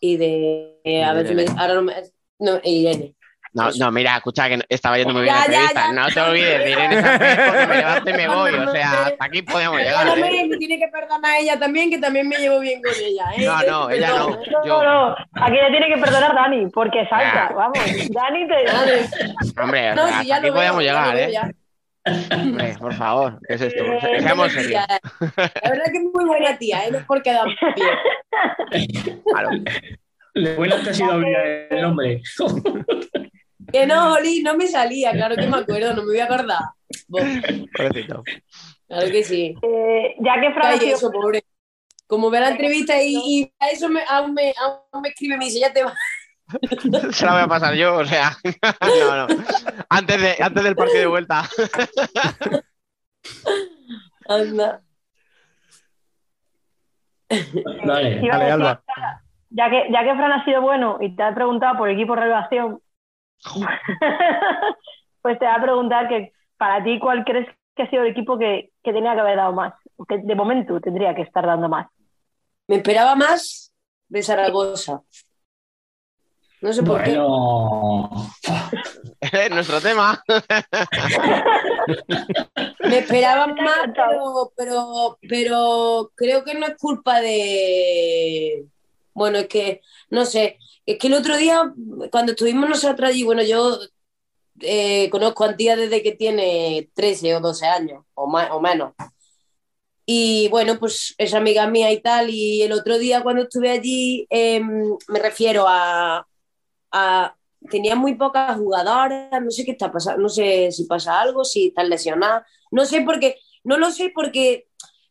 y de a ver me, ahora no me no, Irene no, no, mira, escucha que estaba yendo muy bien Ya, la entrevista. ya. no te olvides de Irene porque me levanto y me voy. O sea, hasta aquí podemos llegar. ¿eh? Me tiene que perdonar ella también que también me llevo bien con ella ¿eh? No, no, ella no. Perdón. Yo, No, no, aquí le tiene que perdonar Dani, porque salta, Ya. vamos. Dani te. Hombre, o No, sea, si ya hasta aquí veo, ya llegar, veo ¿eh? Hombre, por favor, ¿qué es esto? Eh, Seamos serios. La verdad que es muy buena tía, ¿eh? no es porque da bien. Claro. De buena te ha sido el nombre. Que no, Oli, no me salía, claro que me acuerdo, no me voy a acordar. Claro que sí. Eh, ya que Fran eso, pobre. Como ve la entrevista y, y a eso me, aún, me, aún me escribe y me dice, ya te vas. Se la voy a pasar yo, o sea. No, no. Antes, de, antes del partido de vuelta. Anda. Dale, Alba. ya que, ya que Fran ha sido bueno y te ha preguntado por el equipo revelación, pues te va a preguntar que para ti, ¿cuál crees que ha sido el equipo que, que tenía que haber dado más? O que de momento tendría que estar dando más. Me esperaba más de Zaragoza. No sé por qué. Bueno, Nuestro tema. Me esperaba más, pero, pero creo que no es culpa de. Bueno, es que, no sé, es que el otro día, cuando estuvimos nosotros allí, bueno, yo eh, conozco a Antía desde que tiene 13 o 12 años, o, más, o menos. Y bueno, pues es amiga mía y tal, y el otro día cuando estuve allí, eh, me refiero a, a- Tenía muy pocas jugadoras, no sé qué está pasando, no sé si pasa algo, si están lesionadas, no sé porque, no lo sé porque,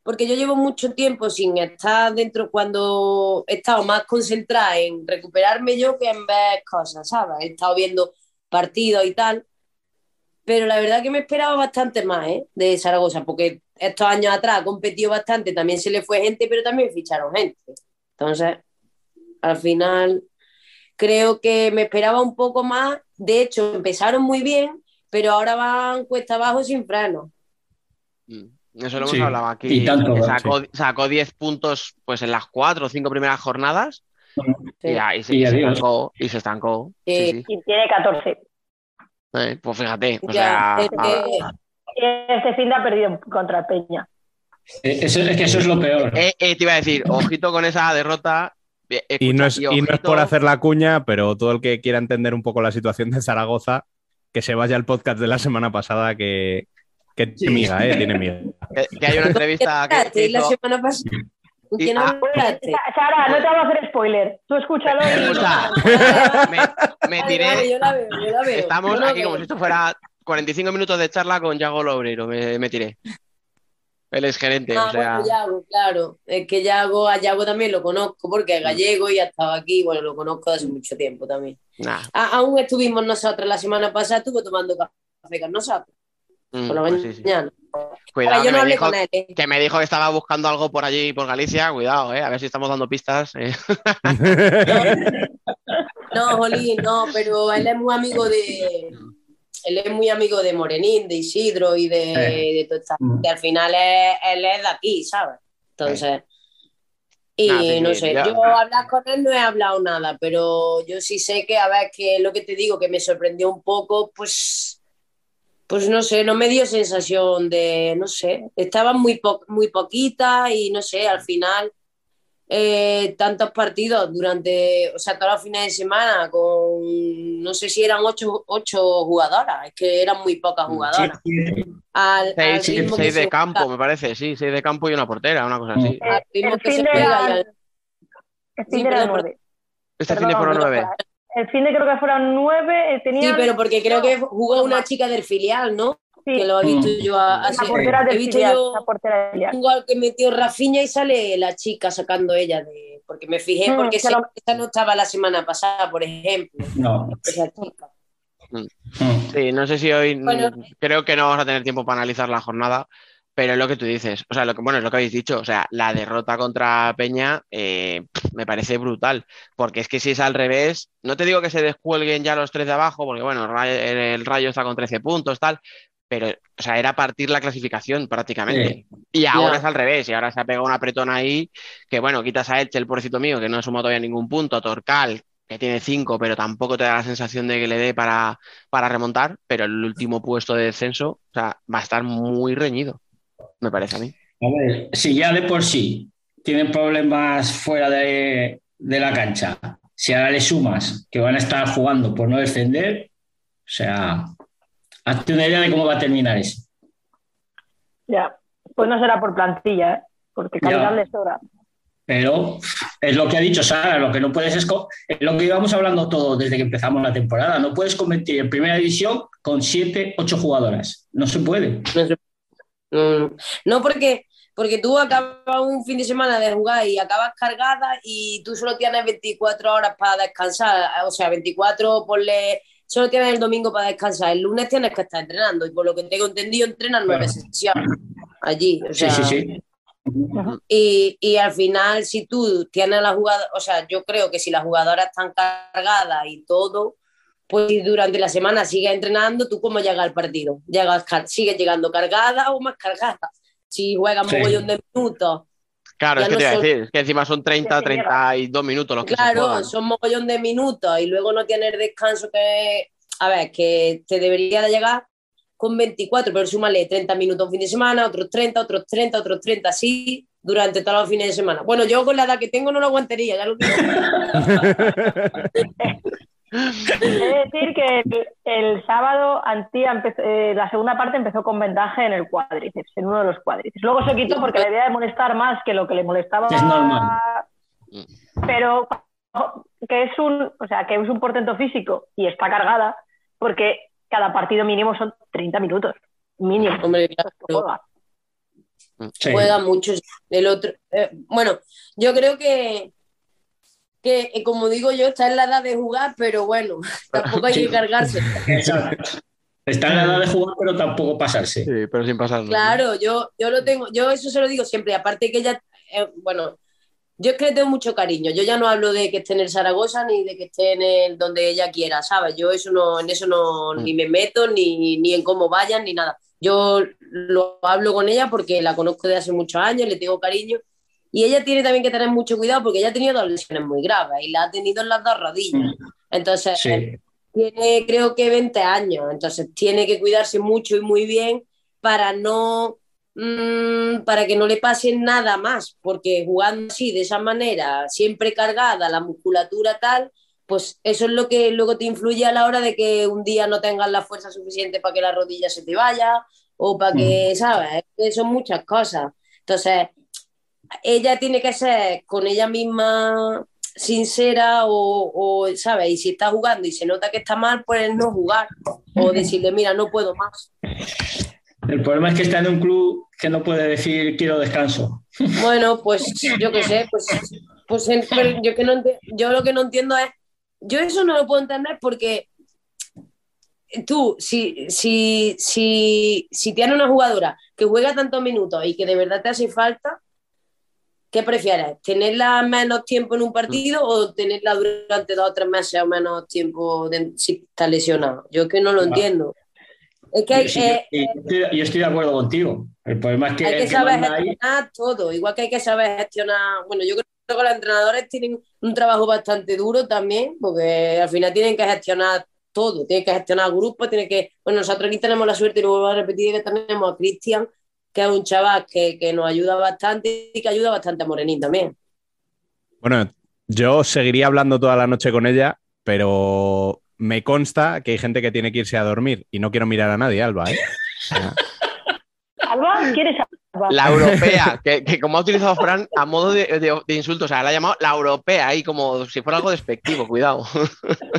porque yo llevo mucho tiempo sin estar dentro cuando he estado más concentrada en recuperarme yo que en ver cosas, ¿sabes? He estado viendo partidos y tal, pero la verdad que me esperaba bastante más, ¿eh? De Zaragoza, porque estos años atrás ha competido bastante, también se le fue gente, pero también ficharon gente. Entonces, al final, creo que me esperaba un poco más. De hecho, empezaron muy bien, pero ahora van cuesta abajo sin freno. Eso lo hemos Sí, hablado aquí. y tanto, que sí. sacó, sacó 10 puntos pues en las 4 o 5 primeras jornadas. Sí. Y, ya, y se, Y y estancó. Y se estancó. Sí. Sí, sí. Y tiene 14. Eh, pues fíjate. O Ya, sea, Este fin de ha perdido contra el Peña. eh, eso- es que eso es lo peor. Eh, eh, te iba a decir, ojito con esa derrota. Y no, es, y no es por hacer la cuña, pero todo el que quiera entender un poco la situación de Zaragoza, que se vaya al podcast de la semana pasada que, que tiene miga, ¿eh? Tiene miga. Que, que hay una entrevista que, la semana pasada. ¿Con Y- quién ah, Sara, no te vamos a hacer spoiler. Tú escúchalo y. Escucha, me, tiré. vale, yo la veo, yo la veo. Estamos aquí veo. como si esto fuera 45 minutos de charla con Yago Lobreiro. Me, me tiré. Él es gerente, Ah, o sea. bueno, Yago, claro. Es que Yago, a Yago también lo conozco porque es gallego y ha estado aquí. Bueno, lo conozco hace mucho tiempo también. nah, A- aún estuvimos nosotros la semana pasada, estuvo tomando café con nosotros mm, por pues sí, sí. mañana. Cuidado, Ahora, que no me, dijo, él. ¿eh? que me dijo que estaba buscando algo por allí, por Galicia. Cuidado, eh, a ver si estamos dando pistas. eh. No, Jolín, no, pero él es muy amigo de. Él es muy amigo de Morenín, de Isidro y de, Eh. de toda esta Mm. gente. Al final es- él es de aquí, ¿sabes? Entonces. Y Nah, sí, no sé, ya. yo hablar con él no he hablado nada, pero yo sí sé que, a ver, que lo que te digo, que me sorprendió un poco, pues, pues no sé, no me dio sensación de, no sé, estaban muy, po- muy poquitas y no sé, al final eh, tantos partidos durante, o sea, todos los fines de semana con, no sé si eran ocho, ocho jugadoras, es que eran muy pocas jugadoras. Al, al Seis, sí, de campo, juega, me parece. Sí, seis de campo y una portera, una cosa así. El fin de la- fin de la nueve. Este fin de por nueve. El fin de creo que fueron nueve. eh, Tenían, Sí, pero porque creo que jugó una chica del filial, ¿no? Sí. Que lo he visto Mm. yo a- La portera He del visto filial, yo la portera del filial. un gol que metió Rafinha y sale la chica sacando ella de. Porque me fijé, Mm, porque lo- esta no estaba la semana pasada, por ejemplo. No. Esa chica. Mm. Sí, no sé si hoy Bueno. creo que no vamos a tener tiempo para analizar la jornada, pero es lo que tú dices, o sea, lo que bueno es lo que habéis dicho, o sea, la derrota contra Peña eh, me parece brutal, porque es que si es al revés, no te digo que se descuelguen ya los tres de abajo, porque bueno, el Rayo, el Rayo está con 13 puntos, tal, pero o sea, era partir la clasificación prácticamente. Y ahora es al revés, y ahora se ha pegado una apretón ahí, que bueno, quitas a Elche, el pobrecito mío, que no ha sumado todavía ningún punto, a Torcal, que tiene cinco, pero tampoco te da la sensación de que le dé para, para remontar, pero el último puesto de descenso, o sea, va a estar muy reñido, me parece a mí. A ver, si ya de por sí tienen problemas fuera de, de la cancha, si ahora le sumas que van a estar jugando por no descender, o sea, hazte una idea de cómo va a terminar eso. Ya. Pues no será por plantilla, ¿eh? porque Ya. calidad les sobra. Pero es lo que ha dicho Sara, lo que no puedes es, es lo que íbamos hablando todos desde que empezamos la temporada. No puedes convertir en primera división con siete, ocho jugadoras. No se puede. No, sé. No, no. No, porque, porque tú acabas un fin de semana de jugar y acabas cargada y tú solo tienes 24 horas para descansar. O sea, 24 ponle. Solo tienes el domingo para descansar. El lunes tienes que estar entrenando y por lo que tengo entendido, entrenan nueve Claro. sesiones allí. O Sí, sea, sí, sí. Y, y al final, si tú tienes la jugadora, o sea, yo creo que si las jugadoras están cargadas y todo, pues si durante la semana sigues entrenando, ¿tú cómo llegas al partido? Llegas, sigues llegando cargada o más cargada. Si juegas Sí. mogollón de minutos, Claro, es que no te iba a decir, es que encima son 30, Que se llega. 32 minutos los que se claro, juegan. son mogollón de minutos y luego no tienes descanso que, a ver, que te debería de llegar con 24, pero súmale 30 minutos un fin de semana, otros 30, otros 30, otros 30, así durante todos los fines de semana. Bueno, yo con la edad que tengo no lo aguantaría, ya lo digo. He de decir que el, el sábado Antía empezó- eh, la segunda parte empezó con vendaje en el cuádriceps, en uno de los cuádriceps. Luego se quitó porque le había de molestar más que lo que le molestaba. Es normal. Pero que es un, o sea, que es un portento físico y está cargada porque cada partido mínimo son 30 minutos. Mínimo. Hombre, claro. Sí. juega mucho el otro. eh, bueno, yo creo que, que eh, como digo yo, está en la edad de jugar, pero bueno, tampoco hay Sí. que cargarse. Exacto. Está en la edad de jugar, pero tampoco pasarse. Sí, pero sin pasarnos. Claro, yo, yo lo tengo, yo eso se lo digo siempre, aparte que ella, eh, bueno, yo es que le tengo mucho cariño, yo ya no hablo de que esté en el Zaragoza ni de que esté en el donde ella quiera, ¿sabes? Yo eso no, en eso no, Mm. ni me meto, ni, ni en cómo vayan, ni nada. Yo lo hablo con ella porque la conozco de hace muchos años, le tengo cariño. Y ella tiene también que tener mucho cuidado porque ella ha tenido dos lesiones muy graves y la ha tenido en las dos rodillas. Entonces, Sí. tiene creo que 20 años, entonces tiene que cuidarse mucho y muy bien para no mm, para que no le pase nada más, porque jugando así, de esa manera, siempre cargada, la musculatura tal, pues eso es lo que luego te influye a la hora de que un día no tengas la fuerza suficiente para que la rodilla se te vaya o para que, ¿sabes? Es que son muchas cosas. Entonces, ella tiene que ser con ella misma sincera o, o, ¿sabes? Y si está jugando y se nota que está mal, pues no jugar o decirle, mira, no puedo más. El problema es que está en un club que no puede decir quiero descanso. Bueno, pues yo qué sé, pues, pues yo, que no yo lo que no entiendo es, yo eso no lo puedo entender porque tú, si, si, si, si tienes una jugadora que juega tantos minutos y que de verdad te hace falta, ¿qué prefieres? ¿Tenerla menos tiempo en un partido o tenerla durante dos o tres meses o menos tiempo de- si está lesionada? Yo es que no lo entiendo. Es que hay, Sí, eh, yo, estoy, yo estoy de acuerdo contigo. El problema es que, hay que saber ahí- gestionar todo, igual que hay que saber gestionar. Bueno, yo creo que los entrenadores tienen un trabajo bastante duro también, porque al final tienen que gestionar todo, tienen que gestionar grupos, tienen que. Bueno, nosotros aquí tenemos la suerte, y lo vuelvo a repetir, que tenemos a Cristian, que es un chaval que, que nos ayuda bastante y que ayuda bastante a Morenín también. Bueno, yo seguiría hablando toda la noche con ella, pero me consta que hay gente que tiene que irse a dormir y no quiero mirar a nadie, Alba, ¿eh? Alba, ¿quieres va. La europea, que, que como ha utilizado Fran a modo de, de- de insulto, o sea, la ha llamado la europea ahí como si fuera algo despectivo, cuidado.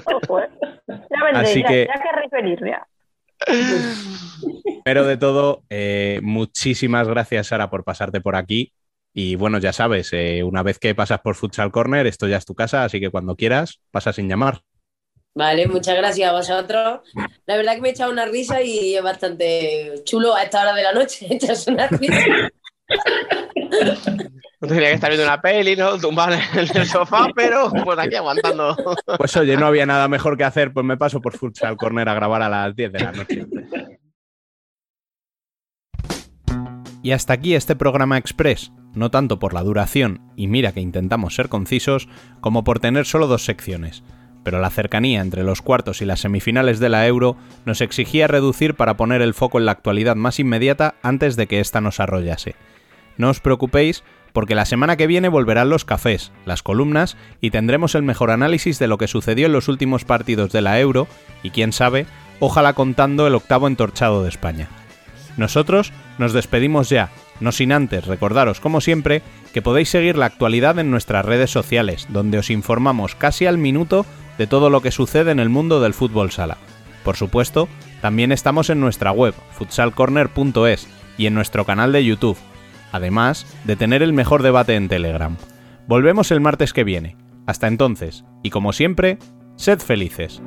Ojo, ¿eh? Ya vendréis, Así ya, que- ya querréis venir, ya. Pero de todo, eh, muchísimas gracias, Sara, por pasarte por aquí. Y bueno, ya sabes, eh, una vez que pasas por Futsal Corner, esto ya es tu casa, así que cuando quieras, pasa sin llamar. Vale, muchas gracias a vosotros. La verdad que me he echado una risa y es bastante chulo a esta hora de la noche echarse una risa. No tenía que estar viendo una peli, ¿no? Tumbado en el sofá, pero pues aquí aguantando. Pues oye, no había nada mejor que hacer, pues me paso por Futsal Corner a grabar a las 10 de la noche. Y hasta aquí este programa express, no tanto por la duración, y mira que intentamos ser concisos, como por tener solo dos secciones. Pero la cercanía entre los cuartos y las semifinales de la Euro nos exigía reducir para poner el foco en la actualidad más inmediata antes de que ésta nos arrollase. No os preocupéis, porque la semana que viene volverán los cafés, las columnas y tendremos el mejor análisis de lo que sucedió en los últimos partidos de la Euro y quién sabe, ojalá contando el octavo entorchado de España. Nosotros nos despedimos ya, no sin antes recordaros, como siempre, que podéis seguir la actualidad en nuestras redes sociales, donde os informamos casi al minuto de todo lo que sucede en el mundo del fútbol sala. Por supuesto, también estamos en nuestra web, futsalcorner.es, y en nuestro canal de YouTube, además de tener el mejor debate en Telegram. Volvemos el martes que viene. Hasta entonces, y como siempre, sed felices.